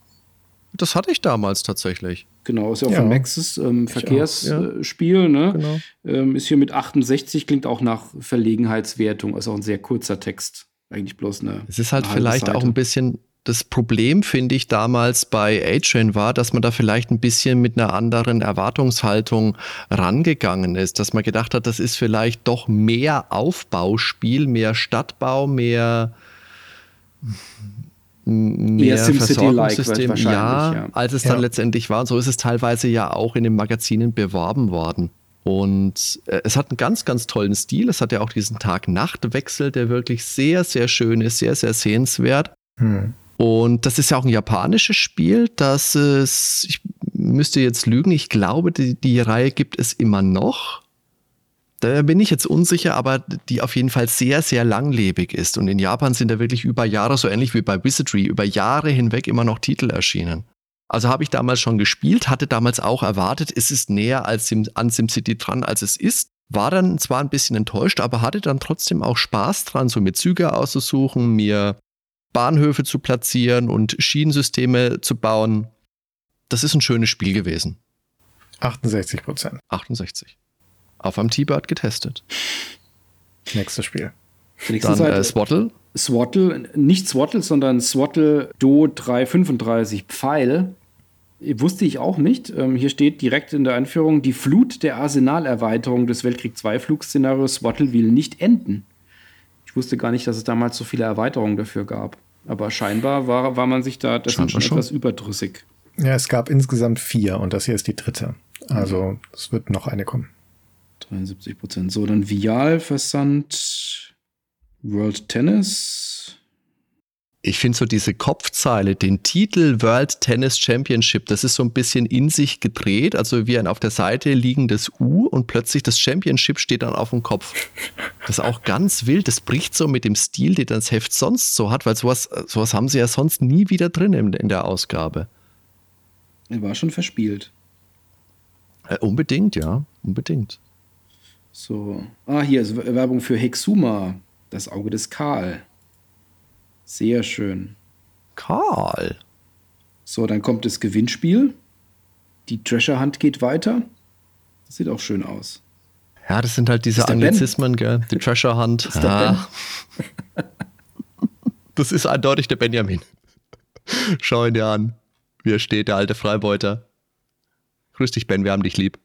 Speaker 2: Das hatte ich damals tatsächlich.
Speaker 3: genau, ist ja auch
Speaker 4: Ja.
Speaker 3: von Maxis ähm,
Speaker 2: ja.
Speaker 3: Verkehrsspiel, ne?
Speaker 2: Genau.
Speaker 3: Ähm, ist hier mit 68, klingt auch nach Verlegenheitswertung, ist auch ein sehr kurzer Text. Eigentlich bloß eine.
Speaker 2: Es ist halt vielleicht
Speaker 3: Seite.
Speaker 2: auch ein bisschen das Problem, finde ich, damals bei A-Train war, dass man da vielleicht ein bisschen mit einer anderen Erwartungshaltung rangegangen ist, dass man gedacht hat, das ist vielleicht doch mehr Aufbauspiel, mehr Stadtbau, mehr mehr
Speaker 3: SimCity-like
Speaker 2: Versorgungssystem,
Speaker 3: wahrscheinlich,
Speaker 2: ja,
Speaker 3: ja.
Speaker 2: als es dann
Speaker 4: Ja.
Speaker 2: letztendlich war. Und so ist es teilweise ja auch in den Magazinen beworben worden. Und äh, es hat einen ganz, ganz tollen Stil. Es hat ja auch diesen Tag-Nacht-Wechsel, der wirklich sehr, sehr schön ist, sehr, sehr sehenswert.
Speaker 4: Hm.
Speaker 2: Und das ist ja auch ein japanisches Spiel, das es, ich müsste jetzt lügen, ich glaube, die, die Reihe gibt es immer noch. Da bin ich jetzt unsicher, aber die auf jeden Fall sehr, sehr langlebig ist. Und in Japan sind da wirklich über Jahre, so ähnlich wie bei Wizardry, über Jahre hinweg immer noch Titel erschienen. Also habe ich damals schon gespielt, hatte damals auch erwartet, es ist näher als Sim, an SimCity dran, als es ist. War dann zwar ein bisschen enttäuscht, aber hatte dann trotzdem auch Spaß dran, so mir Züge auszusuchen, mir Bahnhöfe zu platzieren und Schienensysteme zu bauen. Das ist ein schönes Spiel gewesen.
Speaker 4: 68 Prozent.
Speaker 2: 68. Auf einem T-Bird getestet.
Speaker 4: Nächstes Spiel.
Speaker 2: Dann äh, Swaddle.
Speaker 3: Swaddle, nicht Swaddle, sondern Swaddle Do 335 Pfeil. Wusste ich auch nicht. Ähm, hier steht direkt in der Einführung, die Flut der Arsenalerweiterung des Weltkrieg II-Flugszenarios Swaddle will nicht enden. Ich wusste gar nicht, dass es damals so viele Erweiterungen dafür gab. Aber scheinbar war, war man sich da das
Speaker 2: Scheinbar
Speaker 3: schon
Speaker 2: schon.
Speaker 3: etwas überdrüssig.
Speaker 4: Ja, es gab insgesamt vier und das hier ist die dritte. Also es wird noch eine kommen.
Speaker 3: 73 Prozent. So, dann Vial, Versand, World Tennis.
Speaker 2: Ich finde so diese Kopfzeile, den Titel World Tennis Championship, das ist so ein bisschen in sich gedreht, also wie ein auf der Seite liegendes U und plötzlich das Championship steht dann auf dem Kopf. Das ist auch ganz wild, das bricht so mit dem Stil, den das Heft sonst so hat, weil sowas, sowas haben sie ja sonst nie wieder drin in, in der Ausgabe.
Speaker 3: Er war schon verspielt.
Speaker 2: Äh, unbedingt, ja, unbedingt.
Speaker 3: So. Ah, hier ist Werbung für Hexuma, das Auge des Karl. Sehr schön.
Speaker 2: Karl.
Speaker 3: So, dann kommt das Gewinnspiel. Die Treasure Hunt geht weiter. Das sieht auch schön aus.
Speaker 2: Ja, das sind halt diese? Anglizismen, gell? Die Treasure Hunt.
Speaker 3: ist der
Speaker 2: Ah. Das ist eindeutig der Benjamin. Schau ihn dir an. Wie er steht, der alte Freibeuter. Grüß dich, Ben, wir haben dich lieb.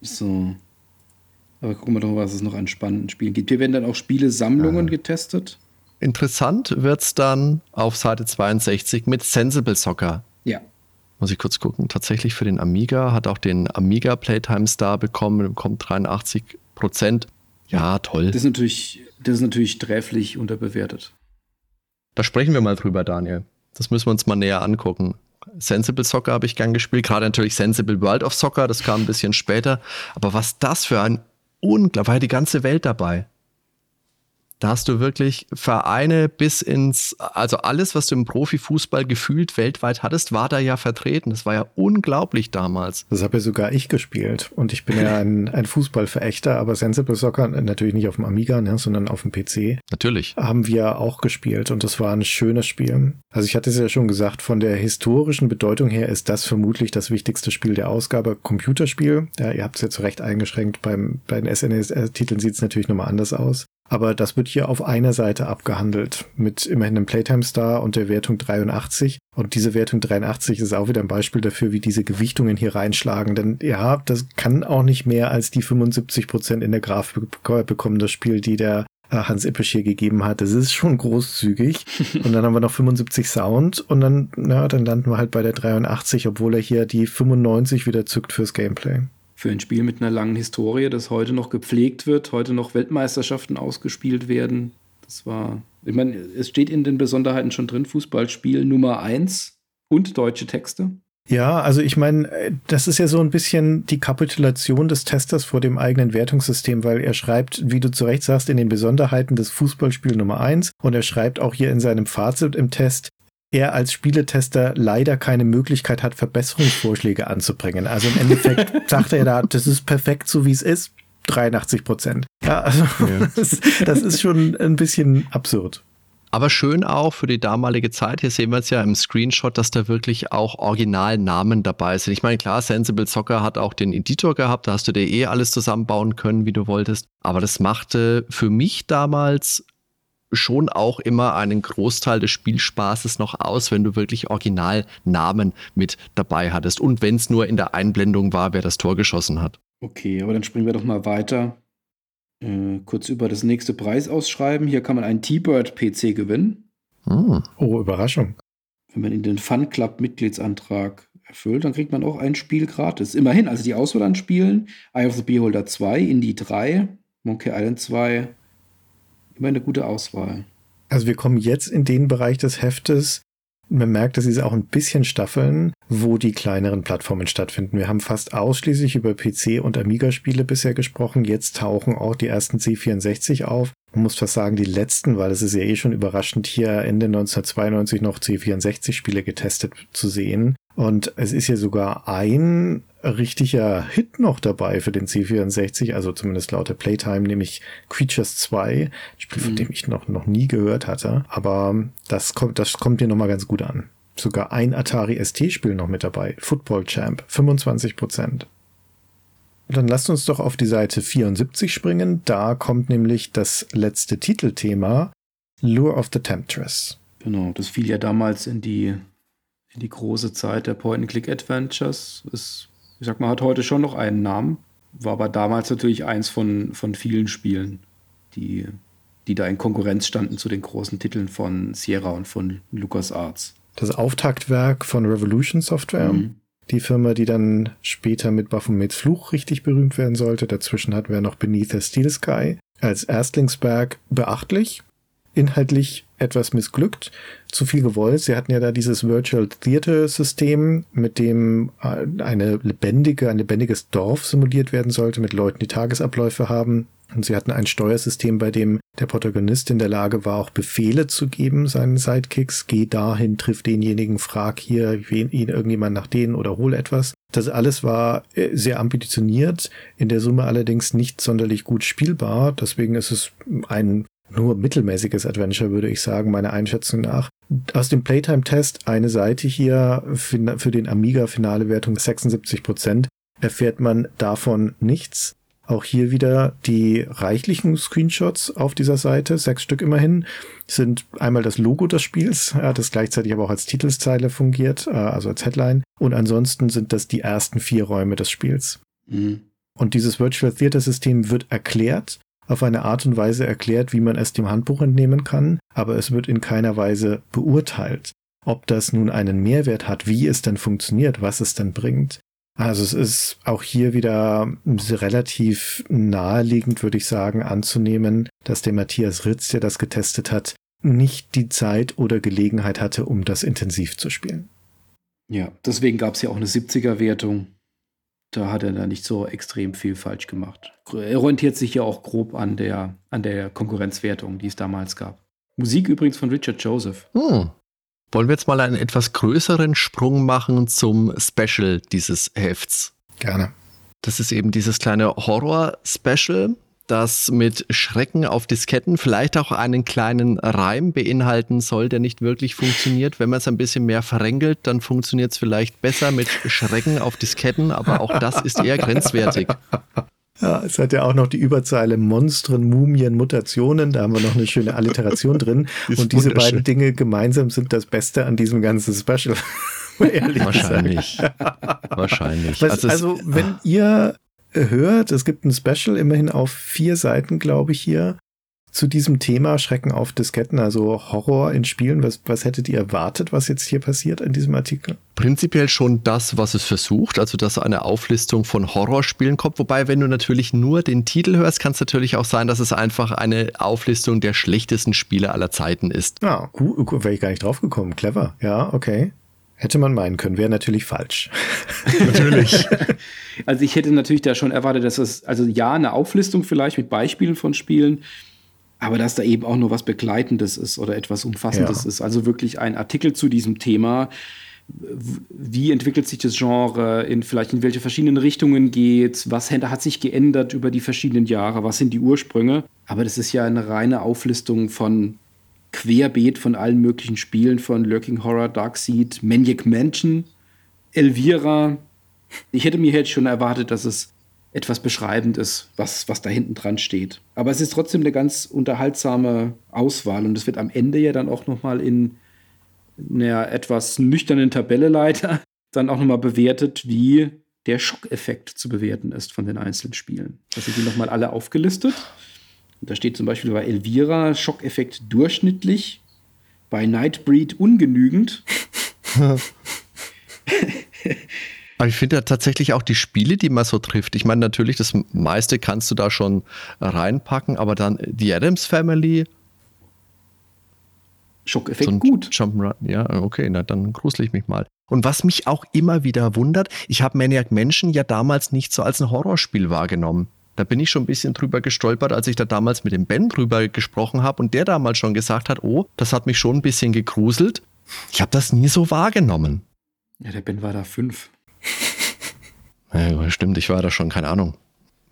Speaker 3: So. Aber gucken wir doch, was es noch an spannenden Spielen gibt. Hier werden dann auch Spielesammlungen getestet.
Speaker 2: Interessant wird's dann auf Seite 62 mit Sensible Soccer.
Speaker 3: Ja.
Speaker 2: Muss ich kurz gucken. Tatsächlich für den Amiga, hat auch den Amiga Playtime Star bekommen, bekommt 83 Prozent. Ja, toll.
Speaker 3: Das ist natürlich, das ist natürlich sträflich unterbewertet.
Speaker 2: Da sprechen wir mal drüber, Daniel. Das müssen wir uns mal näher angucken. Sensible Soccer habe ich gern gespielt, gerade natürlich Sensible World of Soccer, das kam ein bisschen später. Aber was das für ein unglaublich, war ja die ganze Welt dabei. Da hast du wirklich Vereine bis ins, also alles, was du im Profifußball gefühlt weltweit hattest, war da ja vertreten. Das war ja unglaublich damals.
Speaker 4: Das habe ja sogar ich gespielt. Und ich bin ja ein, ein Fußballverächter, aber Sensible Soccer natürlich nicht auf dem Amiga, ne, sondern auf dem PC.
Speaker 2: Natürlich.
Speaker 4: Haben wir auch gespielt und das war ein schönes Spiel. Also ich hatte es ja schon gesagt, von der historischen Bedeutung her ist das vermutlich das wichtigste Spiel der Ausgabe. Computerspiel, ja, ihr habt es ja zu Recht eingeschränkt, beim, bei den SNES-Titeln sieht es natürlich nochmal anders aus. Aber das wird hier auf einer Seite abgehandelt, mit immerhin einem Playtime Star und der Wertung 83. Und diese Wertung 83 ist auch wieder ein Beispiel dafür, wie diese Gewichtungen hier reinschlagen. Denn ja, das kann auch nicht mehr als die 75 Prozent in der Grafik bekommen, das Spiel, die der äh, Hans Ippisch hier gegeben hat. Das ist schon großzügig. und dann haben wir noch 75 Sound und dann, na, dann landen wir halt bei der 83, obwohl er hier die 95 wieder zückt fürs Gameplay.
Speaker 3: Für ein Spiel mit einer langen Historie, das heute noch gepflegt wird, heute noch Weltmeisterschaften ausgespielt werden. Das war, ich meine, es steht in den Besonderheiten schon drin, Fußballspiel Nummer 1 und deutsche Texte.
Speaker 4: Ja, also ich meine, das ist ja so ein bisschen die Kapitulation des Testers vor dem eigenen Wertungssystem, weil er schreibt, wie du zu Recht sagst, in den Besonderheiten des Fußballspiels Nummer eins und er schreibt auch hier in seinem Fazit im Test, er als Spieletester leider keine Möglichkeit hat, Verbesserungsvorschläge anzubringen. Also im Endeffekt sagt er da, das ist perfekt so wie es ist, 83 Prozent. Ja, also ja. Das, das ist schon ein bisschen absurd.
Speaker 2: Aber schön auch für die damalige Zeit. Hier sehen wir es ja im Screenshot, dass da wirklich auch Originalnamen dabei sind. Ich meine, klar, Sensible Soccer hat auch den Editor gehabt, da hast du dir eh alles zusammenbauen können, wie du wolltest. Aber das machte für mich damals schon auch immer einen Großteil des Spielspaßes noch aus, wenn du wirklich Originalnamen mit dabei hattest. Und wenn es nur in der Einblendung war, wer das Tor geschossen hat.
Speaker 3: Okay, aber dann springen wir doch mal weiter. Äh, kurz über das nächste Preis ausschreiben. Hier kann man einen T-Bird-PC gewinnen.
Speaker 4: Hm. Oh, Überraschung.
Speaker 3: Wenn man in den Fun Club-Mitgliedsantrag erfüllt, dann kriegt man auch ein Spiel gratis. Immerhin, also die Auswahl an Spielen: Eye of the Beholder 2, Indie 3, Monkey Island 2. Immer eine gute Auswahl.
Speaker 4: Also wir kommen jetzt in den Bereich des Heftes, man merkt, dass sie auch ein bisschen staffeln, wo die kleineren Plattformen stattfinden. Wir haben fast ausschließlich über PC- und Amiga-Spiele bisher gesprochen. Jetzt tauchen auch die ersten C64 auf. Man muss fast sagen, die letzten, weil es ist ja eh schon überraschend, hier Ende 1992 noch C64-Spiele getestet zu sehen. Und es ist ja sogar ein richtiger Hit noch dabei für den C64, also zumindest laut der Playtime, nämlich Creatures 2, ein Spiel, von mhm. dem ich noch, noch nie gehört hatte. Aber das kommt, das kommt dir nochmal ganz gut an. Sogar ein Atari ST-Spiel noch mit dabei. Football Champ, 25 Prozent. Dann lasst uns doch auf die Seite 74 springen. Da kommt nämlich das letzte Titelthema, Lure of the Temptress.
Speaker 3: Genau, das fiel ja damals in die, in die große Zeit der Point-and-Click-Adventures. Ist ich sag mal, hat heute schon noch einen Namen, war aber damals natürlich eins von, von vielen Spielen, die, die da in Konkurrenz standen zu den großen Titeln von Sierra und von LucasArts.
Speaker 4: Das Auftaktwerk von Revolution Software. Mhm. Die Firma, die dann später mit Baphomets Fluch richtig berühmt werden sollte. Dazwischen hatten wir noch Beneath the Steel Sky. Als Erstlingsberg beachtlich, inhaltlich etwas missglückt, zu viel gewollt. Sie hatten ja da dieses Virtual Theater System, mit dem äh, eine lebendige, ein lebendiges Dorf simuliert werden sollte, mit Leuten, die Tagesabläufe haben. Und sie hatten ein Steuersystem, bei dem der Protagonist in der Lage war, auch Befehle zu geben, seinen Sidekicks. Geh dahin, triff denjenigen, frag hier wen, ihn irgendjemand nach denen oder hol etwas. Das alles war äh, sehr ambitioniert, in der Summe allerdings nicht sonderlich gut spielbar. Deswegen ist es ein nur mittelmäßiges Adventure, würde ich sagen, meiner Einschätzung nach. Aus dem Playtime-Test eine Seite hier für den Amiga finale Wertung 76 Prozent erfährt man davon nichts. Auch hier wieder die reichlichen Screenshots auf dieser Seite, sechs Stück immerhin, sind einmal das Logo des Spiels, das gleichzeitig aber auch als Titelzeile fungiert, äh, also als Headline. Und ansonsten sind das die ersten vier Räume des Spiels. Mhm. Und dieses Virtual Theater System wird erklärt auf eine Art und Weise erklärt, wie man es dem Handbuch entnehmen kann, aber es wird in keiner Weise beurteilt, ob das nun einen Mehrwert hat, wie es denn funktioniert, was es denn bringt. Also es ist auch hier wieder relativ naheliegend, würde ich sagen, anzunehmen, dass der Matthias Ritz, der das getestet hat, nicht die Zeit oder Gelegenheit hatte, um das intensiv zu spielen.
Speaker 3: Ja, deswegen gab es ja auch eine 70er-Wertung da hat er da nicht so extrem viel falsch gemacht. Er orientiert sich ja auch grob an der, an der Konkurrenzwertung, die es damals gab. Musik übrigens von Richard Joseph. Hm.
Speaker 2: Wollen wir jetzt mal einen etwas größeren Sprung machen zum Special dieses Hefts?
Speaker 4: Gerne.
Speaker 2: Das ist eben dieses kleine Horror-Special das mit Schrecken auf Disketten vielleicht auch einen kleinen Reim beinhalten soll, der nicht wirklich funktioniert. Wenn man es ein bisschen mehr verrängelt, dann funktioniert es vielleicht besser mit Schrecken auf Disketten, aber auch das ist eher grenzwertig.
Speaker 4: Ja, es hat ja auch noch die Überzeile Monstren, Mumien, Mutationen. Da haben wir noch eine schöne Alliteration drin. Und diese beiden Dinge gemeinsam sind das Beste an diesem ganzen Special.
Speaker 2: Wahrscheinlich. Wahrscheinlich.
Speaker 4: Was, also, also, wenn ihr hört. Es gibt ein Special immerhin auf vier Seiten, glaube ich, hier zu diesem Thema Schrecken auf Disketten, also Horror in Spielen. Was, was hättet ihr erwartet, was jetzt hier passiert in diesem Artikel?
Speaker 2: Prinzipiell schon das, was es versucht, also dass eine Auflistung von Horrorspielen kommt. Wobei, wenn du natürlich nur den Titel hörst, kann es natürlich auch sein, dass es einfach eine Auflistung der schlechtesten Spiele aller Zeiten ist.
Speaker 4: Ja, gut, gut wäre ich gar nicht drauf gekommen. Clever. Ja, okay. Hätte man meinen können, wäre natürlich falsch.
Speaker 2: natürlich.
Speaker 3: Also ich hätte natürlich da schon erwartet, dass es, also ja, eine Auflistung vielleicht mit Beispielen von Spielen, aber dass da eben auch noch was Begleitendes ist oder etwas Umfassendes ja. ist. Also wirklich ein Artikel zu diesem Thema. Wie entwickelt sich das Genre, in vielleicht in welche verschiedenen Richtungen geht, was hat sich geändert über die verschiedenen Jahre, was sind die Ursprünge. Aber das ist ja eine reine Auflistung von Querbeet von allen möglichen Spielen, von Lurking Horror, Darkseid, Maniac Mansion, Elvira. Ich hätte mir jetzt schon erwartet, dass es etwas beschreibend ist, was, was da hinten dran steht. Aber es ist trotzdem eine ganz unterhaltsame Auswahl und es wird am Ende ja dann auch noch mal in einer etwas nüchternen Tabelle leider dann auch noch mal bewertet, wie der Schockeffekt zu bewerten ist von den einzelnen Spielen. Das sind die noch mal alle aufgelistet. Und da steht zum Beispiel bei Elvira Schockeffekt durchschnittlich, bei Nightbreed ungenügend.
Speaker 2: Aber ich finde ja tatsächlich auch die Spiele, die man so trifft. Ich meine, natürlich, das meiste kannst du da schon reinpacken, aber dann die Adams Family.
Speaker 3: Schockeffekt so gut.
Speaker 2: Jump'n'Run, ja, okay, na, dann grusel ich mich mal. Und was mich auch immer wieder wundert, ich habe Maniac Mansion ja damals nicht so als ein Horrorspiel wahrgenommen. Da bin ich schon ein bisschen drüber gestolpert, als ich da damals mit dem Ben drüber gesprochen habe und der damals schon gesagt hat, oh, das hat mich schon ein bisschen gegruselt. Ich habe das nie so wahrgenommen.
Speaker 3: Ja, der Ben war da fünf.
Speaker 2: Ja, stimmt, ich war da schon, keine Ahnung,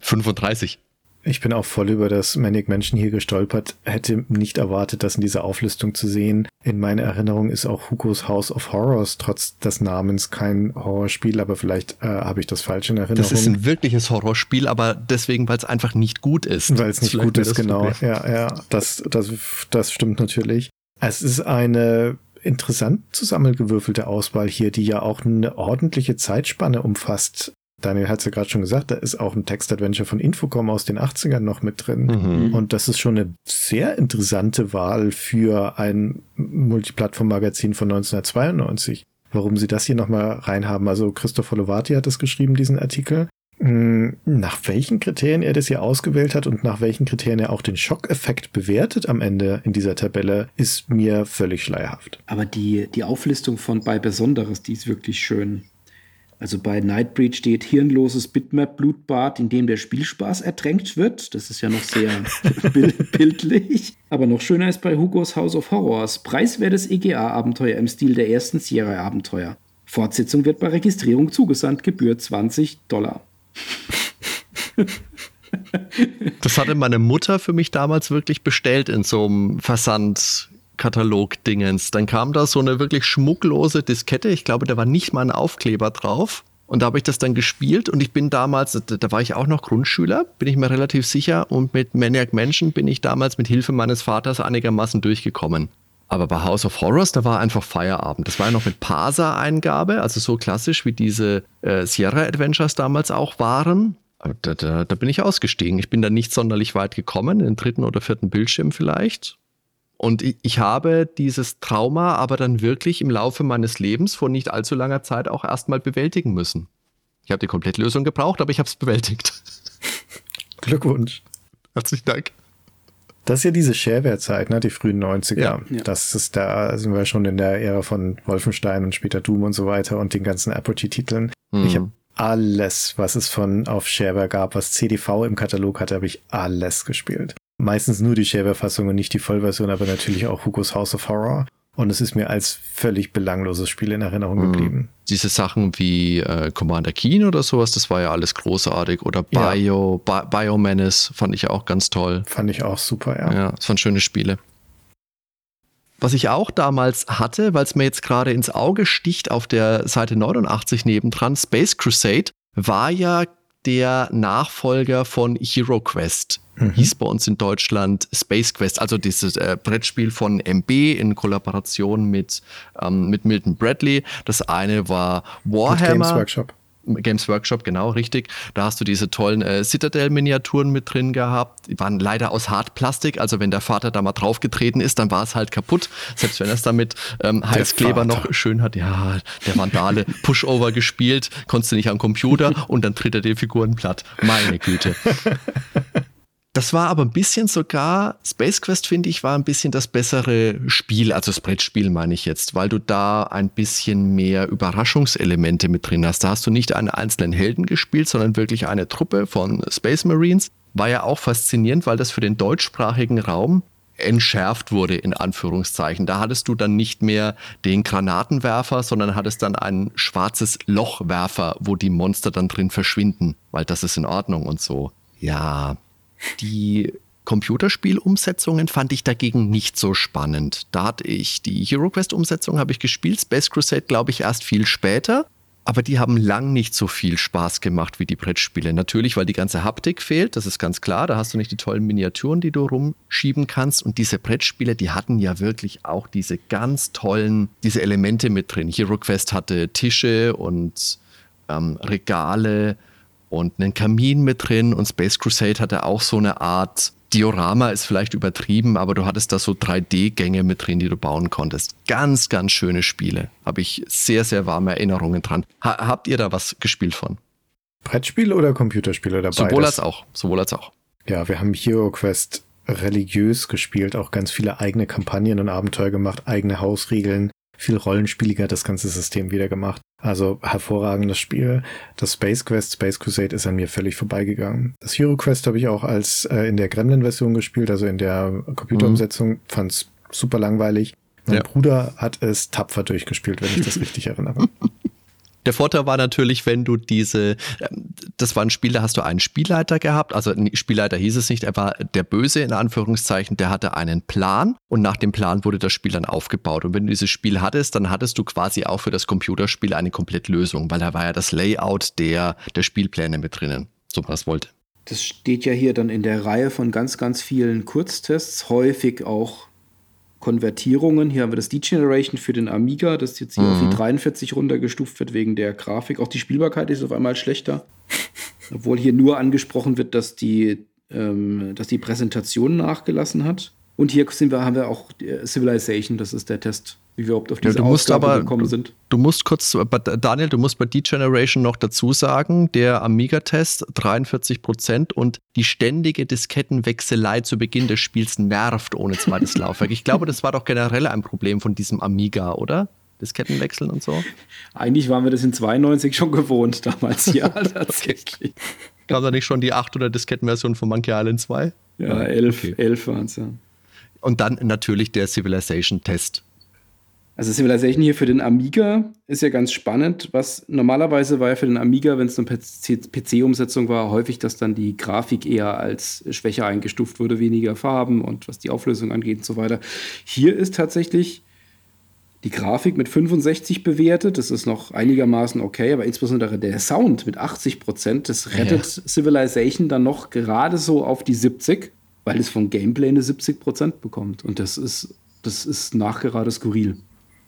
Speaker 2: 35.
Speaker 4: Ich bin auch voll über das Manic Mansion hier gestolpert, hätte nicht erwartet, das in dieser Auflistung zu sehen. In meiner Erinnerung ist auch Hugos House of Horrors trotz des Namens kein Horrorspiel, aber vielleicht äh, habe ich das falsch in Erinnerung.
Speaker 2: Das ist ein wirkliches Horrorspiel, aber deswegen, weil es einfach nicht gut ist.
Speaker 4: Weil es nicht gut ist, genau. Problem. Ja, ja, das, das, das stimmt natürlich. Es ist eine interessant zusammengewürfelte Auswahl hier, die ja auch eine ordentliche Zeitspanne umfasst. Daniel hat es ja gerade schon gesagt, da ist auch ein Text-Adventure von Infocom aus den 80ern noch mit drin. Mhm. Und das ist schon eine sehr interessante Wahl für ein Multiplattform-Magazin von 1992. Warum sie das hier nochmal reinhaben. Also Christopher Lovati hat das geschrieben, diesen Artikel. Hm, nach welchen Kriterien er das hier ausgewählt hat und nach welchen Kriterien er auch den Schockeffekt bewertet am Ende in dieser Tabelle, ist mir völlig schleierhaft.
Speaker 3: Aber die, die Auflistung von bei Besonderes, die ist wirklich schön. Also bei Nightbreed steht hirnloses Bitmap-Blutbad, in dem der Spielspaß ertränkt wird. Das ist ja noch sehr bildlich. Aber noch schöner ist bei Hugos House of Horrors. Preiswertes EGA-Abenteuer im Stil der ersten Sierra-Abenteuer. Fortsetzung wird bei Registrierung zugesandt, Gebühr 20 Dollar.
Speaker 2: Das hatte meine Mutter für mich damals wirklich bestellt in so einem Versand Katalog-Dingens. Dann kam da so eine wirklich schmucklose Diskette. Ich glaube, da war nicht mal ein Aufkleber drauf. Und da habe ich das dann gespielt und ich bin damals, da war ich auch noch Grundschüler, bin ich mir relativ sicher. Und mit Maniac Mansion bin ich damals mit Hilfe meines Vaters einigermaßen durchgekommen. Aber bei House of Horrors, da war einfach Feierabend. Das war ja noch mit Parser-Eingabe, also so klassisch wie diese äh, Sierra Adventures damals auch waren. Da, da, da bin ich ausgestiegen. Ich bin da nicht sonderlich weit gekommen, in den dritten oder vierten Bildschirm vielleicht. Und ich habe dieses Trauma aber dann wirklich im Laufe meines Lebens vor nicht allzu langer Zeit auch erstmal bewältigen müssen. Ich habe die Komplettlösung gebraucht, aber ich habe es bewältigt.
Speaker 4: Glückwunsch.
Speaker 2: Herzlichen Dank.
Speaker 4: Das ist ja diese Shareware-Zeit, ne, die frühen 90er. Ja, ja. Das ist da, sind wir schon in der Ära von Wolfenstein und später Doom und so weiter und den ganzen Apogee-Titeln. Mhm. Ich habe alles, was es von auf Shareware gab, was CDV im Katalog hatte, habe ich alles gespielt meistens nur die Shareware-Fassung und nicht die Vollversion, aber natürlich auch Hugos House of Horror. Und es ist mir als völlig belangloses Spiel in Erinnerung mhm. geblieben.
Speaker 2: Diese Sachen wie äh, Commander Keen oder sowas, das war ja alles großartig. Oder Bio, ja. Bi Biomenace fand ich ja auch ganz toll.
Speaker 4: Fand ich auch super, ja.
Speaker 2: Ja, das waren schöne Spiele. Was ich auch damals hatte, weil es mir jetzt gerade ins Auge sticht auf der Seite 89 nebendran, Space Crusade, war ja der Nachfolger von Hero Quest. Mhm. Hieß bei uns in Deutschland Space Quest, also dieses äh, Brettspiel von MB in Kollaboration mit, ähm, mit Milton Bradley. Das eine war Warhammer. Games Workshop. Games Workshop, genau, richtig. Da hast du diese tollen äh, Citadel-Miniaturen mit drin gehabt. Die waren leider aus Hartplastik, also wenn der Vater da mal draufgetreten ist, dann war es halt kaputt. Selbst wenn er es damit ähm, Heißkleber noch schön hat. Ja, der Vandale, Pushover gespielt, konntest du nicht am Computer und dann tritt er die Figuren platt. Meine Güte. Das war aber ein bisschen sogar, Space Quest finde ich, war ein bisschen das bessere Spiel, also das Brettspiel meine ich jetzt, weil du da ein bisschen mehr Überraschungselemente mit drin hast. Da hast du nicht einen einzelnen Helden gespielt, sondern wirklich eine Truppe von Space Marines. War ja auch faszinierend, weil das für den deutschsprachigen Raum entschärft wurde, in Anführungszeichen. Da hattest du dann nicht mehr den Granatenwerfer, sondern hattest dann ein schwarzes Lochwerfer, wo die Monster dann drin verschwinden, weil das ist in Ordnung und so. Ja, die Computerspielumsetzungen fand ich dagegen nicht so spannend. Da hatte ich die HeroQuest-Umsetzung habe ich gespielt, Space Crusade glaube ich erst viel später. Aber die haben lang nicht so viel Spaß gemacht wie die Brettspiele. Natürlich, weil die ganze Haptik fehlt, das ist ganz klar. Da hast du nicht die tollen Miniaturen, die du rumschieben kannst. Und diese Brettspiele, die hatten ja wirklich auch diese ganz tollen, diese Elemente mit drin. HeroQuest hatte Tische und ähm, Regale und einen Kamin mit drin und Space Crusade hatte auch so eine Art Diorama ist vielleicht übertrieben, aber du hattest da so 3D-Gänge mit drin, die du bauen konntest. Ganz, ganz schöne Spiele. Habe ich sehr, sehr warme Erinnerungen dran. Ha habt ihr da was gespielt von?
Speaker 4: Brettspiel oder Computerspiele dabei?
Speaker 2: Sowohl als auch. Sowohl als auch.
Speaker 4: Ja, wir haben Hero Quest religiös gespielt, auch ganz viele eigene Kampagnen und Abenteuer gemacht, eigene Hausregeln, viel rollenspieliger das ganze System wieder gemacht. Also hervorragendes Spiel. Das Space Quest, Space Crusade ist an mir völlig vorbeigegangen. Das Hero Quest habe ich auch als äh, in der Gremlin-Version gespielt, also in der Computerumsetzung. Mhm. Fand's super langweilig. Mein ja. Bruder hat es tapfer durchgespielt, wenn ich das richtig erinnere.
Speaker 2: Der Vorteil war natürlich, wenn du diese, ähm, das war ein Spiel, da hast du einen Spielleiter gehabt, also Spielleiter hieß es nicht, er war der Böse in Anführungszeichen, der hatte einen Plan und nach dem Plan wurde das Spiel dann aufgebaut. Und wenn du dieses Spiel hattest, dann hattest du quasi auch für das Computerspiel eine Komplettlösung, weil da war ja das Layout der, der Spielpläne mit drinnen, so was wollte.
Speaker 3: Das steht ja hier dann in der Reihe von ganz, ganz vielen Kurztests, häufig auch Konvertierungen. Hier haben wir das Degeneration für den Amiga, das jetzt hier mhm. auf die 43 runtergestuft wird wegen der Grafik. Auch die Spielbarkeit ist auf einmal schlechter. Obwohl hier nur angesprochen wird, dass die, ähm, dass die Präsentation nachgelassen hat. Und hier sind wir, haben wir auch äh, Civilization, das ist der Test wie wir überhaupt auf diese
Speaker 2: ja, du musst Ausgabe aber, gekommen sind. Du, du, musst kurz, Daniel, du musst bei D-Generation noch dazu sagen, der Amiga-Test 43 Prozent und die ständige Diskettenwechselei zu Beginn des Spiels nervt ohne zweites Laufwerk. Ich glaube, das war doch generell ein Problem von diesem Amiga, oder? Diskettenwechseln und so?
Speaker 3: Eigentlich waren wir das in 92 schon gewohnt damals, ja, tatsächlich.
Speaker 2: Gab da nicht schon die 8 oder Diskettenversion von Monkey Island 2?
Speaker 3: Ja, 11, okay. 11 waren es, ja.
Speaker 2: Und dann natürlich der Civilization-Test
Speaker 3: also Civilization hier für den Amiga ist ja ganz spannend. Was normalerweise war ja für den Amiga, wenn es eine PC-Umsetzung war, häufig, dass dann die Grafik eher als schwächer eingestuft wurde, weniger Farben und was die Auflösung angeht und so weiter. Hier ist tatsächlich die Grafik mit 65 bewertet. Das ist noch einigermaßen okay, aber insbesondere der Sound mit 80 Prozent, das rettet ja. Civilization dann noch gerade so auf die 70, weil es vom Gameplay eine 70 Prozent bekommt. Und das ist, das ist nachgerade skurril.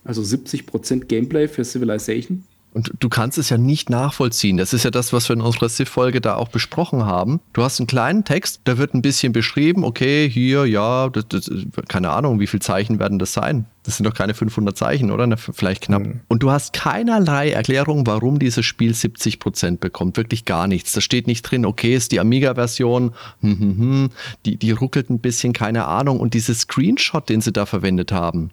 Speaker 3: Also 70% Gameplay für Civilization.
Speaker 2: Und du kannst es ja nicht nachvollziehen. Das ist ja das, was wir in unserer Civ-Folge da auch besprochen haben. Du hast einen kleinen Text, da wird ein bisschen beschrieben, okay, hier, ja, das, das, keine Ahnung, wie viele Zeichen werden das sein? Das sind doch keine 500 Zeichen, oder? Na, vielleicht knapp. Mhm. Und du hast keinerlei Erklärung, warum dieses Spiel 70% bekommt. Wirklich gar nichts. Da steht nicht drin, okay, ist die Amiga-Version, hm, hm, hm, die, die ruckelt ein bisschen, keine Ahnung. Und dieses Screenshot, den sie da verwendet haben,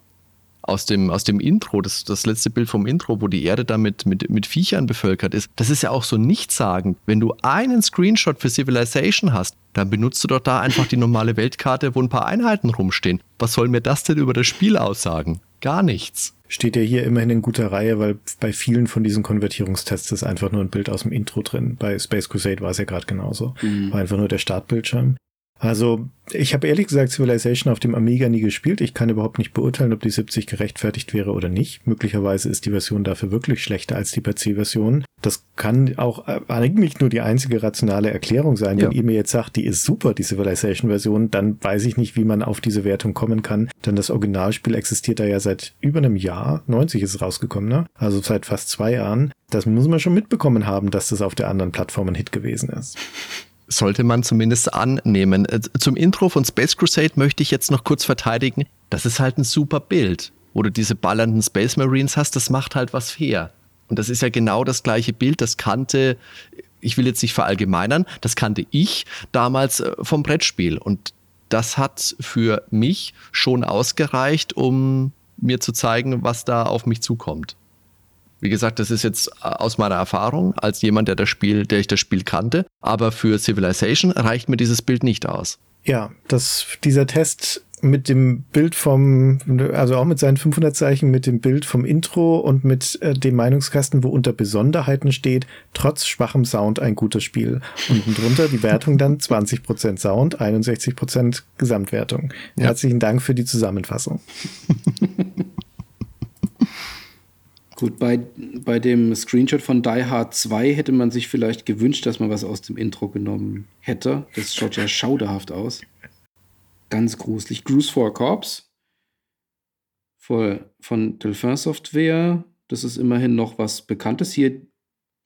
Speaker 2: aus dem, aus dem Intro, das, das letzte Bild vom Intro, wo die Erde da mit, mit, mit Viechern bevölkert ist, das ist ja auch so nichtssagend. Wenn du einen Screenshot für Civilization hast, dann benutzt du doch da einfach die normale Weltkarte, wo ein paar Einheiten rumstehen. Was soll mir das denn über das Spiel aussagen? Gar nichts.
Speaker 4: Steht ja hier immerhin in guter Reihe, weil bei vielen von diesen Konvertierungstests ist einfach nur ein Bild aus dem Intro drin. Bei Space Crusade war es ja gerade genauso. Mhm. War einfach nur der Startbildschirm. Also, ich habe ehrlich gesagt Civilization auf dem Amiga nie gespielt. Ich kann überhaupt nicht beurteilen, ob die 70 gerechtfertigt wäre oder nicht. Möglicherweise ist die Version dafür wirklich schlechter als die PC-Version. Das kann auch äh, eigentlich nur die einzige rationale Erklärung sein. Ja. Wenn ihr mir jetzt sagt, die ist super, die Civilization-Version, dann weiß ich nicht, wie man auf diese Wertung kommen kann. Denn das Originalspiel existiert da ja seit über einem Jahr. 90 ist es rausgekommen, ne? Also seit fast zwei Jahren. Das muss man schon mitbekommen haben, dass das auf der anderen Plattform ein Hit gewesen ist
Speaker 2: sollte man zumindest annehmen. Äh, zum Intro von Space Crusade möchte ich jetzt noch kurz verteidigen. Das ist halt ein super Bild, wo du diese ballernden Space Marines hast. Das macht halt was her. Und das ist ja genau das gleiche Bild. Das kannte ich will jetzt nicht verallgemeinern, das kannte ich damals äh, vom Brettspiel. Und das hat für mich schon ausgereicht, um mir zu zeigen, was da auf mich zukommt. Wie gesagt, das ist jetzt äh, aus meiner Erfahrung als jemand, der das Spiel, der ich das Spiel kannte. Aber für Civilization reicht mir dieses Bild nicht aus.
Speaker 4: Ja, das, dieser Test mit dem Bild vom, also auch mit seinen 500 Zeichen, mit dem Bild vom Intro und mit äh, dem Meinungskasten, wo unter Besonderheiten steht, trotz schwachem Sound ein gutes Spiel. Und drunter die Wertung dann 20% Sound, 61% Gesamtwertung. Ja. Herzlichen Dank für die Zusammenfassung.
Speaker 3: Gut, bei, bei dem Screenshot von Die Hard 2 hätte man sich vielleicht gewünscht, dass man was aus dem Intro genommen hätte. Das schaut ja schauderhaft aus. Ganz gruselig. Cruise for Corps von Delphin Software. Das ist immerhin noch was Bekanntes. Hier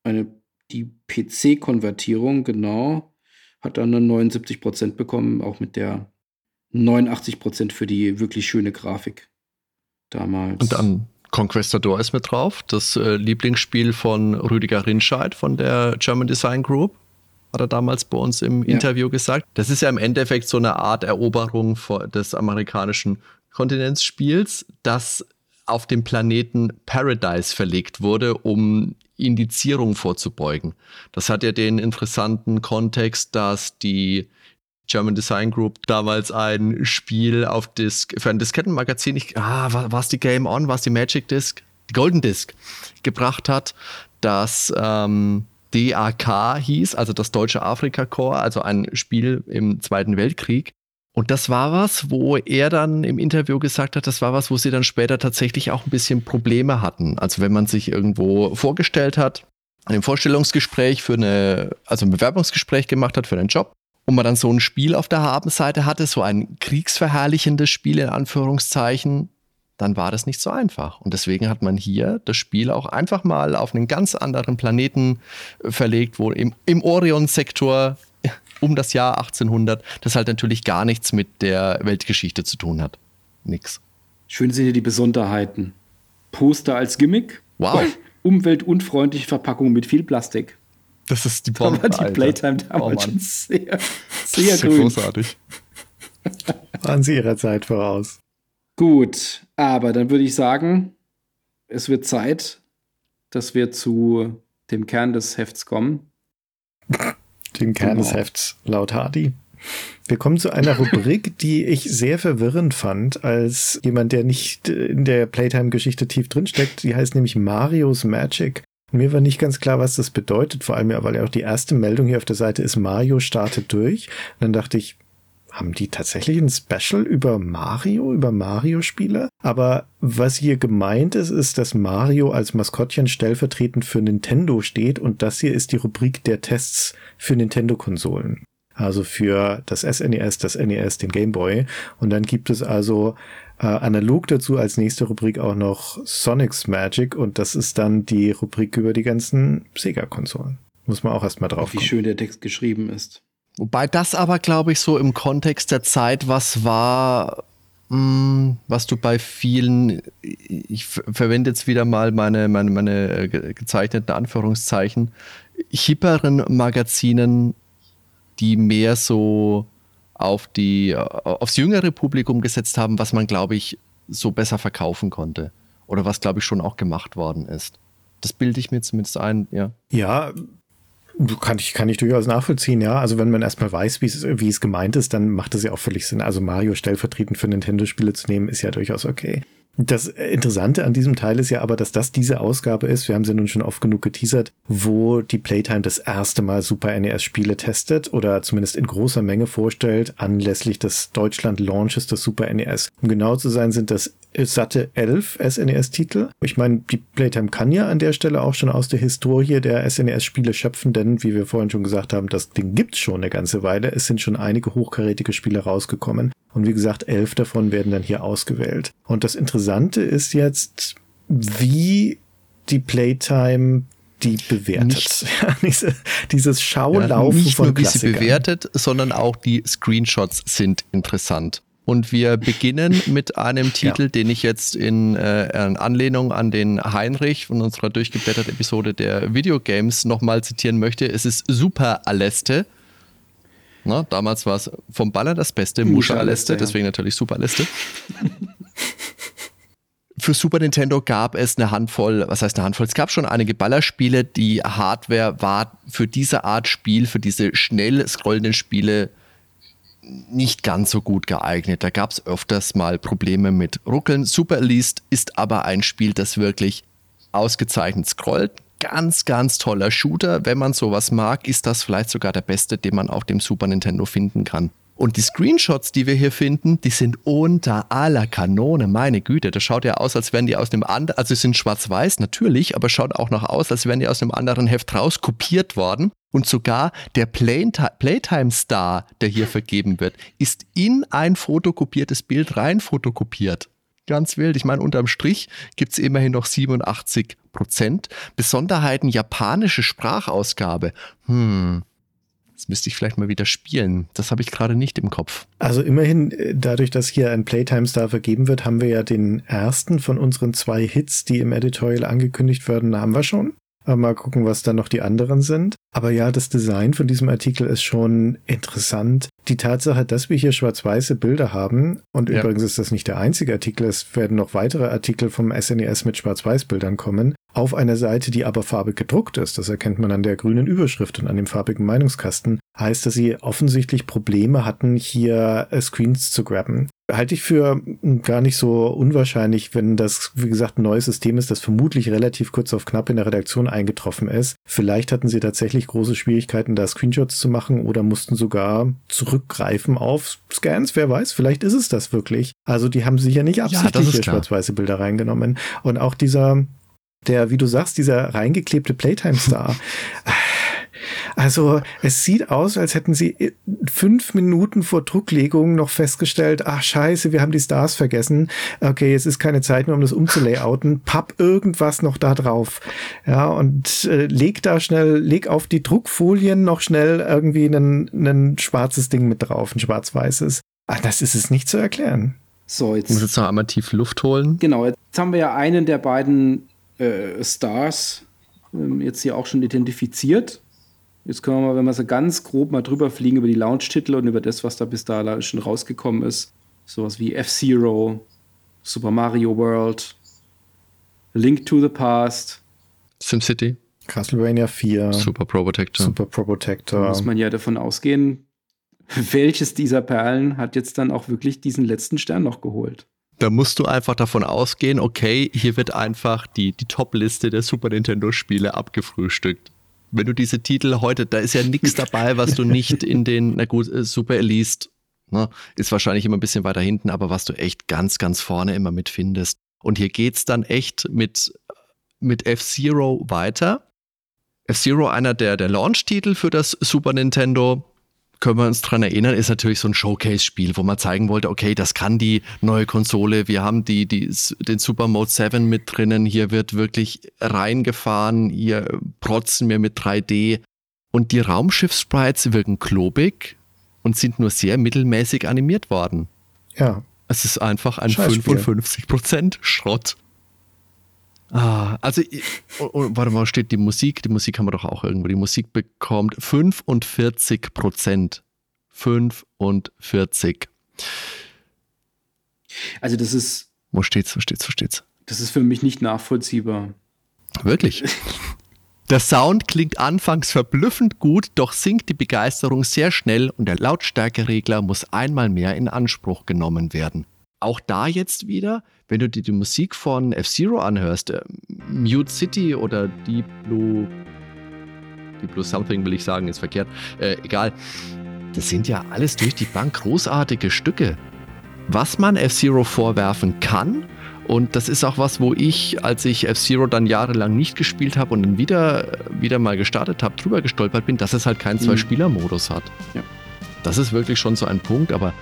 Speaker 3: eine, die PC-Konvertierung, genau. Hat dann 79% bekommen, auch mit der 89% für die wirklich schöne Grafik damals.
Speaker 2: Und dann Conquistador ist mit drauf, das äh, Lieblingsspiel von Rüdiger Rinscheid von der German Design Group hat er damals bei uns im ja. Interview gesagt. Das ist ja im Endeffekt so eine Art Eroberung des amerikanischen Kontinentsspiels, das auf dem Planeten Paradise verlegt wurde, um Indizierung vorzubeugen. Das hat ja den interessanten Kontext, dass die German Design Group damals ein Spiel auf Disk für ein Diskettenmagazin, ich, ah, war es die Game On, war es die Magic Disc, die Golden Disc gebracht hat, das ähm, DAK hieß, also das Deutsche Afrika Korps, also ein Spiel im Zweiten Weltkrieg. Und das war was, wo er dann im Interview gesagt hat, das war was, wo sie dann später tatsächlich auch ein bisschen Probleme hatten. Also wenn man sich irgendwo vorgestellt hat, ein Vorstellungsgespräch für eine, also ein Bewerbungsgespräch gemacht hat für einen Job und man dann so ein Spiel auf der Habenseite hatte, so ein kriegsverherrlichendes Spiel in Anführungszeichen, dann war das nicht so einfach. Und deswegen hat man hier das Spiel auch einfach mal auf einen ganz anderen Planeten äh, verlegt, wo im, im Orion-Sektor um das Jahr 1800 das halt natürlich gar nichts mit der Weltgeschichte zu tun hat. Nix.
Speaker 3: Schön sind hier die Besonderheiten. Poster als Gimmick.
Speaker 2: Wow.
Speaker 3: Umweltunfreundliche Verpackung mit viel Plastik.
Speaker 2: Das ist die Bombe.
Speaker 3: Da war die Playtime damals oh, schon sehr, sehr
Speaker 2: grün. großartig.
Speaker 4: Waren sie ihrer Zeit voraus.
Speaker 3: Gut, aber dann würde ich sagen, es wird Zeit, dass wir zu dem Kern des Hefts kommen.
Speaker 4: Dem Kern genau. des Hefts, laut Hardy. Wir kommen zu einer Rubrik, die ich sehr verwirrend fand, als jemand, der nicht in der Playtime-Geschichte tief drinsteckt. Die heißt nämlich Mario's Magic. Mir war nicht ganz klar, was das bedeutet, vor allem ja, weil ja auch die erste Meldung hier auf der Seite ist, Mario startet durch. Und dann dachte ich, haben die tatsächlich ein Special über Mario, über Mario-Spiele? Aber was hier gemeint ist, ist, dass Mario als Maskottchen stellvertretend für Nintendo steht und das hier ist die Rubrik der Tests für Nintendo-Konsolen. Also für das SNES, das NES, den Game Boy. Und dann gibt es also äh, analog dazu als nächste Rubrik auch noch Sonic's Magic und das ist dann die Rubrik über die ganzen Sega-Konsolen. Muss man auch erstmal drauf.
Speaker 3: Wie schön der Text geschrieben ist.
Speaker 2: Wobei das aber, glaube ich, so im Kontext der Zeit was war, mh, hm, was du bei vielen, ich verwende jetzt wieder mal meine, meine, meine äh, gezeichneten Anführungszeichen, hipperen Magazinen, die mehr so auf die, äh, aufs jüngere Publikum gesetzt haben, was man, glaube ich, so besser verkaufen konnte. Oder was, glaube ich, schon auch gemacht worden ist. Das bilde ich mir zumindest ein, ja.
Speaker 4: Ja, kann ich, kann ich durchaus nachvollziehen, ja. Also wenn man erstmal weiß, wie es, wie es gemeint ist, dann macht es ja auch völlig Sinn. Also Mario stellvertretend für Nintendo-Spiele zu nehmen, ist ja durchaus okay. Das Interessante an diesem Teil ist ja aber, dass das diese Ausgabe ist, wir haben sie nun schon oft genug geteasert, wo die Playtime das erste Mal Super NES-Spiele testet oder zumindest in großer Menge vorstellt, anlässlich des Deutschland-Launches des Super NES. Um genau zu sein, sind das satte elf SNES-Titel. Ich meine, die Playtime kann ja an der Stelle auch schon aus der Historie der SNES-Spiele schöpfen, denn wie wir vorhin schon gesagt haben, das Ding gibt's schon eine ganze Weile. Es sind schon einige hochkarätige Spiele rausgekommen. Und wie gesagt, elf davon werden dann hier ausgewählt. Und das Interessante ist jetzt, wie die Playtime die bewertet. Nicht, Diese, dieses Schaulaufen ja,
Speaker 2: nicht von nur, wie sie bewertet, sondern auch die Screenshots sind interessant. Und wir beginnen mit einem Titel, ja. den ich jetzt in, äh, in, Anlehnung an den Heinrich von unserer durchgeblättert Episode der Videogames nochmal zitieren möchte. Es ist Super Aleste. Na, damals war es vom Baller das Beste, Musha Aleste, deswegen natürlich Super Aleste. Für Super Nintendo gab es eine Handvoll, was heißt eine Handvoll? Es gab schon einige Ballerspiele. Die Hardware war für diese Art Spiel, für diese schnell scrollenden Spiele nicht ganz so gut geeignet. Da gab es öfters mal Probleme mit Ruckeln. Super Elite ist aber ein Spiel, das wirklich ausgezeichnet scrollt. Ganz, ganz toller Shooter. Wenn man sowas mag, ist das vielleicht sogar der beste, den man auf dem Super Nintendo finden kann. Und die Screenshots, die wir hier finden, die sind unter aller Kanone. Meine Güte, das schaut ja aus, als wären die aus dem anderen, also sind schwarz-weiß natürlich, aber schaut auch noch aus, als wären die aus einem anderen Heft rauskopiert worden. Und sogar der Playtime-Star, der hier vergeben wird, ist in ein fotokopiertes Bild rein fotokopiert. Ganz wild. Ich meine, unterm Strich gibt es immerhin noch 87 Prozent. Besonderheiten japanische Sprachausgabe. Hm, das müsste ich vielleicht mal wieder spielen. Das habe ich gerade nicht im Kopf.
Speaker 4: Also immerhin, äh, dadurch, dass hier ein Playtime Star vergeben wird, haben wir ja den ersten von unseren zwei Hits, die im Editorial angekündigt werden, haben wir schon. Mal gucken, was dann noch die anderen sind. Aber ja, das Design von diesem Artikel ist schon interessant. Die Tatsache, dass wir hier schwarz-weiße Bilder haben, und ja. übrigens ist das nicht der einzige Artikel, es werden noch weitere Artikel vom SNES e mit schwarz-weiß-Bildern kommen, auf einer Seite, die aber farbig gedruckt ist, das erkennt man an der grünen Überschrift und an dem farbigen Meinungskasten, heißt, dass sie offensichtlich Probleme hatten, hier äh, Screens zu grabben. Halte ich für hm, gar nicht so unwahrscheinlich, wenn das, wie gesagt, ein neues System ist, das vermutlich relativ kurz auf knapp in der Redaktion eingetroffen ist. Vielleicht hatten sie tatsächlich große Schwierigkeiten, da Screenshots zu machen oder mussten sogar zurückgreifen auf Scans. Wer weiß, vielleicht ist es das wirklich. Also die haben sicher nicht absichtlich ja, schwarz-weiße Bilder reingenommen. Und auch dieser, der, wie du sagst, dieser reingeklebte Playtime-Star. Also es sieht aus, als hätten sie fünf Minuten vor Drucklegung noch festgestellt, ach scheiße, wir haben die Stars vergessen. Okay, jetzt ist keine Zeit mehr, um das umzulayouten. Papp irgendwas noch da drauf. Ja, und äh, leg da schnell, leg auf die Druckfolien noch schnell irgendwie ein schwarzes Ding mit drauf, ein schwarz-weißes. Ach, das ist es nicht zu erklären.
Speaker 2: So, jetzt. Ich muss jetzt noch einmal tief Luft holen.
Speaker 3: Genau, jetzt haben wir ja einen der beiden äh, Stars ähm, jetzt hier auch schon identifiziert. Jetzt können wir mal, wenn wir so ganz grob mal drüber fliegen über die Launch-Titel und über das, was da bis da schon rausgekommen ist. Sowas wie F-Zero, Super Mario World, Link to the Past,
Speaker 2: SimCity,
Speaker 4: Castlevania 4,
Speaker 2: Super Pro Protector.
Speaker 4: Super Pro Protector.
Speaker 3: Da muss man ja davon ausgehen, welches dieser Perlen hat jetzt dann auch wirklich diesen letzten Stern noch geholt.
Speaker 2: Da musst du einfach davon ausgehen, okay, hier wird einfach die, die Top-Liste der Super Nintendo-Spiele abgefrühstückt wenn du diese Titel heute, da ist ja nichts dabei, was du nicht in den, na gut, äh, Super Elite, ne, ist wahrscheinlich immer ein bisschen weiter hinten, aber was du echt ganz, ganz vorne immer mitfindest. Und hier geht's dann echt mit, mit F-Zero weiter. F-Zero, einer der, der Launch-Titel für das Super Nintendo, können wir uns daran erinnern, ist natürlich so ein Showcase-Spiel, wo man zeigen wollte, okay, das kann die neue Konsole. Wir haben die, die, den Super Mode 7 mit drinnen. Hier wird wirklich reingefahren. Hier protzen wir mit 3D. Und die Raumschiff-Sprites wirken klobig und sind nur sehr mittelmäßig animiert worden.
Speaker 4: Ja.
Speaker 2: Es ist einfach ein 55% Schrott. Ah, also, oh, oh, warte mal, steht die Musik? Die Musik haben wir doch auch irgendwo. Die Musik bekommt 45 Prozent. 45.
Speaker 3: Also, das ist.
Speaker 2: Wo steht's, wo steht's, wo steht's?
Speaker 3: Das ist für mich nicht nachvollziehbar.
Speaker 2: Wirklich? Der Sound klingt anfangs verblüffend gut, doch sinkt die Begeisterung sehr schnell und der Lautstärkeregler muss einmal mehr in Anspruch genommen werden. Auch da jetzt wieder, wenn du dir die Musik von F-Zero anhörst, äh, Mute City oder Deep Blue, Deep Blue Something will ich sagen, ist verkehrt, äh, egal. Das sind ja alles durch die Bank großartige Stücke. Was man F-Zero vorwerfen kann, und das ist auch was, wo ich, als ich F-Zero dann jahrelang nicht gespielt habe und dann wieder, wieder mal gestartet habe, drüber gestolpert bin, dass es halt keinen mhm. Zwei-Spieler-Modus hat. Ja. Das ist wirklich schon so ein Punkt, aber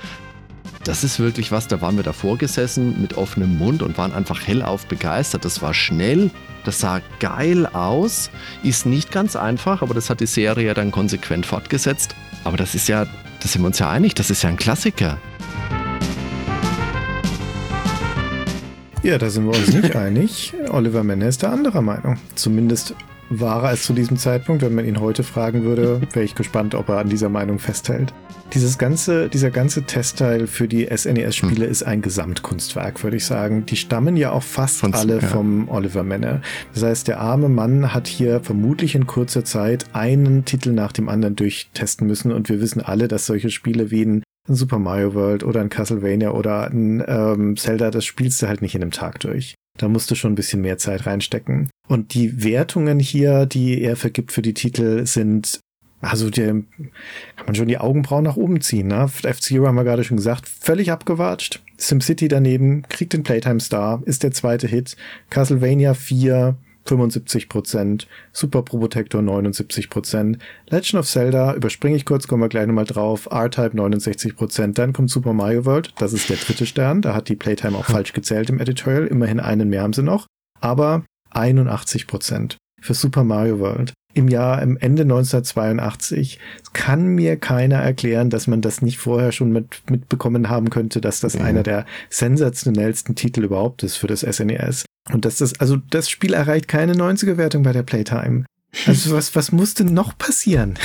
Speaker 2: das ist wirklich was, da waren wir davor gesessen mit offenem Mund und waren einfach hellauf begeistert. Das war schnell, das sah geil aus, ist nicht ganz einfach, aber das hat die Serie ja dann konsequent fortgesetzt. Aber das ist ja, da sind wir uns ja einig, das ist ja ein Klassiker.
Speaker 4: Ja, da sind wir uns nicht einig. Oliver Menne ist da anderer Meinung. Zumindest war er es zu diesem Zeitpunkt. Wenn man ihn heute fragen würde, wäre ich gespannt, ob er an dieser Meinung festhält. Dieses ganze, dieser ganze Testteil für die SNES-Spiele hm. ist ein Gesamtkunstwerk, würde ich sagen. Die stammen ja auch fast Von, alle ja. vom Oliver Menne. Das heißt, der arme Mann hat hier vermutlich in kurzer Zeit einen Titel nach dem anderen durchtesten müssen und wir wissen alle, dass solche Spiele wie ein Super Mario World oder ein Castlevania oder ein ähm, Zelda, das spielst du halt nicht in einem Tag durch. Da musst du schon ein bisschen mehr Zeit reinstecken. Und die Wertungen hier, die er vergibt für die Titel, sind also der kann man schon die Augenbrauen nach oben ziehen. Ne? F-Zero haben wir gerade schon gesagt, völlig abgewatscht. SimCity daneben, kriegt den Playtime Star, ist der zweite Hit. Castlevania 4, 75% Super Pro Protector 79% Legend of Zelda, überspringe ich kurz, kommen wir gleich nochmal drauf. R-Type 69% Dann kommt Super Mario World, das ist der dritte Stern. Da hat die Playtime auch falsch gezählt im Editorial. Immerhin einen mehr haben sie noch. Aber 81% für Super Mario World im Jahr im Ende 1982 kann mir keiner erklären, dass man das nicht vorher schon mit, mitbekommen haben könnte, dass das mhm. einer der sensationellsten Titel überhaupt ist für das SNES. E Und dass das, also das Spiel erreicht keine 90er Wertung bei der Playtime. Also was, was musste noch passieren,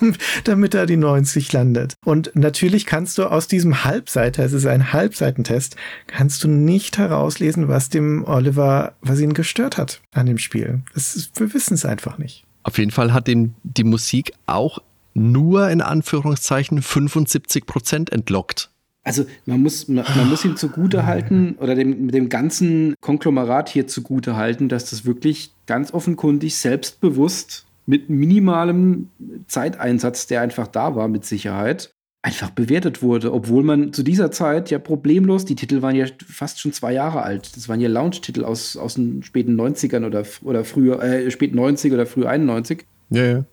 Speaker 4: damit er die 90 landet? Und natürlich kannst du aus diesem Halbseiter, es ist ein Halbseitentest, kannst du nicht herauslesen, was dem Oliver, was ihn gestört hat an dem Spiel. Das ist, wir wissen es einfach nicht.
Speaker 2: Auf jeden Fall hat den, die Musik auch nur in Anführungszeichen 75 Prozent entlockt.
Speaker 3: Also man muss, man, man muss ihm zugute halten oder dem, dem ganzen Konglomerat hier zugute halten, dass das wirklich ganz offenkundig selbstbewusst mit minimalem Zeiteinsatz, der einfach da war, mit Sicherheit, einfach bewertet wurde, obwohl man zu dieser Zeit ja problemlos, die Titel waren ja fast schon zwei Jahre alt. Das waren ja Launch-Titel aus, aus den späten 90ern oder, oder früher, äh, spät 90 oder früh 91.
Speaker 2: Ja, ja.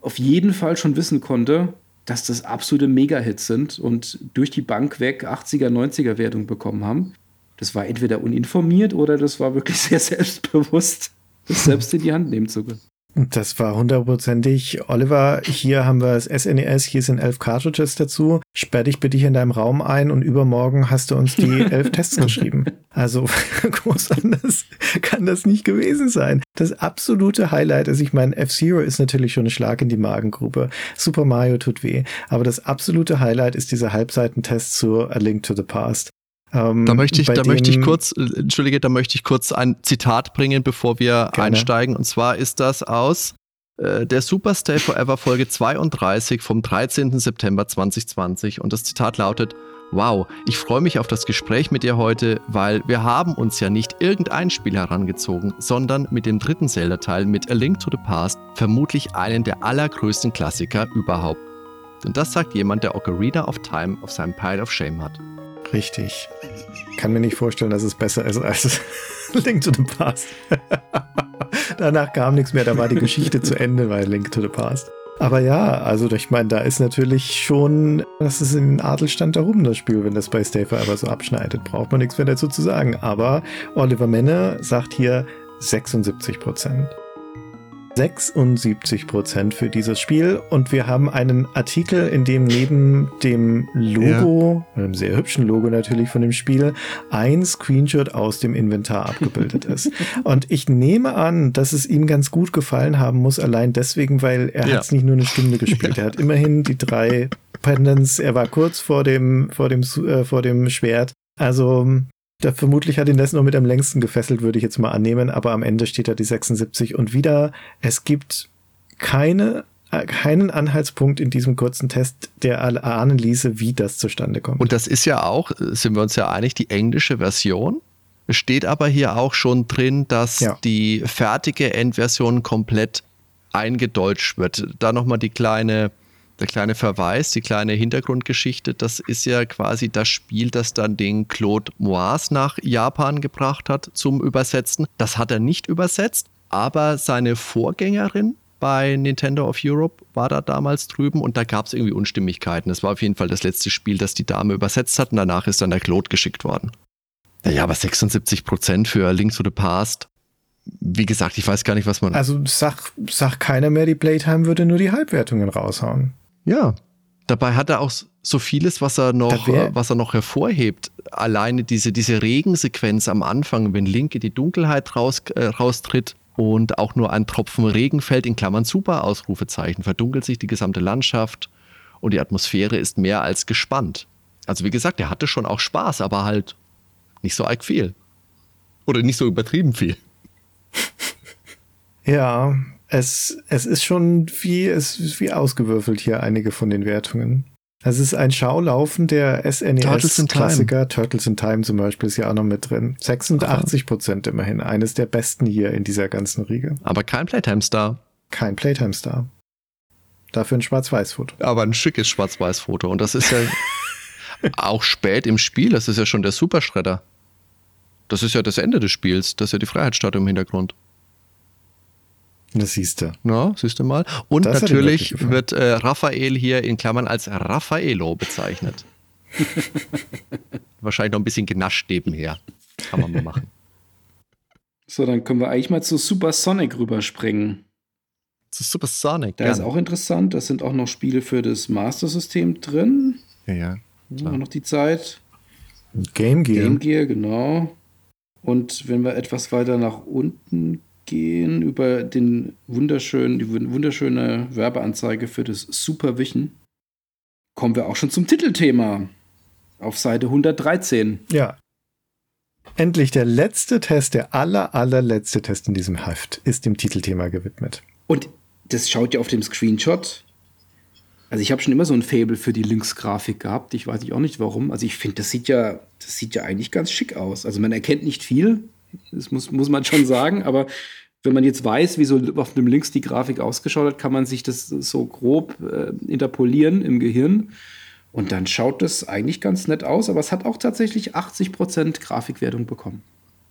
Speaker 3: Auf jeden Fall schon wissen konnte, dass das absolute Mega-Hits sind und durch die Bank weg 80er, 90er Wertung bekommen haben. Das war entweder uninformiert oder das war wirklich sehr selbstbewusst, das selbst in die Hand nehmen zu können.
Speaker 4: Das war hundertprozentig. Oliver, hier haben wir das SNES, hier sind elf Cartridges dazu. Sperr dich bitte hier in deinem Raum ein und übermorgen hast du uns die elf Tests geschrieben. Also groß anders kann das nicht gewesen sein. Das absolute Highlight ist, ich meine, F-Zero ist natürlich schon ein Schlag in die Magengrube. Super Mario tut weh. Aber das absolute Highlight ist dieser Halbseitentest zu A Link to the Past.
Speaker 2: Ähm, da möchte ich, da möchte ich kurz, äh, entschuldige, da möchte ich kurz ein Zitat bringen, bevor wir gerne. einsteigen. Und zwar ist das aus äh, der Super Stay Forever Folge 32 vom 13. September 2020. Und das Zitat lautet, Wow, ich freue mich auf das Gespräch mit dir heute, weil wir haben uns ja nicht irgendein Spiel herangezogen, sondern mit dem dritten Zelda-Teil mit A Link to the Past vermutlich einen der allergrößten Klassiker überhaupt. Und das sagt jemand, der Ocarina of Time auf seinem Pile of Shame hat.
Speaker 4: Richtig. Kann mir nicht vorstellen, dass es besser ist als Link to the Past. Danach kam nichts mehr, da war die Geschichte zu Ende bei Link to the Past. Aber ja, also ich meine, da ist natürlich schon, das ist in Adelstand darum, das Spiel, wenn das bei Stay Forever so abschneidet, braucht man nichts mehr dazu zu sagen. Aber Oliver Menne sagt hier 76 Prozent. 76 Prozent für dieses Spiel und wir haben einen Artikel, in dem neben dem Logo, ja. einem sehr hübschen Logo natürlich von dem Spiel, ein Screenshot aus dem Inventar abgebildet ist. Und ich nehme an, dass es ihm ganz gut gefallen haben muss, allein deswegen, weil er ja. hat es nicht nur eine Stunde gespielt. Ja. Er hat immerhin die drei Pendants, er war kurz vor dem, vor dem, äh, vor dem Schwert. Also da vermutlich hat ihn das noch mit am längsten gefesselt, würde ich jetzt mal annehmen, aber am Ende steht da die 76 und wieder, es gibt keine, äh, keinen Anhaltspunkt in diesem kurzen Test, der ahnen ließe, wie das zustande kommt.
Speaker 2: Und das ist ja auch, sind wir uns ja einig, die englische Version. Es steht aber hier auch schon drin, dass ja. die fertige Endversion komplett eingedeutscht wird. Da nochmal die kleine der kleine Verweis, die kleine Hintergrundgeschichte, das ist ja quasi das Spiel, das dann den Claude Moise nach Japan gebracht hat zum Übersetzen. Das hat er nicht übersetzt, aber seine Vorgängerin bei Nintendo of Europe war da damals drüben und da gab es irgendwie Unstimmigkeiten. Das war auf jeden Fall das letzte Spiel, das die Dame übersetzt hat und danach ist dann der Claude geschickt worden. Naja, aber 76 Prozent für Link to the Past. Wie gesagt, ich weiß gar nicht, was man.
Speaker 4: Also sag, sag keiner mehr, die Playtime würde nur die Halbwertungen raushauen.
Speaker 2: Ja, Dabei hat er auch so vieles, was er noch, was er noch hervorhebt. Alleine diese, diese Regensequenz am Anfang, wenn Link in die Dunkelheit raus, äh, raustritt und auch nur ein Tropfen Regen fällt, in Klammern super Ausrufezeichen, verdunkelt sich die gesamte Landschaft und die Atmosphäre ist mehr als gespannt. Also wie gesagt, er hatte schon auch Spaß, aber halt nicht so arg viel. Oder nicht so übertrieben viel.
Speaker 4: Ja, es, es ist schon wie, es ist wie ausgewürfelt hier einige von den Wertungen. Es ist ein Schaulaufen der SNES-Klassiker. Turtles in Time zum Beispiel ist ja auch noch mit drin. 86 Prozent immerhin. Eines der besten hier in dieser ganzen Riege.
Speaker 2: Aber kein Playtime-Star.
Speaker 4: Kein Playtime-Star. Dafür ein Schwarz-Weiß-Foto.
Speaker 2: Aber ein schickes Schwarz-Weiß-Foto. Und das ist ja auch spät im Spiel. Das ist ja schon der Superschredder. Das ist ja das Ende des Spiels. Das ist ja die Freiheitsstatue im Hintergrund.
Speaker 4: Das siehst du.
Speaker 2: Ja, siehst du mal. Und das natürlich wird äh, Raphael hier in Klammern als Raffaello bezeichnet. Wahrscheinlich noch ein bisschen genascht nebenher. Kann man mal machen.
Speaker 3: So, dann können wir eigentlich mal zu Super Sonic rüberspringen.
Speaker 2: Zu Super Sonic,
Speaker 3: Da ist auch interessant, da sind auch noch Spiele für das Master System drin.
Speaker 2: Ja, ja.
Speaker 3: Klar. Auch noch die Zeit.
Speaker 4: Game Gear.
Speaker 3: Game Gear, genau. Und wenn wir etwas weiter nach unten gehen, über den wunderschönen, die wunderschöne Werbeanzeige für das Supervision, kommen wir auch schon zum Titelthema. Auf Seite 113.
Speaker 4: Ja. Endlich der letzte Test, der aller, allerletzte Test in diesem Heft ist dem Titelthema gewidmet.
Speaker 3: Und das schaut ja auf dem Screenshot also ich habe schon immer so ein Fable für die Lynx-Grafik gehabt. Ich weiß auch nicht warum. Also ich finde, das sieht ja, das sieht ja eigentlich ganz schick aus. Also man erkennt nicht viel, das muss, muss man schon sagen, aber wenn man jetzt weiß, wie so auf einem Lynx die Grafik ausgeschaut hat, kann man sich das so grob äh, interpolieren im Gehirn. Und dann schaut das eigentlich ganz nett aus, aber es hat auch tatsächlich 80% Grafikwertung bekommen.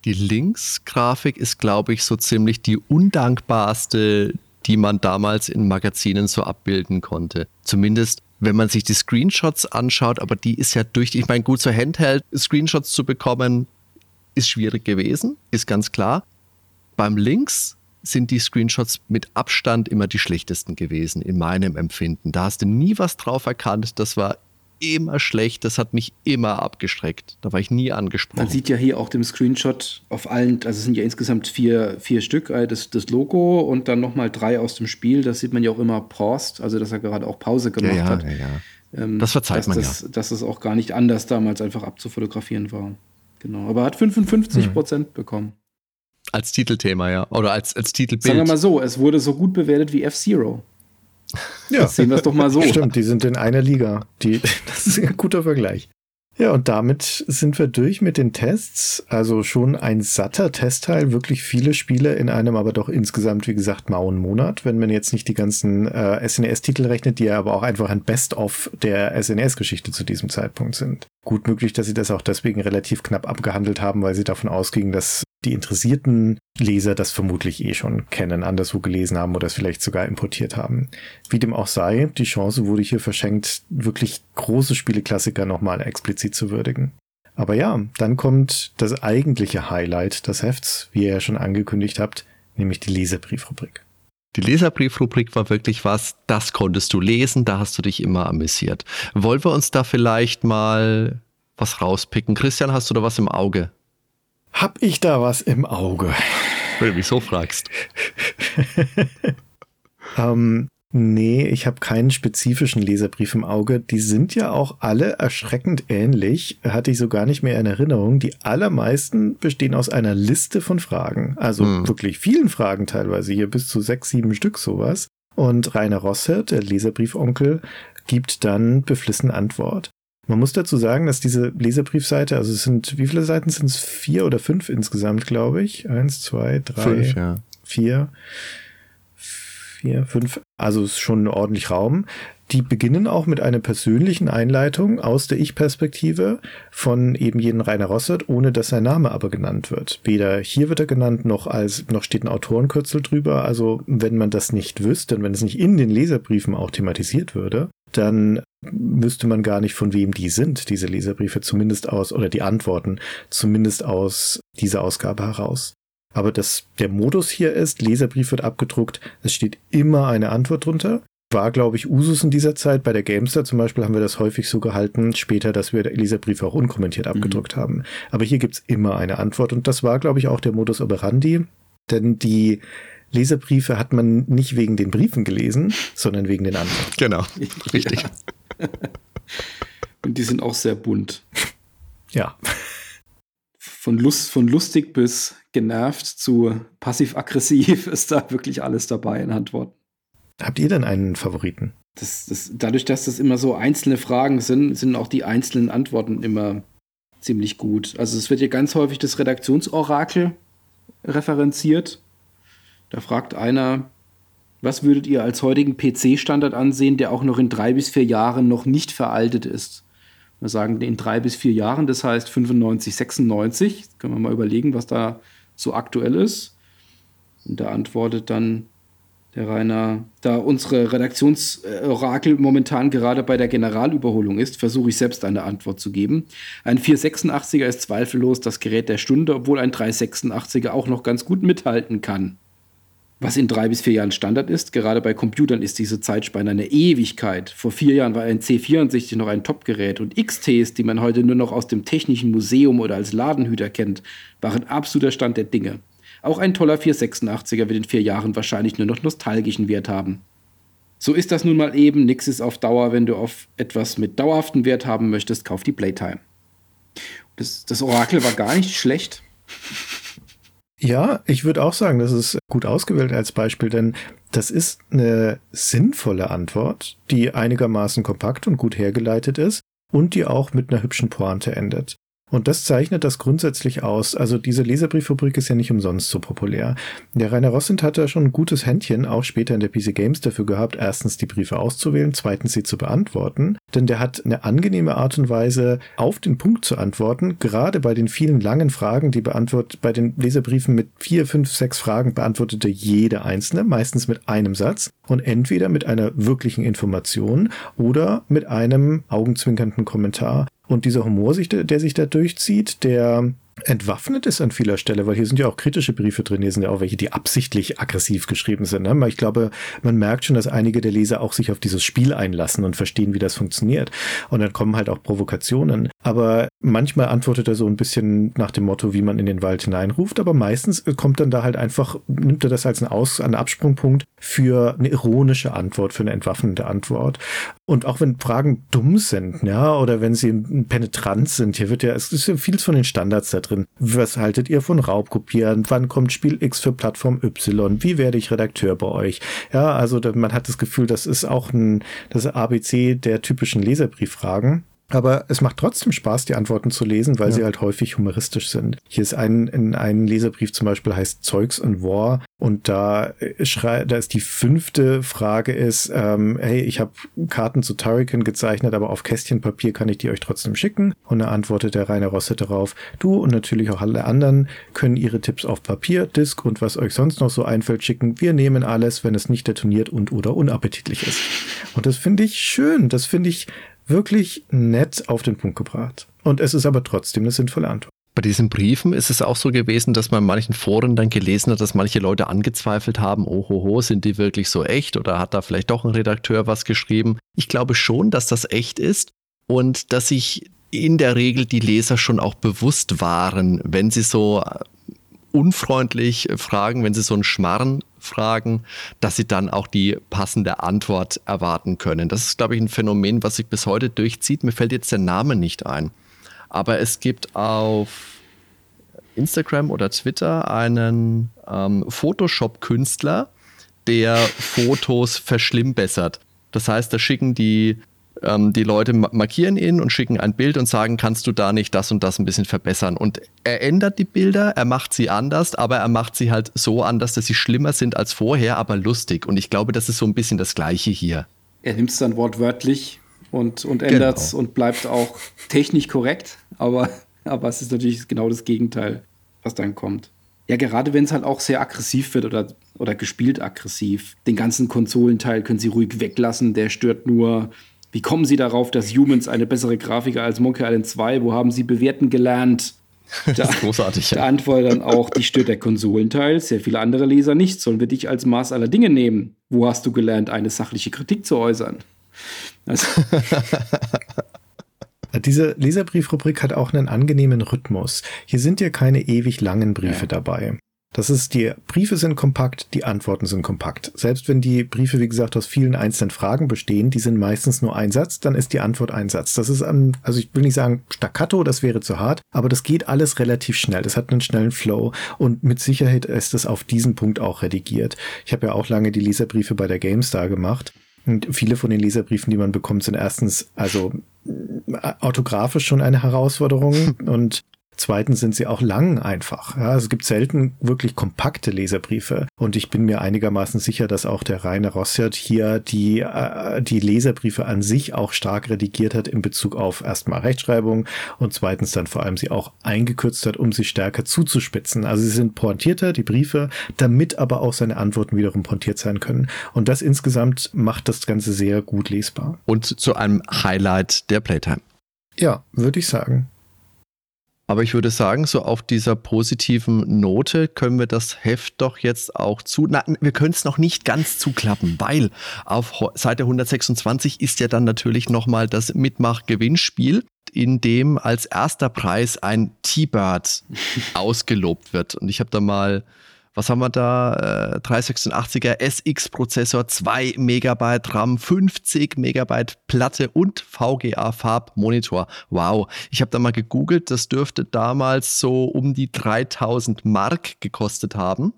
Speaker 2: Die Lynx-Grafik ist, glaube ich, so ziemlich die undankbarste, die man damals in Magazinen so abbilden konnte. Zumindest wenn man sich die Screenshots anschaut, aber die ist ja durch, ich meine, gut, so Handheld-Screenshots zu bekommen, ist schwierig gewesen, ist ganz klar. Beim Links sind die Screenshots mit Abstand immer die schlechtesten gewesen, in meinem Empfinden. Da hast du nie was drauf erkannt. Das war immer schlecht. Das hat mich immer abgestreckt. Da war ich nie angesprochen.
Speaker 3: Man sieht ja hier auch dem Screenshot auf allen, also es sind ja insgesamt vier, vier Stück, äh, das, das Logo und dann nochmal drei aus dem Spiel. Das sieht man ja auch immer paused, also dass er gerade auch Pause gemacht
Speaker 2: ja, ja,
Speaker 3: hat.
Speaker 2: Ja, ja. Ähm, das verzeiht man
Speaker 3: das,
Speaker 2: ja.
Speaker 3: Dass es auch gar nicht anders damals einfach abzufotografieren war. Genau. Aber er hat 55 Prozent hm. bekommen.
Speaker 2: Als Titelthema, ja. Oder als, als Titelbild.
Speaker 3: Sagen wir mal so, es wurde so gut bewertet wie F-Zero. Ja. Das sehen wir es doch mal so.
Speaker 4: Stimmt, die sind in einer Liga. Die, das ist ein guter Vergleich. Ja, und damit sind wir durch mit den Tests. Also schon ein satter Testteil, wirklich viele Spiele in einem, aber doch insgesamt, wie gesagt, mauen Monat, wenn man jetzt nicht die ganzen äh, SNES-Titel rechnet, die ja aber auch einfach ein Best-of der SNES-Geschichte zu diesem Zeitpunkt sind. Gut möglich, dass sie das auch deswegen relativ knapp abgehandelt haben, weil sie davon ausgingen, dass die interessierten Leser das vermutlich eh schon kennen, anderswo gelesen haben oder es vielleicht sogar importiert haben. Wie dem auch sei, die Chance wurde hier verschenkt, wirklich große Spieleklassiker nochmal explizit zu würdigen. Aber ja, dann kommt das eigentliche Highlight des Hefts, wie ihr ja schon angekündigt habt, nämlich die Leserbriefrubrik.
Speaker 2: Die Leserbriefrubrik war wirklich was, das konntest du lesen, da hast du dich immer amüsiert. Wollen wir uns da vielleicht mal was rauspicken? Christian, hast du da was im Auge?
Speaker 4: Hab ich da was im Auge?
Speaker 2: Wenn du mich so fragst.
Speaker 4: ähm, nee, ich habe keinen spezifischen Leserbrief im Auge. Die sind ja auch alle erschreckend ähnlich. Hatte ich so gar nicht mehr in Erinnerung. Die allermeisten bestehen aus einer Liste von Fragen. Also hm. wirklich vielen Fragen teilweise. Hier bis zu sechs, sieben Stück sowas. Und Rainer Rossert, der Leserbriefonkel, gibt dann beflissen Antwort. Man muss dazu sagen, dass diese Leserbriefseite, also es sind, wie viele Seiten sind es? Vier oder fünf insgesamt, glaube ich. Eins, zwei, drei, fünf, ja. vier, vier, fünf. Also es ist schon ordentlich Raum. Die beginnen auch mit einer persönlichen Einleitung aus der Ich-Perspektive von eben jenen Rainer Rossert, ohne dass sein Name aber genannt wird. Weder hier wird er genannt, noch als, noch steht ein Autorenkürzel drüber. Also wenn man das nicht wüsste, wenn es nicht in den Leserbriefen auch thematisiert würde, dann wüsste man gar nicht, von wem die sind, diese Leserbriefe, zumindest aus, oder die Antworten, zumindest aus dieser Ausgabe heraus. Aber das, der Modus hier ist, Leserbrief wird abgedruckt, es steht immer eine Antwort drunter, war, glaube ich, Usus in dieser Zeit. Bei der Gamestar zum Beispiel haben wir das häufig so gehalten, später, dass wir Leserbriefe auch unkommentiert abgedruckt mhm. haben. Aber hier gibt's immer eine Antwort und das war, glaube ich, auch der Modus operandi, denn die Leserbriefe hat man nicht wegen den Briefen gelesen, sondern wegen den Antworten.
Speaker 2: Genau, richtig. Ja.
Speaker 3: Und die sind auch sehr bunt.
Speaker 4: Ja.
Speaker 3: Von, Lust, von lustig bis genervt zu passiv-aggressiv ist da wirklich alles dabei in Antworten.
Speaker 4: Habt ihr denn einen Favoriten?
Speaker 3: Das, das, dadurch, dass das immer so einzelne Fragen sind, sind auch die einzelnen Antworten immer ziemlich gut. Also es wird hier ganz häufig das Redaktionsorakel referenziert. Da fragt einer, was würdet ihr als heutigen PC-Standard ansehen, der auch noch in drei bis vier Jahren noch nicht veraltet ist? Wir sagen in drei bis vier Jahren, das heißt 95, 96. Können wir mal überlegen, was da so aktuell ist. Und da antwortet dann der Rainer, da unsere Redaktionsorakel momentan gerade bei der Generalüberholung ist, versuche ich selbst eine Antwort zu geben. Ein 486er ist zweifellos das Gerät der Stunde, obwohl ein 386er auch noch ganz gut mithalten kann. Was in drei bis vier Jahren Standard ist, gerade bei Computern ist diese Zeitspanne eine Ewigkeit. Vor vier Jahren war ein C64 noch ein Topgerät und XTs, die man heute nur noch aus dem Technischen Museum oder als Ladenhüter kennt, waren absoluter Stand der Dinge. Auch ein toller 486er wird in vier Jahren wahrscheinlich nur noch nostalgischen Wert haben. So ist das nun mal eben, nix ist auf Dauer, wenn du auf etwas mit dauerhaften Wert haben möchtest, kauf die Playtime. Das, das Orakel war gar nicht schlecht.
Speaker 4: Ja, ich würde auch sagen, das ist gut ausgewählt als Beispiel, denn das ist eine sinnvolle Antwort, die einigermaßen kompakt und gut hergeleitet ist und die auch mit einer hübschen Pointe endet. Und das zeichnet das grundsätzlich aus. Also diese Leserbrieffabrik ist ja nicht umsonst so populär. Der Rainer Rossend hat da schon ein gutes Händchen, auch später in der PC Games dafür gehabt, erstens die Briefe auszuwählen, zweitens sie zu beantworten. Denn der hat eine angenehme Art und Weise, auf den Punkt zu antworten. Gerade bei den vielen langen Fragen, die beantwortet, bei den Leserbriefen mit vier, fünf, sechs Fragen beantwortete jede einzelne, meistens mit einem Satz und entweder mit einer wirklichen Information oder mit einem augenzwinkernden Kommentar und dieser Humor, der sich da durchzieht, der entwaffnet ist an vieler Stelle, weil hier sind ja auch kritische Briefe drin, hier sind ja auch welche, die absichtlich aggressiv geschrieben sind. Ne? Ich glaube, man merkt schon, dass einige der Leser auch sich auf dieses Spiel einlassen und verstehen, wie das funktioniert. Und dann kommen halt auch Provokationen. Aber manchmal antwortet er so ein bisschen nach dem Motto, wie man in den Wald hineinruft, aber meistens kommt dann da halt einfach, nimmt er das als einen, Aus-, einen Absprungpunkt für eine ironische Antwort, für eine entwaffnende Antwort. Und auch wenn Fragen dumm sind, ja, oder wenn sie penetrant sind, hier wird ja, es ist ja vieles von den Standards da drin. Was haltet ihr von Raubkopieren? Wann kommt Spiel X für Plattform Y? Wie werde ich Redakteur bei euch? Ja, also man hat das Gefühl, das ist auch ein, das ABC der typischen Leserbrieffragen. Aber es macht trotzdem Spaß, die Antworten zu lesen, weil ja. sie halt häufig humoristisch sind. Hier ist ein, in einem Leserbrief zum Beispiel heißt Zeugs und War und da äh, schrei, da ist die fünfte Frage ist, ähm, hey, ich habe Karten zu Turrican gezeichnet, aber auf Kästchenpapier kann ich die euch trotzdem schicken. Und da antwortet der Rainer Rosse darauf, du und natürlich auch alle anderen können ihre Tipps auf Papier, Disk und was euch sonst noch so einfällt schicken. Wir nehmen alles, wenn es nicht detoniert und oder unappetitlich ist. Und das finde ich schön. Das finde ich wirklich nett auf den Punkt gebracht. Und es ist aber trotzdem eine sinnvolle Antwort.
Speaker 2: Bei diesen Briefen ist es auch so gewesen, dass man in manchen Foren dann gelesen hat, dass manche Leute angezweifelt haben, ohoho, sind die wirklich so echt oder hat da vielleicht doch ein Redakteur was geschrieben? Ich glaube schon, dass das echt ist und dass sich in der Regel die Leser schon auch bewusst waren, wenn sie so unfreundlich fragen, wenn sie so einen Schmarren fragen, dass sie dann auch die passende Antwort erwarten können. Das ist, glaube ich, ein Phänomen, was sich bis heute durchzieht. Mir fällt jetzt der Name nicht ein. Aber es gibt auf Instagram oder Twitter einen ähm, Photoshop-Künstler, der Fotos verschlimmbessert. Das heißt, da schicken die ähm, die Leute markieren ihn und schicken ein Bild und sagen, kannst du da nicht das und das ein bisschen verbessern? Und er ändert die Bilder, er macht sie anders, aber er macht sie halt so anders, dass sie schlimmer sind als vorher, aber lustig. Und ich glaube, das ist so ein bisschen das Gleiche hier.
Speaker 3: Er nimmt es dann wortwörtlich und, und ändert es genau. und bleibt auch technisch korrekt, aber, aber es ist natürlich genau das Gegenteil, was dann kommt. Ja, gerade wenn es halt auch sehr aggressiv wird oder, oder gespielt aggressiv. Den ganzen Konsolenteil können sie ruhig weglassen, der stört nur wie kommen Sie darauf, dass Humans eine bessere Grafik als Monkey Island 2? Wo haben Sie bewerten gelernt? Das ist großartig. Da ja. antwortet dann auch, die stört der Konsolenteil, sehr viele andere Leser nicht. Sollen wir dich als Maß aller Dinge nehmen? Wo hast du gelernt, eine sachliche Kritik zu äußern? Also.
Speaker 4: Diese Leserbriefrubrik hat auch einen angenehmen Rhythmus. Hier sind ja keine ewig langen Briefe ja. dabei. Das ist, die Briefe sind kompakt, die Antworten sind kompakt. Selbst wenn die Briefe, wie gesagt, aus vielen einzelnen Fragen bestehen, die sind meistens nur ein Satz, dann ist die Antwort ein Satz. Das ist, also ich will nicht sagen staccato, das wäre zu hart, aber das geht alles relativ schnell. Das hat einen schnellen Flow und mit Sicherheit ist es auf diesen Punkt auch redigiert. Ich habe ja auch lange die Leserbriefe bei der GameStar gemacht. Und viele von den Leserbriefen, die man bekommt, sind erstens also autografisch schon eine Herausforderung und Zweitens sind sie auch lang einfach. Ja, es gibt selten wirklich kompakte Leserbriefe. Und ich bin mir einigermaßen sicher, dass auch der Rainer Rossert hier die, äh, die Leserbriefe an sich auch stark redigiert hat in Bezug auf erstmal Rechtschreibung und zweitens dann vor allem sie auch eingekürzt hat, um sie stärker zuzuspitzen. Also sie sind pointierter, die Briefe, damit aber auch seine Antworten wiederum pointiert sein können. Und das insgesamt macht das Ganze sehr gut lesbar.
Speaker 2: Und zu einem Highlight der Playtime.
Speaker 4: Ja, würde ich sagen.
Speaker 2: Aber ich würde sagen, so auf dieser positiven Note können wir das Heft doch jetzt auch zu. Na, wir können es noch nicht ganz zuklappen, weil auf Seite 126 ist ja dann natürlich nochmal das Mitmach-Gewinnspiel, in dem als erster Preis ein T-Bird ausgelobt wird. Und ich habe da mal was haben wir da? Äh, 386er SX-Prozessor, 2 Megabyte RAM, 50 Megabyte Platte und VGA-Farbmonitor. Wow. Ich habe da mal gegoogelt, das dürfte damals so um die 3000 Mark gekostet haben.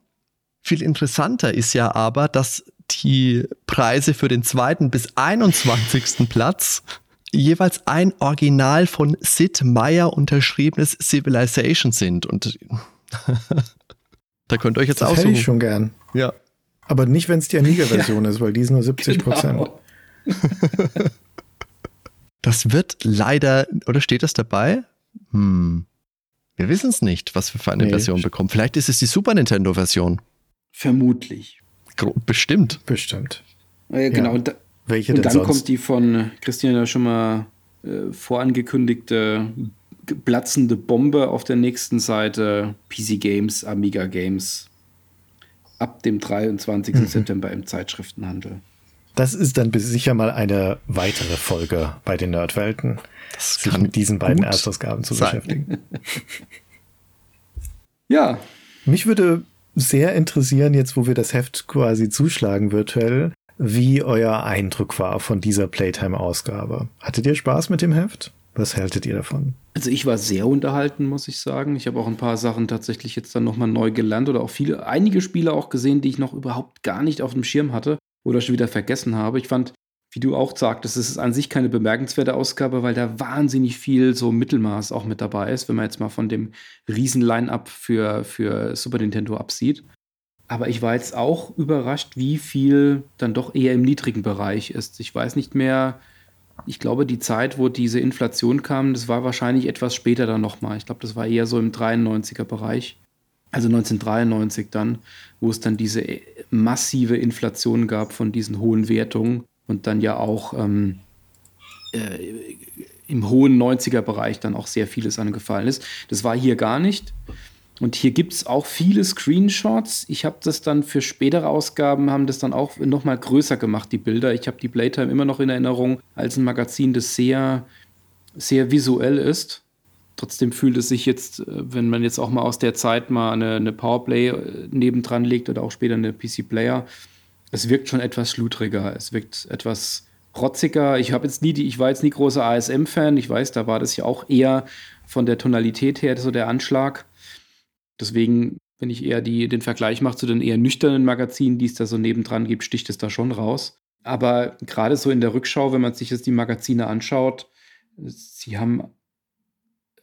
Speaker 2: Viel interessanter ist ja aber, dass die Preise für den zweiten bis 21. Platz jeweils ein Original von Sid Meier unterschriebenes Civilization sind. Und Da könnt ihr euch jetzt das aussuchen.
Speaker 4: Hätte ich schon gern.
Speaker 2: Ja.
Speaker 4: Aber nicht, wenn es die Amiga-Version ja. ist, weil die ist nur 70 Prozent. Genau.
Speaker 2: das wird leider, oder steht das dabei? Hm. Wir wissen es nicht, was wir für eine nee. Version bekommen. Vielleicht ist es die Super Nintendo-Version.
Speaker 3: Vermutlich.
Speaker 2: Bestimmt.
Speaker 4: Bestimmt.
Speaker 3: Ja, genau. Ja. Und, da, Welche und dann sonst? kommt die von Christian ja schon mal äh, vorangekündigte platzende Bombe auf der nächsten Seite. PC Games, Amiga Games. Ab dem 23. Mhm. September im Zeitschriftenhandel.
Speaker 4: Das ist dann sicher mal eine weitere Folge bei den Nerdwelten, das sich mit diesen beiden Erstausgaben zu sein. beschäftigen.
Speaker 3: ja.
Speaker 4: Mich würde sehr interessieren, jetzt wo wir das Heft quasi zuschlagen virtuell, wie euer Eindruck war von dieser Playtime-Ausgabe. Hattet ihr Spaß mit dem Heft? Was haltet ihr davon?
Speaker 3: Also ich war sehr unterhalten, muss ich sagen. Ich habe auch ein paar Sachen tatsächlich jetzt dann nochmal neu gelernt oder auch viele, einige Spiele auch gesehen, die ich noch überhaupt gar nicht auf dem Schirm hatte oder schon wieder vergessen habe. Ich fand, wie du auch sagtest, es ist an sich keine bemerkenswerte Ausgabe, weil da wahnsinnig viel so Mittelmaß auch mit dabei ist, wenn man jetzt mal von dem riesen Line-Up für, für Super Nintendo absieht. Aber ich war jetzt auch überrascht, wie viel dann doch eher im niedrigen Bereich ist. Ich weiß nicht mehr, ich glaube, die Zeit, wo diese Inflation kam, das war wahrscheinlich etwas später dann nochmal. Ich glaube, das war eher so im 93er Bereich. Also 1993 dann, wo es dann diese äh, massive Inflation gab von diesen hohen Wertungen und dann ja auch ähm, äh, im hohen 90er Bereich dann auch sehr vieles angefallen ist. Das war hier gar nicht. Und hier gibt es auch viele Screenshots. Ich habe das dann für spätere Ausgaben, haben das dann auch noch mal größer gemacht, die Bilder. Ich habe die Playtime immer noch in Erinnerung als ein Magazin, das sehr, sehr visuell ist. Trotzdem fühlt es sich jetzt, äh, wenn man jetzt auch mal aus der Zeit mal eine, eine Powerplay äh, nebendran legt oder auch später eine PC-Player, es wirkt schon etwas schludriger. Es wirkt etwas rotziger. Ich habe jetzt nie die, ich war jetzt nie großer ASM-Fan. Ich weiß, da war das ja auch eher von der Tonalität her so der Anschlag. Deswegen, wenn ich eher die, den Vergleich mache zu den eher nüchternen Magazinen, die es da so nebendran gibt, sticht es da schon raus. Aber gerade so in der Rückschau, wenn man sich jetzt die Magazine anschaut, sie haben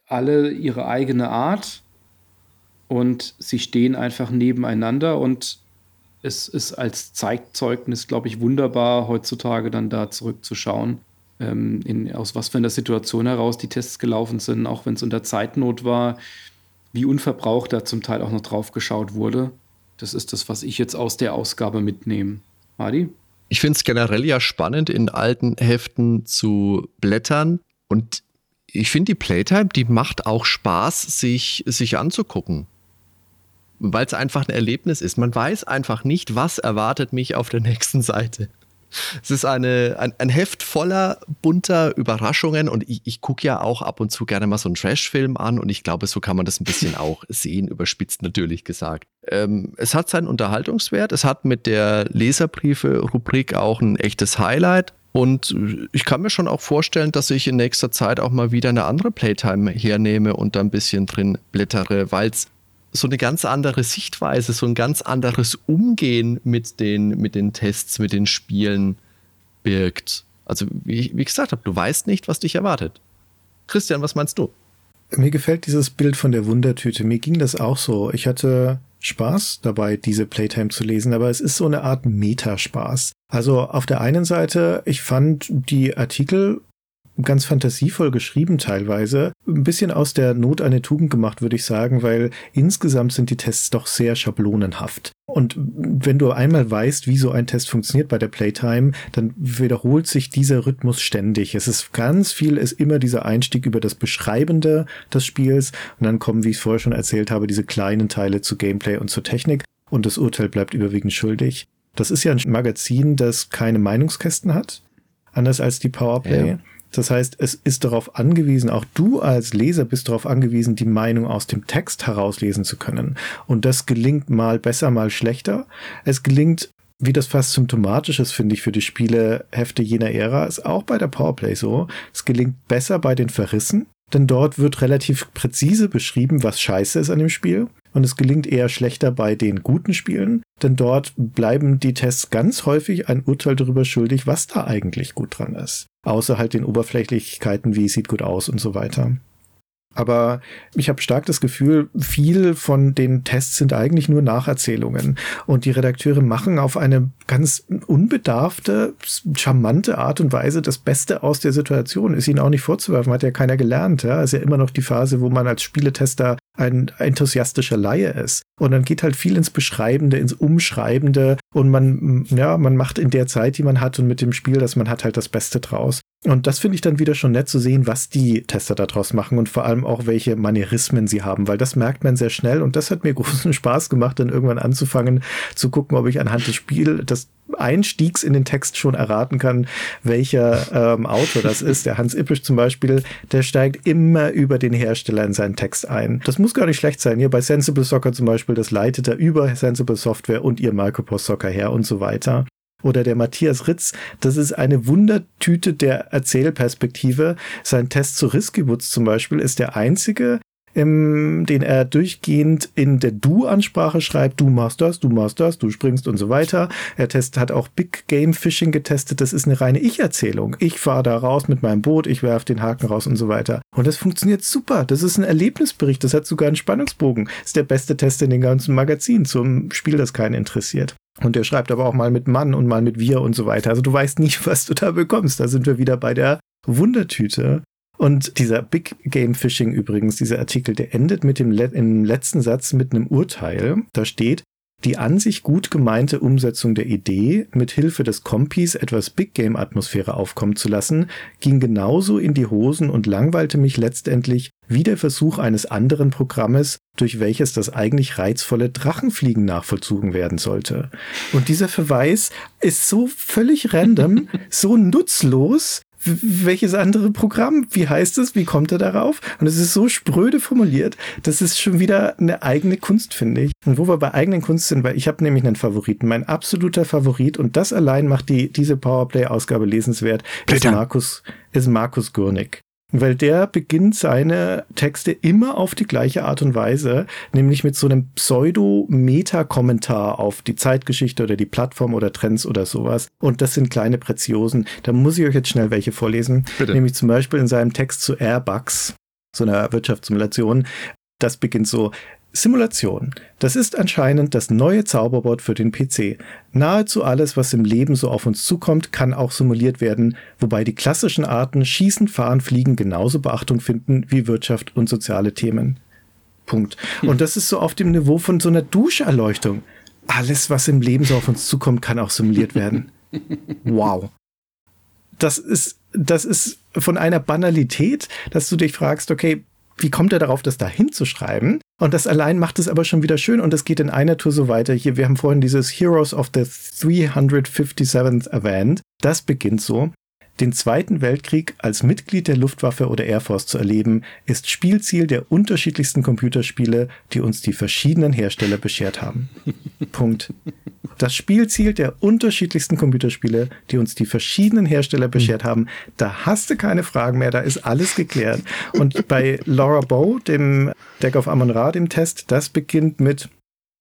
Speaker 3: alle ihre eigene Art und sie stehen einfach nebeneinander und es ist als Zeitzeugnis, glaube ich, wunderbar, heutzutage dann da zurückzuschauen, ähm, in, aus was für einer Situation heraus die Tests gelaufen sind, auch wenn es unter Zeitnot war wie unverbraucht da zum Teil auch noch drauf geschaut wurde. Das ist das, was ich jetzt aus der Ausgabe mitnehme. Adi?
Speaker 2: Ich finde es generell ja spannend, in alten Heften zu blättern. Und ich finde die Playtime, die macht auch Spaß, sich, sich anzugucken. Weil es einfach ein Erlebnis ist. Man weiß einfach nicht, was erwartet mich auf der nächsten Seite. Es ist eine, ein, ein Heft voller bunter Überraschungen und ich, ich gucke ja auch ab und zu gerne mal so einen Trash-Film an und ich glaube, so kann man das ein bisschen auch sehen, überspitzt natürlich gesagt. Ähm, es hat seinen Unterhaltungswert, es hat mit der Leserbriefe-Rubrik auch ein echtes Highlight. Und ich kann mir schon auch vorstellen, dass ich in nächster Zeit auch mal wieder eine andere Playtime hernehme und da ein bisschen drin blättere, weil es so eine ganz andere Sichtweise, so ein ganz anderes Umgehen mit den, mit den Tests, mit den Spielen birgt. Also, wie, wie ich gesagt habe, du weißt nicht, was dich erwartet. Christian, was meinst du?
Speaker 4: Mir gefällt dieses Bild von der Wundertüte. Mir ging das auch so. Ich hatte Spaß dabei, diese Playtime zu lesen, aber es ist so eine Art Metaspaß. Also auf der einen Seite, ich fand die Artikel ganz fantasievoll geschrieben teilweise. Ein bisschen aus der Not eine Tugend gemacht, würde ich sagen, weil insgesamt sind die Tests doch sehr schablonenhaft. Und wenn du einmal weißt, wie so ein Test funktioniert bei der Playtime, dann wiederholt sich dieser Rhythmus ständig. Es ist ganz viel, ist immer dieser Einstieg über das Beschreibende des Spiels und dann kommen, wie ich es vorher schon erzählt habe, diese kleinen Teile zu Gameplay und zur Technik und das Urteil bleibt überwiegend schuldig. Das ist ja ein Magazin, das keine Meinungskästen hat, anders als die Powerplay. Ja. Das heißt, es ist darauf angewiesen, auch du als Leser bist darauf angewiesen, die Meinung aus dem Text herauslesen zu können. Und das gelingt mal besser, mal schlechter. Es gelingt, wie das fast symptomatisch ist, finde ich, für die Spielehefte jener Ära, ist auch bei der Powerplay so. Es gelingt besser bei den Verrissen, denn dort wird relativ präzise beschrieben, was scheiße ist an dem Spiel. Und es gelingt eher schlechter bei den guten Spielen, denn dort bleiben die Tests ganz häufig ein Urteil darüber schuldig, was da eigentlich gut dran ist. Außer halt den Oberflächlichkeiten wie sieht gut aus und so weiter. Aber ich habe stark das Gefühl, viel von den Tests sind eigentlich nur Nacherzählungen. Und die Redakteure machen auf eine ganz unbedarfte, charmante Art und Weise das Beste aus der Situation. Ist ihnen auch nicht vorzuwerfen, hat ja keiner gelernt. Ja? Ist ja immer noch die Phase, wo man als Spieletester ein enthusiastischer Laie ist. Und dann geht halt viel ins Beschreibende, ins Umschreibende und man, ja, man macht in der Zeit, die man hat und mit dem Spiel, dass man hat halt das Beste draus. Und das finde ich dann wieder schon nett zu sehen, was die Tester daraus machen und vor allem auch welche Manierismen sie haben, weil das merkt man sehr schnell und das hat mir großen Spaß gemacht, dann irgendwann anzufangen zu gucken, ob ich anhand des Spiels, des Einstiegs in den Text schon erraten kann, welcher ähm, Autor das ist. Der Hans Ippisch zum Beispiel, der steigt immer über den Hersteller in seinen Text ein. Das muss gar nicht schlecht sein. Hier bei Sensible Soccer zum Beispiel, das leitet er über Sensible Software und ihr Micropost Soccer her und so weiter oder der Matthias Ritz, das ist eine Wundertüte der Erzählperspektive. Sein Test zu Riskibutz zum Beispiel ist der einzige, im, den er durchgehend in der Du-Ansprache schreibt, du machst das, du machst das, du springst und so weiter. Er test, hat auch Big Game Fishing getestet. Das ist eine reine Ich-Erzählung. Ich fahre da raus mit meinem Boot, ich werfe den Haken raus und so weiter. Und das funktioniert super. Das ist ein Erlebnisbericht. Das hat sogar einen Spannungsbogen. Das ist der beste Test in den ganzen Magazin zum Spiel, das keinen interessiert. Und er schreibt aber auch mal mit Mann und mal mit wir und so weiter. Also du weißt nicht, was du da bekommst. Da sind wir wieder bei der Wundertüte. Und dieser Big Game Fishing übrigens, dieser Artikel, der endet mit dem Le letzten Satz mit einem Urteil. Da steht, die an sich gut gemeinte Umsetzung der Idee, mit Hilfe des Kompis etwas Big Game Atmosphäre aufkommen zu lassen, ging genauso in die Hosen und langweilte mich letztendlich wie der Versuch eines anderen Programmes, durch welches das eigentlich reizvolle Drachenfliegen nachvollzogen werden sollte. Und dieser Verweis ist so völlig random, so nutzlos, welches andere Programm? Wie heißt es? Wie kommt er darauf? Und es ist so spröde formuliert, das ist schon wieder eine eigene Kunst, finde ich. Und wo wir bei eigenen Kunst sind, weil ich habe nämlich einen Favoriten, mein absoluter Favorit und das allein macht die, diese Powerplay-Ausgabe lesenswert, ist Markus, ist Markus Gurnick weil der beginnt seine Texte immer auf die gleiche Art und Weise, nämlich mit so einem Pseudo-Meta-Kommentar auf die Zeitgeschichte oder die Plattform oder Trends oder sowas. Und das sind kleine Preziosen. Da muss ich euch jetzt schnell welche vorlesen. Bitte. Nämlich zum Beispiel in seinem Text zu Airbugs, so einer Wirtschaftssimulation. Das beginnt so, Simulation. Das ist anscheinend das neue Zauberwort für den PC. Nahezu alles, was im Leben so auf uns zukommt, kann auch simuliert werden, wobei die klassischen Arten Schießen, Fahren, Fliegen genauso Beachtung finden wie Wirtschaft und soziale Themen. Punkt. Hm. Und das ist so auf dem Niveau von so einer Duscherleuchtung. Alles, was im Leben so auf uns zukommt, kann auch simuliert werden. Wow. Das ist, das ist von einer Banalität, dass du dich fragst, okay, wie kommt er darauf, das da hinzuschreiben? Und das allein macht es aber schon wieder schön und es geht in einer Tour so weiter. Hier, wir haben vorhin dieses Heroes of the 357th erwähnt. Das beginnt so. Den Zweiten Weltkrieg als Mitglied der Luftwaffe oder Air Force zu erleben, ist Spielziel der unterschiedlichsten Computerspiele, die uns die verschiedenen Hersteller beschert haben. Punkt. Das Spielziel der unterschiedlichsten Computerspiele, die uns die verschiedenen Hersteller beschert haben, da hast du keine Fragen mehr, da ist alles geklärt. Und bei Laura Bow, dem Deck of Amon Ra, dem Test, das beginnt mit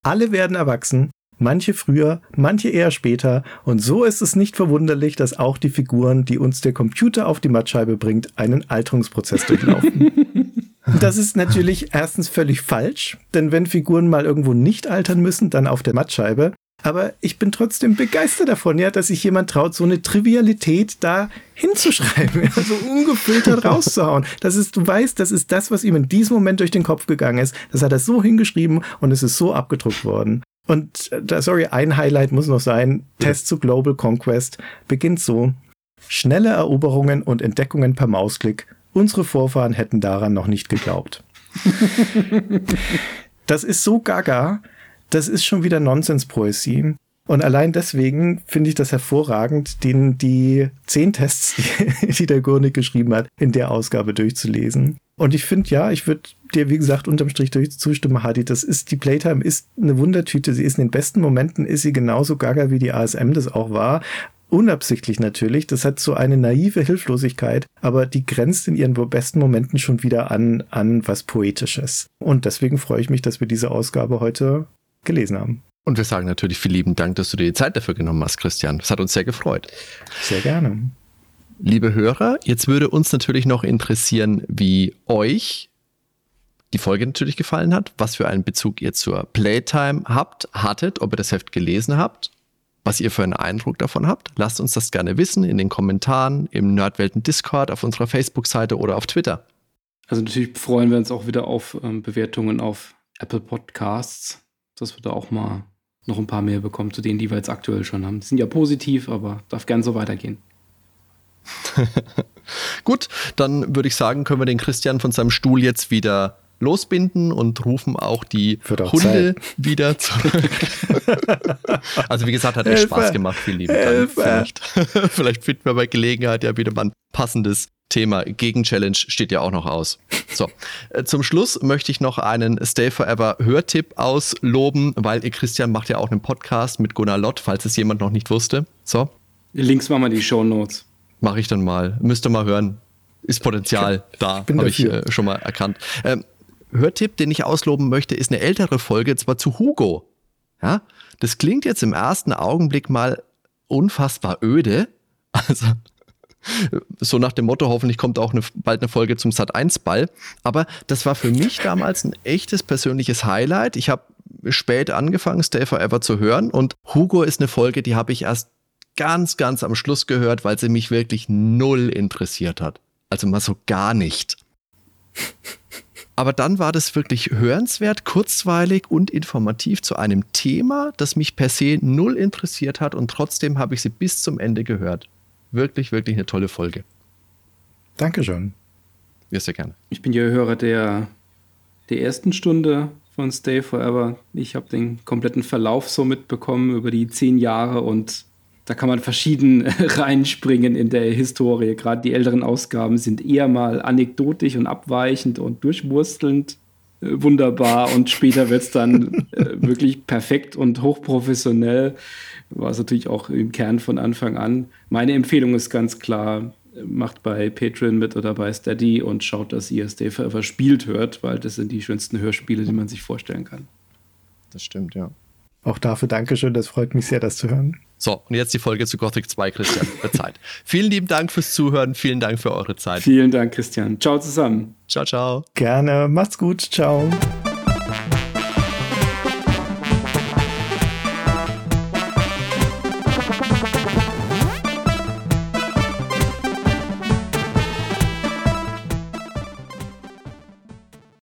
Speaker 4: alle werden erwachsen, manche früher, manche eher später, und so ist es nicht verwunderlich, dass auch die Figuren, die uns der Computer auf die Mattscheibe bringt, einen Alterungsprozess durchlaufen. Das ist natürlich erstens völlig falsch, denn wenn Figuren mal irgendwo nicht altern müssen, dann auf der Mattscheibe. Aber ich bin trotzdem begeistert davon, ja, dass sich jemand traut, so eine Trivialität da hinzuschreiben, so also ungefiltert rauszuhauen. Das ist, du weißt, das ist das, was ihm in diesem Moment durch den Kopf gegangen ist. Das hat er so hingeschrieben und es ist so abgedruckt worden. Und da, sorry, ein Highlight muss noch sein. Test zu Global Conquest beginnt so. Schnelle Eroberungen und Entdeckungen per Mausklick. Unsere Vorfahren hätten daran noch nicht geglaubt. das ist so gaga. Das ist schon wieder Nonsenspoesie. Und allein deswegen finde ich das hervorragend, den, die zehn Tests, die, die der Gurnik geschrieben hat, in der Ausgabe durchzulesen. Und ich finde, ja, ich würde dir, wie gesagt, unterm Strich durch zustimmen, Hadi. Das ist, die Playtime ist eine Wundertüte. Sie ist in den besten Momenten, ist sie genauso gaga, wie die ASM das auch war. Unabsichtlich natürlich. Das hat so eine naive Hilflosigkeit, aber die grenzt in ihren besten Momenten schon wieder an, an was Poetisches. Und deswegen freue ich mich, dass wir diese Ausgabe heute gelesen haben.
Speaker 2: Und wir sagen natürlich vielen lieben Dank, dass du dir die Zeit dafür genommen hast, Christian. Das hat uns sehr gefreut.
Speaker 4: Sehr gerne.
Speaker 2: Liebe Hörer, jetzt würde uns natürlich noch interessieren, wie euch die Folge natürlich gefallen hat, was für einen Bezug ihr zur Playtime habt, hattet, ob ihr das Heft gelesen habt, was ihr für einen Eindruck davon habt. Lasst uns das gerne wissen in den Kommentaren, im Nerdwelten Discord, auf unserer Facebook-Seite oder auf Twitter.
Speaker 3: Also natürlich freuen wir uns auch wieder auf ähm, Bewertungen auf Apple Podcasts, dass wir da auch mal noch ein paar mehr bekommen zu denen, die wir jetzt aktuell schon haben. Die sind ja positiv, aber darf gern so weitergehen.
Speaker 2: Gut, dann würde ich sagen, können wir den Christian von seinem Stuhl jetzt wieder losbinden und rufen auch die Hunde Zeit. wieder zurück. also wie gesagt, hat echt Spaß gemacht. Vielen lieben Dank. Vielleicht, vielleicht finden wir bei Gelegenheit ja wieder mal ein passendes Thema. Gegen-Challenge steht ja auch noch aus. So, äh, zum Schluss möchte ich noch einen Stay Forever Hörtipp ausloben, weil ihr Christian macht ja auch einen Podcast mit Gunnar Lott, falls es jemand noch nicht wusste. So.
Speaker 3: Links machen wir die Show Notes.
Speaker 2: Mache ich dann mal. Müsste mal hören. Ist Potenzial ich, da, habe ich äh, schon mal erkannt. Ähm, Hörtipp, den ich ausloben möchte, ist eine ältere Folge, zwar zu Hugo. Ja, das klingt jetzt im ersten Augenblick mal unfassbar öde. Also so nach dem Motto, hoffentlich kommt auch eine, bald eine Folge zum Sat 1 Ball. Aber das war für mich damals ein echtes persönliches Highlight. Ich habe spät angefangen, Stay Forever zu hören und Hugo ist eine Folge, die habe ich erst ganz, ganz am Schluss gehört, weil sie mich wirklich null interessiert hat. Also mal so gar nicht. Aber dann war das wirklich hörenswert, kurzweilig und informativ zu einem Thema, das mich per se null interessiert hat und trotzdem habe ich sie bis zum Ende gehört. Wirklich, wirklich eine tolle Folge.
Speaker 4: Dankeschön.
Speaker 2: Ja, sehr gerne.
Speaker 3: Ich bin ja Hörer der, der ersten Stunde von Stay Forever. Ich habe den kompletten Verlauf so mitbekommen über die zehn Jahre und da kann man verschieden reinspringen in der Historie. Gerade die älteren Ausgaben sind eher mal anekdotisch und abweichend und durchwurstelnd äh, wunderbar und später wird es dann äh, wirklich perfekt und hochprofessionell. War es natürlich auch im Kern von Anfang an. Meine Empfehlung ist ganz klar, macht bei Patreon mit oder bei Steady und schaut, dass ihr Stay Forever spielt hört, weil das sind die schönsten Hörspiele, die man sich vorstellen kann.
Speaker 2: Das stimmt, ja.
Speaker 4: Auch dafür Dankeschön, das freut mich sehr, das zu hören.
Speaker 2: So, und jetzt die Folge zu Gothic 2, Christian. Zeit. vielen lieben Dank fürs Zuhören, vielen Dank für eure Zeit.
Speaker 3: Vielen Dank, Christian. Ciao zusammen.
Speaker 2: Ciao, ciao.
Speaker 4: Gerne, macht's gut, ciao.